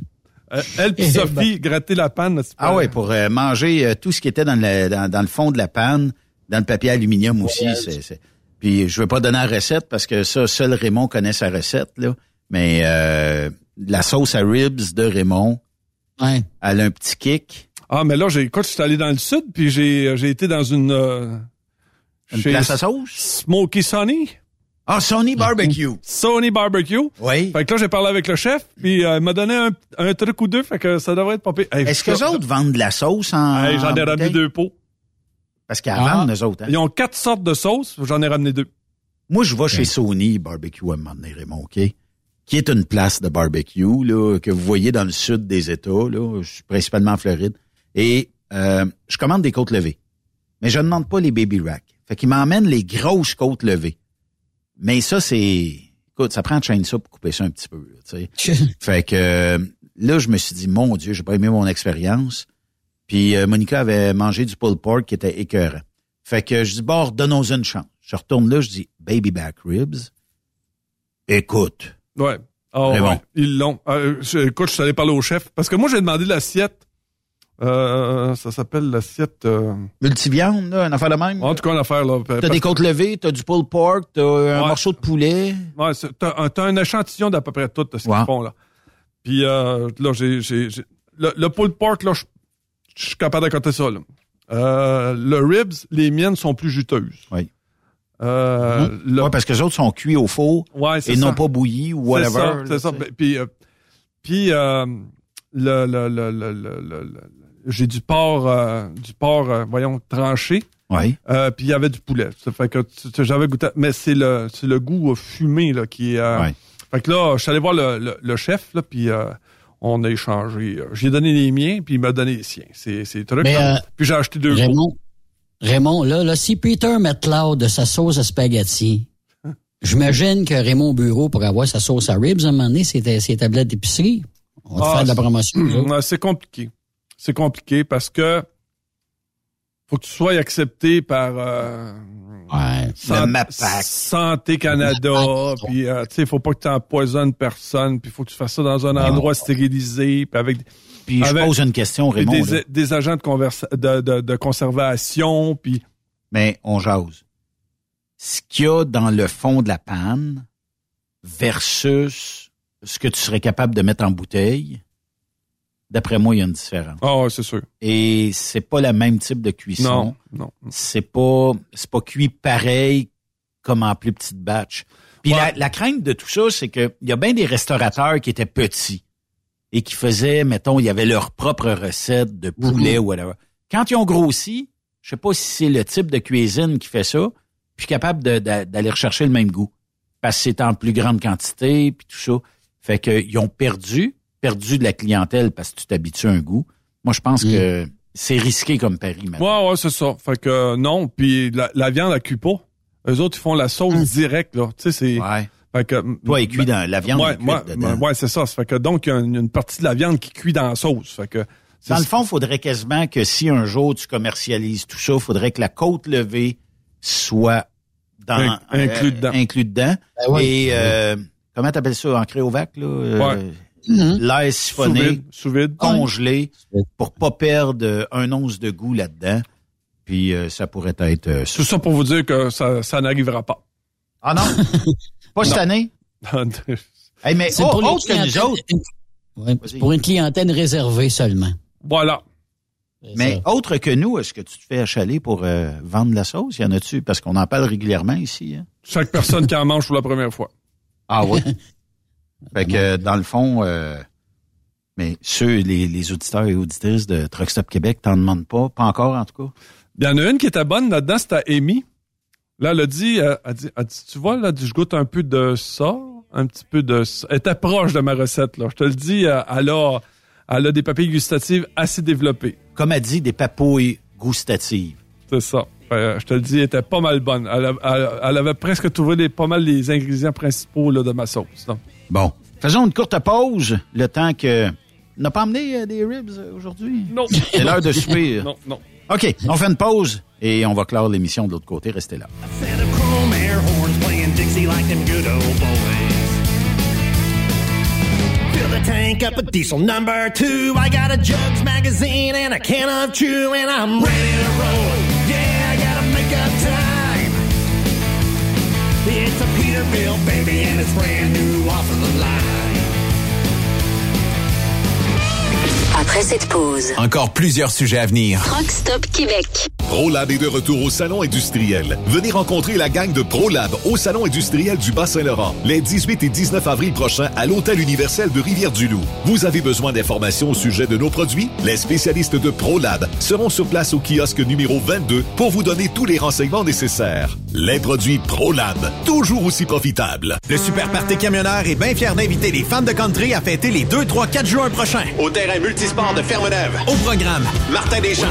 Euh, Elle puis Sophie gratter la panne. Ah pas- ouais, pour euh, manger euh, tout ce qui était dans le, dans, dans le fond de la panne, dans le papier aluminium aussi. c'est c'est- Puis je vais pas donner la recette parce que ça, seul Raymond connaît sa recette, là. Mais euh, la sauce à ribs de Raymond, Ouais. elle a un petit kick. Ah, mais là, j'ai, écoute, je suis allé dans le sud, puis j'ai, j'ai été dans une... euh, Une chez place à sauce? Smoky Sonny. Ah, Sony Barbecue. Sony Barbecue. Oui. Fait que là, j'ai parlé avec le chef, puis euh, il m'a donné un, un truc ou deux, fait que ça devrait être pas pire. Hey, Est-ce que les autres vendent de la sauce en. Hey, j'en ai en ramené deux pots. Parce qu'ils Ah. vendent, eux autres. hein? Ils ont quatre sortes de sauces, j'en ai ramené deux. Moi, je vais chez Sony Barbecue à un moment donné, Raymond, OK? Qui est une place de barbecue, là, que vous voyez dans le sud des États, là. Je suis principalement en Floride. Et euh, je commande des côtes levées. Mais je ne demande pas les baby racks. Fait qu'ils m'emmènent les grosses côtes levées. Mais ça, c'est... Écoute, ça prend de chaîne ça pour couper ça un petit peu, là. Fait que euh, là, je me suis dit, mon Dieu, j'ai pas aimé mon expérience. Puis euh, Monica avait mangé du pulled pork qui était écœurant. Fait que je dis, bon, donnons une chance. Je retourne là, je dis, baby back ribs. Écoute, Ouais. Ah ouais. bon. Ils l'ont. Euh, je- écoute, je suis allé parler au chef, parce que moi, j'ai demandé l'assiette. Euh, ça s'appelle l'assiette... euh, multiviande, là, un affaire de même? En tout cas, l'affaire, là. T'as des côtes levées, t'as du pulled pork, t'as un morceau de poulet. Ouais, t'as un, échantillon d'à peu près tout de ce Ouais. qu'ils font, là. Puis euh, là, j'ai- Le, le pulled pork, là, je je suis capable d'accoter ça, là. Euh, le ribs, les miennes sont plus juteuses. Oui. Euh, le- Ouais, parce que les autres sont cuits au four Ouais, et non pas bouillis ou C'est whatever. c'est ça. Puis, euh, puis euh, le, j'ai du porc, euh, du porc, euh, voyons, tranché. Oui. Puis il y avait du poulet. Ça fait que j'avais goûté, mais c'est le, c'est le goût fumé là qui est. Ouais. Fait que là, je suis allé voir le, chef là, puis euh, on a échangé. Euh, J'ai donné les miens, puis il m'a donné les siens. C'est, c'est là. euh, puis j'ai acheté deux. Raymond, Raymond, là, là, si Peter met Cloud de sa sauce à spaghetti, J'imagine que Raymond Bureau, pour avoir sa sauce à ribs, à un moment donné, c'était ses tablettes d'épicerie. On va Ah, faire de la promotion. c'est compliqué. C'est compliqué parce que faut que tu sois accepté par euh, San- Le MAPAC. Santé Canada, puis euh, tu sais, faut pas que tu empoisonnes personne, puis faut que tu fasses ça dans un endroit stérilisé, puis avec Puis je avec- pose une question, Raymond. des, des agents de, conversa- de, de, de conservation, puis Mais on jase. Ce qu'il y a dans le fond de la panne versus ce que tu serais capable de mettre en bouteille, d'après moi, il y a une différence. ah ouais, c'est sûr. Et c'est pas le même type de cuisson. Non, non. C'est pas c'est pas cuit pareil comme en plus petite batch. Puis la, la crainte de tout ça, c'est que il y a bien des restaurateurs qui étaient petits et qui faisaient, mettons, il y avait leur propre recette de poulet ou whatever. Quand ils ont grossi, je sais pas si c'est le type de cuisine qui fait ça, puis capable d'aller rechercher le même goût. Parce que c'est en plus grande quantité, puis tout ça. Fait qu'ils ont perdu, perdu de la clientèle parce que tu t'habitues à un goût. Moi, je pense que c'est risqué comme pari, maintenant. Ouais, ouais, c'est ça. Fait que euh, non, puis la, la viande, elle cuit pas. Eux autres, ils font la sauce directe, là. Tu sais, c'est... Ouais. Fait que, Toi, il cuit dans la viande. Ouais, ouais, dedans. ouais, c'est ça. Fait que donc, il y a une, une partie de la viande qui cuit dans la sauce. Fait que... Dans le fond, il faudrait quasiment que si un jour tu commercialises tout ça, il faudrait que la côte levée soit dans, In- inclus dedans. inclus dedans. Ben oui. Et euh, comment t'appelles ça? En créovac là L'air siphonné, Sous vide, sous vide. congelé, pour pas perdre un once de goût là-dedans. Puis euh, ça pourrait être. euh, Tout ça pour vous dire que ça, ça n'arrivera pas. Ah non, pas cette Non. année? Hey, mais C'est au- pour les autre que nous clientèles- autres. Ouais, c'est pour une clientèle réservée seulement. Voilà. Mais autre que nous, est-ce que tu te fais achaler pour euh, vendre la sauce? Y en a-tu? Parce qu'on en parle régulièrement ici. Hein? Chaque personne qui en mange pour la première fois. Ah oui. fait que dans le fond, euh, mais ceux, les, les auditeurs et auditrices de Truck Stop Québec t'en demandent pas, pas encore en tout cas. Il y en a une qui était bonne là-dedans, c'était Amy. Là, elle a dit, euh, elle dit, elle dit, tu vois, là, je goûte un peu de ça, un petit peu de ça. Elle était proche de ma recette, là. Je te le dis, euh, elle a, elle a des papilles gustatives assez développées. Comme elle dit, des papouilles gustatives. C'est ça. Je te le dis, elle était pas mal bonne. Elle, elle- elle avait presque trouvé les, pas mal les ingrédients principaux là, de ma sauce. là. Bon, faisons une courte pause, le temps que... On n'a pas amené euh, des ribs euh, aujourd'hui? Non. C'est l'heure de souper. Non, non. OK, on fait une pause et on va clore l'émission de l'autre côté. Restez là. Chrome air horns playing Dixie like them good old boys. Fill the tank up with diesel number two. I got a Jugs magazine and a can of chew, and I'm ready to roll. Yeah, I gotta make up time. It's a Peterbilt baby, and it's brand new off of the line. Après cette pause, Encore plusieurs sujets à venir. Truck Stop Québec. ProLab est de retour au Salon industriel. Venez rencontrer la gang de ProLab au Salon industriel du Bas-Saint-Laurent les 18 et 19 avril prochains à l'Hôtel universel de Rivière-du-Loup. Vous avez besoin d'informations au sujet de nos produits? Les spécialistes de ProLab seront sur place au kiosque numéro 22 pour vous donner tous les renseignements nécessaires. Les produits ProLab, toujours aussi profitables. Le Super Party Camionneur est bien fier d'inviter les fans de country à fêter les 2, 3, 4 juin prochains. Au terrain multisport de Fermeneuve. Au programme, Martin Deschamps.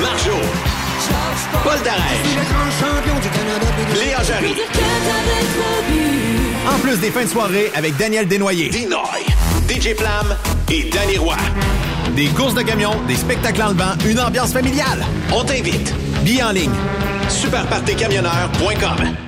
Marjo. Paul Darèche. Léa Jarry. En plus des fins de soirée avec Daniel Desnoyers. Dinoy. DJ Flamme et Danny Roy. Des courses de camions, des spectacles en levant, une ambiance familiale. On t'invite. Billets en ligne. Superpartycamionneur.com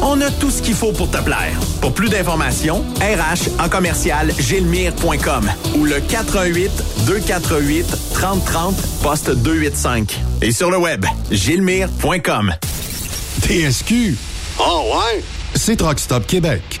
On a tout ce qu'il faut pour te plaire. Pour plus d'informations, RH en commercial gilmire.com ou le 418 248 3030 poste 285. Et sur le web, gilmire.com. TSQ. Oh ouais? C'est Truck Stop Québec.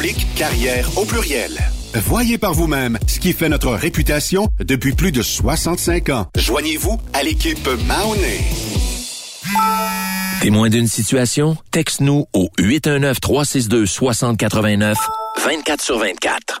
oblique carrière au pluriel. Voyez par vous-même ce qui fait notre réputation depuis plus de 65 ans. Joignez-vous à l'équipe Mahoney. Témoin d'une situation? Texte-nous au 819-362-6089, 24 sur 24.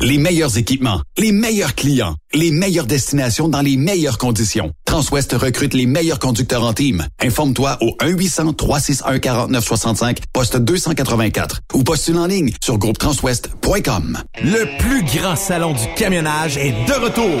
Les meilleurs équipements, les meilleurs clients, les meilleures destinations dans les meilleures conditions. Transwest recrute les meilleurs conducteurs en team. Informe-toi au 1-800-361-4965, poste 284 ou postule en ligne sur groupetranswest.com. Le plus grand salon du camionnage est de retour.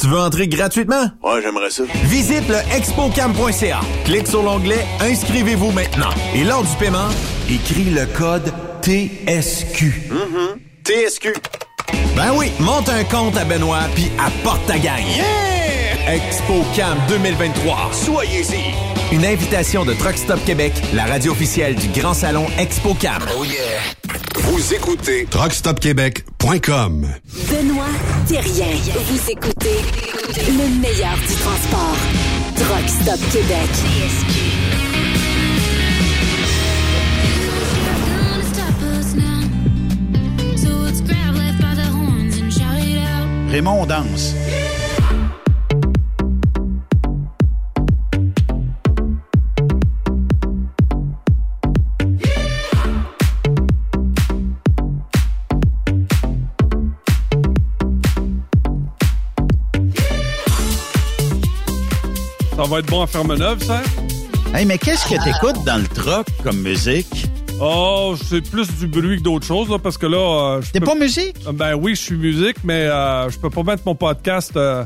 Tu veux entrer gratuitement? Ouais, j'aimerais ça. Visite le expocam.ca. Clique sur l'onglet Inscrivez-vous maintenant. Et lors du paiement, écris le code TSQ. TSQ. Ben oui, monte un compte à Benoît puis apporte ta gagne. Yeah! ExpoCam 2023. Soyez-y. Une invitation de Truck Stop Québec, la radio officielle du Grand Salon ExpoCam. Oh yeah. Vous écoutez truckstopquebec.com. Benoît Thérien. Vous écoutez le meilleur du transport. Truck Stop Québec. Raymond danse. Ça va être bon à Ferme-Neuve, ça? Hey, mais qu'est-ce que t'écoutes dans le truck comme musique? Oh, c'est plus du bruit que d'autres choses, là, parce que là... T'es pas musique? Ben oui, je suis musique, mais euh, je peux pas mettre mon podcast... euh,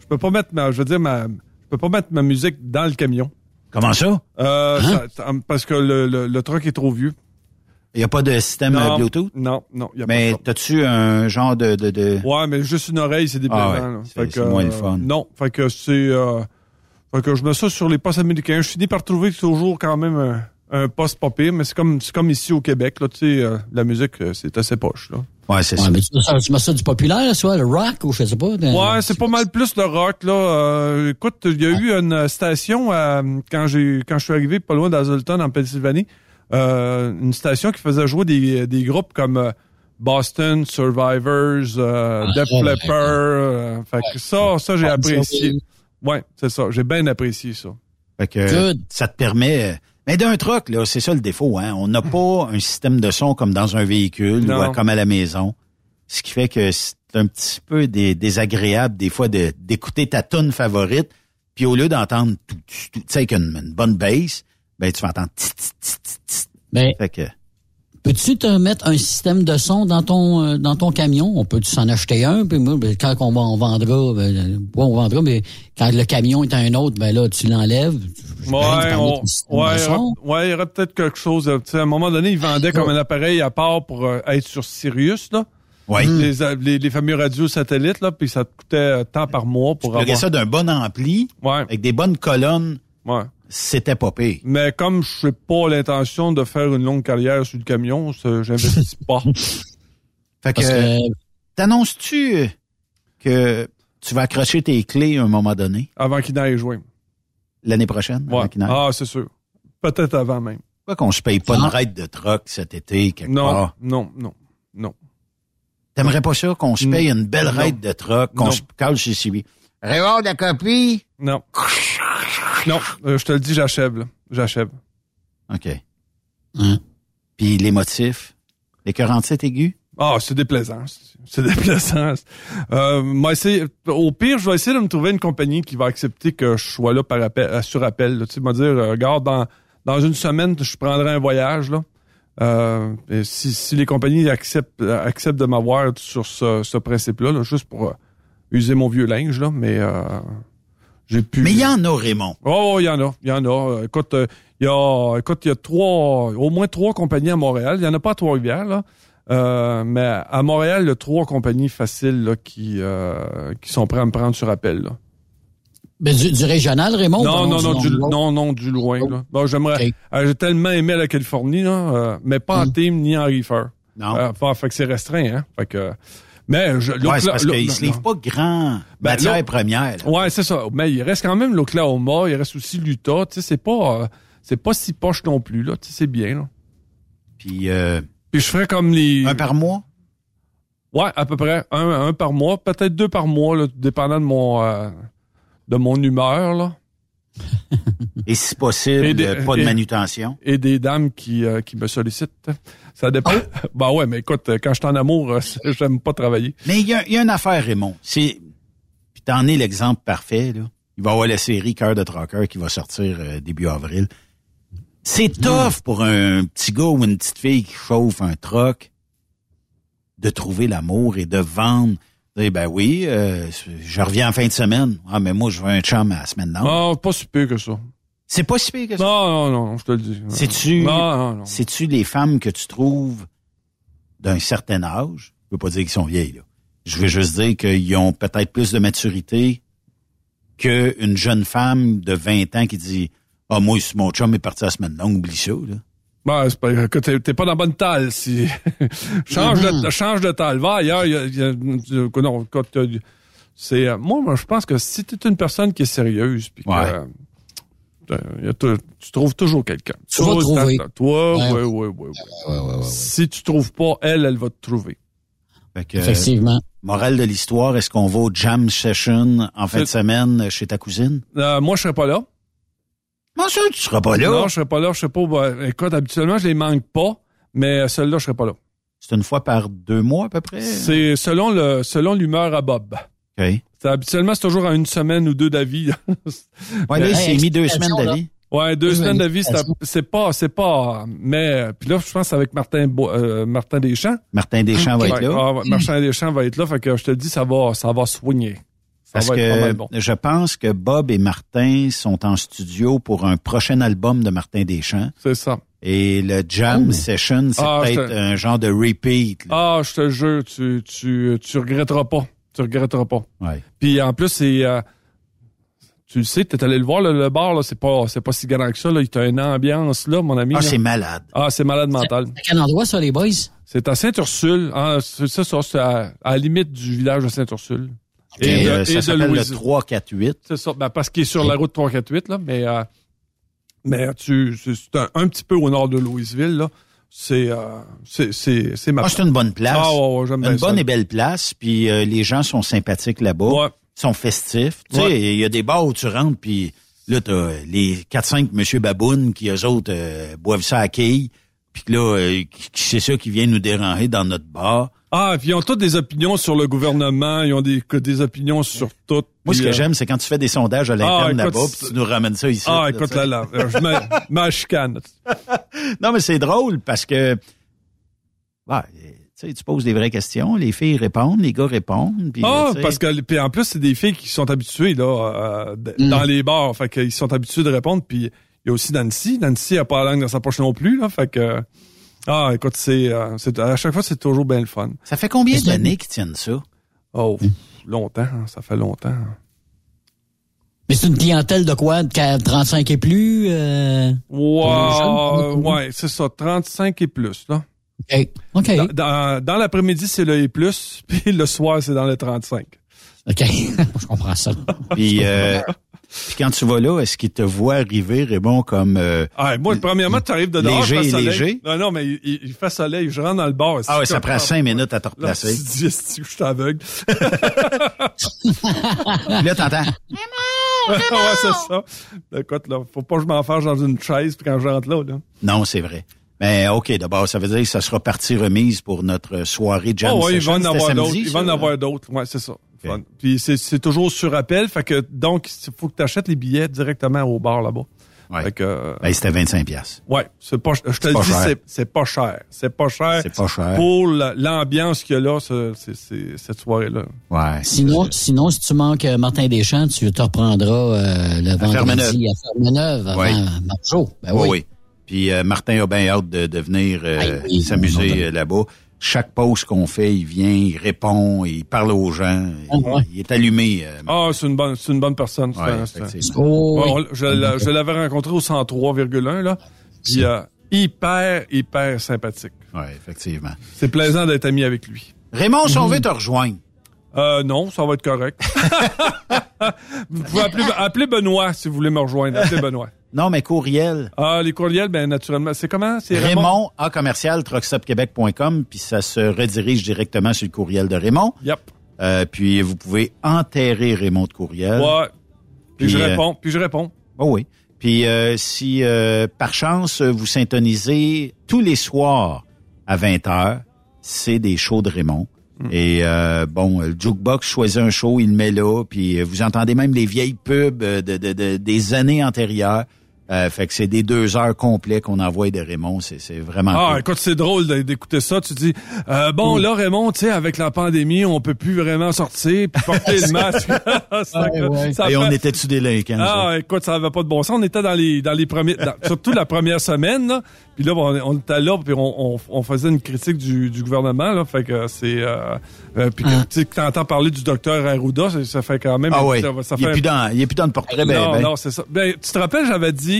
je peux pas mettre, ma, je veux dire, ma, je peux pas mettre ma musique dans le camion. Comment ça? Euh, Hein? ça- parce que le, le, le truck est trop vieux. Il n'y a pas de système Non, euh, Bluetooth? Non, non, il y a Mais pas t'as-tu un genre de... de, de... Ouais, mais juste une oreille, c'est déplaisant. Ah ouais, c'est- moins le euh, fun. Non, fait que c'est... Euh, fait que je mets ça sur les postes américains. Je finis par trouver toujours quand même un, un poste pas pire, mais c'est comme, c'est comme ici au Québec, là, tu sais, euh, la musique, euh, c'est assez poche, là. Ouais, c'est Ouais, mais tu, mets ça, tu mets ça du populaire, soit le rock ou je sais pas. Ouais, c'est pas mal plus le rock là. Euh, écoute, il y a eu une station quand j'ai quand je suis arrivé pas loin d'Azulton en Pennsylvanie, euh, une station qui faisait jouer des, des groupes comme Boston Survivors, euh, Def ouais, Leppard. euh, fait que ça, ça j'ai Ouais, apprécié. Ouais, c'est ça. J'ai bien apprécié ça. Fait que Good. ça te permet... euh, Mais d'un truck, là, c'est ça le défaut. Hein? On n'a pas un système de son comme dans un véhicule Non. ou euh, comme à la maison. Ce qui fait que c'est un petit peu dé- désagréable des fois de- d'écouter ta tune favorite, puis au lieu d'entendre tout, tout, tout, tu sais, avec une, une bonne bass, ben tu vas entendre tit, tit, tit, tit, tit. Ben, Fait que peux-tu te mettre un système de son dans ton euh, dans ton camion? On peut s'en acheter un, puis moi, ben, quand on, va- on vendra, ben, bon, on vendra, mais quand le camion est à un autre, ben là, tu l'enlèves. Ouais, on- ouais, de il y aura- son. ouais, il y aurait peut-être quelque chose. euh, tu sais, à un moment donné, ils vendaient comme un appareil à part pour euh, être sur Sirius, là. Ouais. Les, euh, les, les fameux radios satellites, là, puis ça te coûtait euh, tant par mois pour plugger avoir. ça d'un bon ampli, Ouais, avec des bonnes colonnes, ouais. C'était pas pire. Mais comme je n'ai pas l'intention de faire une longue carrière sur le camion, j'investis pas. Fait que, t'annonces-tu euh, que tu vas accrocher tes clés à un moment donné, Avant qu'il n'aille jouer. l'année prochaine? Ouais. avant? Ah, c'est sûr. Peut-être avant même. Pourquoi qu'on se paye pas une Ah. raide de truck cet été quelque Non, part? non, non, non. T'aimerais pas ça qu'on se paye une belle Non. raide de truck, qu'on se cale chez CB? Révard la copie? Non. Non, euh, je te le dis, j'achève. là. J'achève. OK. Hein? Puis les motifs? Les 47 aigus? Ah, c'est déplaisant. C'est déplaisant. Euh, moi, essayer- au pire, je vais essayer de me trouver une compagnie qui va accepter que je sois là par appel, euh, sur appel. là. Tu sais, me dire, euh, regarde, dans, dans une semaine, je prendrai un voyage. Là. Euh, et si, si les compagnies acceptent, acceptent de m'avoir sur ce, ce principe-là, là, juste pour user mon vieux linge, là, mais euh, j'ai pu. Mais il y en a, Raymond. Oh, il y en a, il y en a. Écoute, euh, il y a, écoute, il y a trois, au moins trois compagnies à Montréal. Il y en a pas à Trois-Rivières, là. Euh, mais à Montréal, il y a trois compagnies faciles là, qui, euh, qui sont prêts à me prendre sur appel. Là. ben, du, du régional, Raymond? non, ou non, non, du, long- non, non, du loin. Là. Bon, j'aimerais. Euh, j'ai tellement aimé la Californie, là, euh, mais pas en Mm. team ni en reefer. Non. Euh, fait, fait que c'est restreint, hein. Fait que, Mais je, Ouais, c'est parce qu'ils se livrent pas grand Ben, matière première. là. Ouais, c'est ça. Mais il reste quand même l'Oklahoma, il reste aussi l'Utah. Tu sais, c'est pas, euh, c'est pas si poche non plus, là. Tu sais, c'est bien, là. Puis, euh, Puis je ferais comme les. un par mois? Ouais, à peu près. Un, un par mois. Peut-être deux par mois, là, dépendant de mon, euh, de mon humeur, là. Et si possible, Et des- pas de et- manutention? Et des dames qui, qui me sollicitent. Ça dépend. bah ouais, mais écoute, quand je suis en amour, euh, j'aime pas travailler. Mais il y, a- il y a une affaire, Raymond. C'est, puis t'en es l'exemple parfait, là. Il va y avoir la série Cœur de Trucker qui va sortir euh, début avril. C'est tough pour un petit gars ou une petite fille qui chauffe un truck de trouver l'amour et de vendre. Eh ben oui, euh, je reviens en fin de semaine. Ah, mais moi, je veux un chum à la semaine. Non, pas si peu que ça. C'est pas si pire que ça. Non, non, non, je te le dis. C'est-tu, Non, non, non. c'est-tu les femmes que tu trouves d'un certain âge? Je veux pas dire qu'ils sont vieilles, là. Je veux juste dire qu'ils ont peut-être plus de maturité qu'une jeune femme de 20 ans qui dit, ah, moi, si mon chum est parti la semaine longue, oublie ça, là. Ben, c'est pas, écoute, t'es, t'es pas dans la bonne talle, si. change de, change de talle. Va ailleurs, il y a, il y a- non, c'est, euh, moi, moi, je pense que si t'es une personne qui est sérieuse, puis que, Ouais. Euh, euh, y a tu trouves toujours quelqu'un. Tu vas trouver. Toi, Ouais. ouais, ouais, ouais. Si tu trouves pas, elle, elle va te trouver. Fait que, Effectivement. morale de l'histoire, est-ce qu'on va au jam session en fin de C'est- semaine chez ta cousine? Euh, moi, je serais pas là. Moi, ça, tu seras pas là. Non, je serais pas là. Je sais pas. ben, écoute, habituellement, je les manque pas, mais celle-là, je serais pas là. C'est une fois par deux mois, à peu près? C'est selon le, selon l'humeur à Bob. OK. Habituellement, c'est toujours à une semaine ou deux d'avis. Ouais, là, il s'est mis deux semaines d'avis. Ouais, deux Oui, semaines d'avis, c'est, pas, c'est pas, mais, puis là, je pense avec Martin, euh, Martin Deschamps. Martin Deschamps va être là. ah, Martin Deschamps va être là, fait que je te dis, ça va, ça va soigner. Ça Parce va être pas que mal bon. je pense que Bob et Martin sont en studio pour un prochain album de Martin Deschamps. C'est ça. Et le jam session, c'est Ah, peut-être un genre de repeat. là. Ah, je te jure, tu, tu, tu regretteras pas. Tu regretteras pas. Ouais. Puis en plus, c'est, euh, tu le sais, t'es allé le voir, là, le bar, là, c'est pas, c'est pas si grand que ça, là. Il y a une ambiance, là, mon ami. Ah, c'est malade. Ah, c'est malade mental. À quel endroit, ça, les boys? C'est à Saint-Ursule. Ah, c'est ça, ça, c'est à, à la limite du village de Saint-Ursule. Et, de- euh, ça de s'appelle le Louisville. 348. C'est ça, ben, parce qu'il est sur la route 348, là, mais, euh, mais tu, c'est c'est un, un petit peu au nord de Louisville, là. C'est, euh, c'est, c'est, c'est ma Ah, c'est une bonne place. Ah, ouais, ouais, j'aime bien Une ça. bonne et belle place. Puis euh, les gens sont sympathiques là-bas. Ouais. Ils sont festifs. Tu sais, il y a des bars où tu rentres, puis là, t'as les 4-5 Monsieur Baboun qui, eux autres, euh, boivent ça à quille. Puis là, euh, c'est ça qui vient nous déranger dans notre bar. Ah, puis ils ont toutes des opinions sur le gouvernement, ils ont des, que des opinions sur tout. Moi, ce que euh, j'aime, c'est quand tu fais des sondages à Ah, l'interne écoute, là-bas, tu nous ramènes ça ici. Ah, écoute, là, là, je me, chicane. Non, mais c'est drôle parce que ouais, tu sais, tu poses des vraies questions, les filles répondent, les gars répondent. Puis, Ah, tu sais, parce que puis en plus c'est des filles qui sont habituées là euh, Mm. dans les bars, fait qu'ils sont habitués de répondre. Puis il y a aussi Nancy, Nancy a pas la langue dans sa poche non plus là, fait que ah écoute c'est euh, c'est- à chaque fois c'est toujours bien le fun. Ça fait combien d'années qu'ils tiennent ça? Oh pff, longtemps, hein, ça fait longtemps. Mais c'est une clientèle de quoi? De 35 et plus? Euh... Wow, ouais, c'est ça, 35 et plus là. OK. OK. Dans, dans, dans l'après-midi c'est le et plus, puis le soir c'est dans le 35. OK. Je comprends ça. Puis, euh, puis quand tu vas là, est-ce qu'ils te voient arriver, Raymond, comme... euh, Ah, moi, premièrement, tu arrives de dehors, Léger, il fait soleil. léger? Non, non, mais il, fait soleil. Je rentre dans le bar. Ah ouais, c'est ça prend cinq minutes à te Là, replacer. tu te dis, je suis aveugle? Là, t'entends... ouais, c'est ça. Écoute, là, faut pas que je m'enferme dans une chaise puis quand je rentre là, là. Non, c'est vrai. Mais OK, d'abord, ça veut dire que ça sera partie remise pour notre soirée jam Oh, ouais, il session. va en avoir d'autres. Il va en avoir d'autres. Ouais, c'est ça. Fun. Puis c'est, toujours sur appel. Fait que, donc, il faut que tu achètes les billets directement au bar là-bas. Ouais. Fait que, euh, Ben, c'était 25 pièces. ouais, c'est pas, je te le dis, c'est, c'est pas cher. C'est pas cher. C'est pas cher. Pour la- l'ambiance qu'il y a là, ce- cette soirée-là. Ouais. Sinon, sinon, si tu manques euh, Martin Deschamps, tu te reprendras euh, le vendredi à Fermeneuve avant. Marjo. Ben oui. oui. oui. Puis euh, Martin a bien hâte de, de venir oui, s'amuser euh, là-bas. Chaque pause qu'on fait, il vient, il répond, il parle aux gens. Ah, il, ouais. il est allumé. euh, Ah, c'est une bonne, c'est une bonne personne. Ouais. Oh, oui. on- je l'a- je l'avais rencontré au 103,1 là. Puis euh, hyper, hyper sympathique. ouais, effectivement. C'est plaisant d'être ami avec lui. Raymond, si on veut te rejoindre. Euh, non, ça va être correct. vous pouvez appeler, appeler Benoît si vous voulez me rejoindre. Appelez Benoît. Non, mais courriel. Ah, les courriels, ben naturellement. C'est comment? C'est Raymond, à commercial, truckstopquebec.com, puis ça se redirige directement sur le courriel de Raymond. Yep. Euh, puis vous pouvez enterrer Raymond de courriel. Ouais. Puis, je euh, réponds. Puis je réponds. Oh oui. Puis euh, si par chance vous syntonisez tous les soirs à 20h, c'est des shows de Raymond. Et euh, bon, le jukebox choisit un show, il le met là, puis vous entendez même les vieilles pubs de, de- de- des années antérieures. Euh, fait que c'est des deux heures complets qu'on envoie de Raymond. C'est c'est vraiment Ah, cool. écoute, c'est drôle d'é- d'écouter ça. Tu dis, euh, bon, là, Raymond, tu sais, avec la pandémie, on peut plus vraiment sortir puis porter le masque. Ça- ça Et on fait- était-tu délinquants? ça? Ah, écoute, ça avait pas de bon sens. On était dans les dans les premiers, dans- surtout la première semaine. Là. Puis là, on, on était là, puis on, on, on faisait une critique du, du gouvernement. Là, fait que c'est, euh, euh, puis que, tu t'entends parler du docteur Arruda, ça, ça fait quand même. Ah ça, il est plus dans, il est plus dans le portrait. ben, non, ben. non, c'est ça. Ben, tu te rappelles, j'avais dit,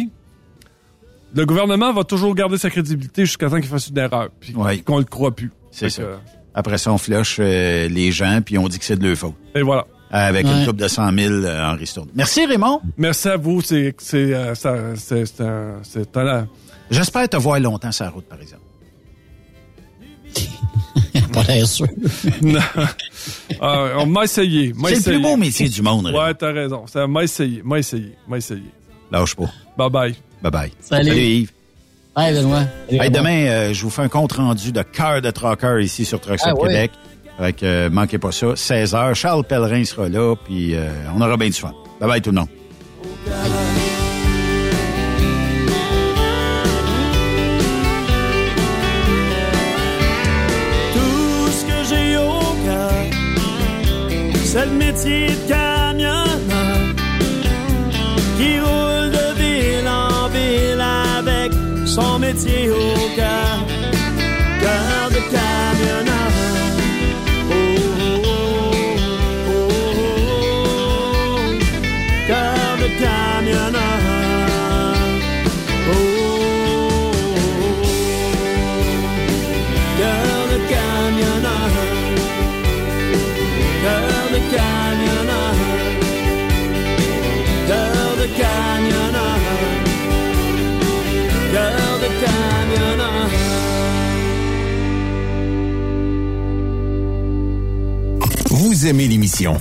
le gouvernement va toujours garder sa crédibilité jusqu'à temps qu'il fasse une erreur, puis Ouais. qu'on le croit plus. C'est ça. que- Après ça, on flush euh, les gens, puis on dit que c'est de leur faute. Et voilà. Avec Ouais. une coupe de 100 000 euh, en ristourne. Merci, Raymond. Merci à vous. C'est, c'est, euh, ça- c'est, c'est un, c'est un- J'espère te voir longtemps sur la route, par exemple. Pas l'air sûr. Non. On m'a essayé. C'est le plus beau métier du monde, Raymond. Ouais, t'as raison. Ça m'a essayé. M'a essayé. M'a essayé. Lâche pas. Bye bye. Bye bye. Salut. Yves. Hey, Benoît. Salut, Hey, demain, euh, je vous fais un compte rendu de cœur de trucker ici sur Truck Ah ouais. Québec. Fait que, euh, manquez pas ça. 16h, Charles Pellerin sera là, puis euh, on aura bien du fun. Bye bye tout le monde. Tout ce que j'ai au cœur, c'est le métier de camionneur son aimez l'émission?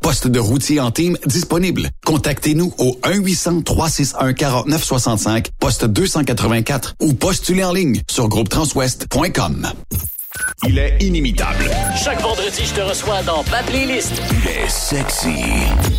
Poste de routier en team disponible. Contactez-nous au 1-800-361-4965, poste 284 ou postulez en ligne sur groupetranswest.com. Il est inimitable. Chaque vendredi, je te reçois dans ma playlist. Il est sexy.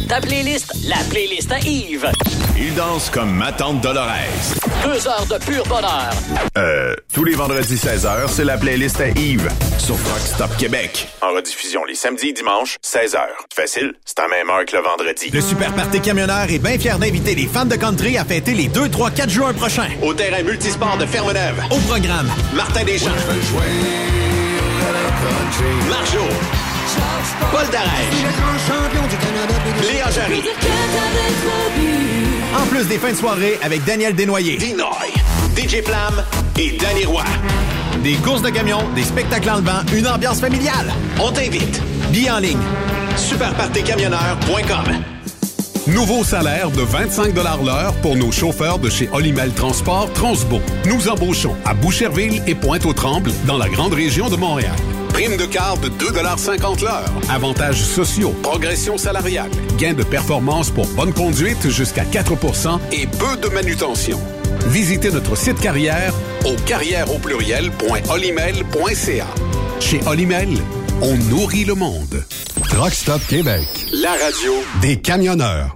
Ta playlist, la playlist à Yves. Il danse comme ma tante Dolores. Deux heures de pur bonheur. Euh, tous les vendredis 16h, c'est la playlist à Yves sur Rock Stop Québec. En rediffusion les samedis et dimanches, 16h. Facile, c'est à même heure que le vendredi. Le Super Party Camionneur est bien fier d'inviter les fans de country à fêter les 2, 3, 4 juin prochains. Au terrain multisport de Ferme-Neuve. Au programme, Martin Deschamps. Marjo. Paul Darèche. Léa Jarry. En plus des fins de soirée avec Daniel Desnoyers. Dinoy. DJ Plam et Danny Roy. Des courses de camions, des spectacles en levant, une ambiance familiale. On t'invite. Billets en ligne. Superpartycamionneur.com Nouveau salaire de 25 l'heure pour nos chauffeurs de chez Olimel Transport Transbo. Nous embauchons à Boucherville et Pointe-aux-Trembles dans la grande région de Montréal. Prime de quart de 2,50 l'heure. Avantages sociaux, progression salariale, gains de performance pour bonne conduite jusqu'à 4% et peu de manutention. Visitez notre site carrière au carrière au pluriel.olimel.ca. Chez Olimel, on nourrit le monde. Truck Stop Québec. La radio des camionneurs.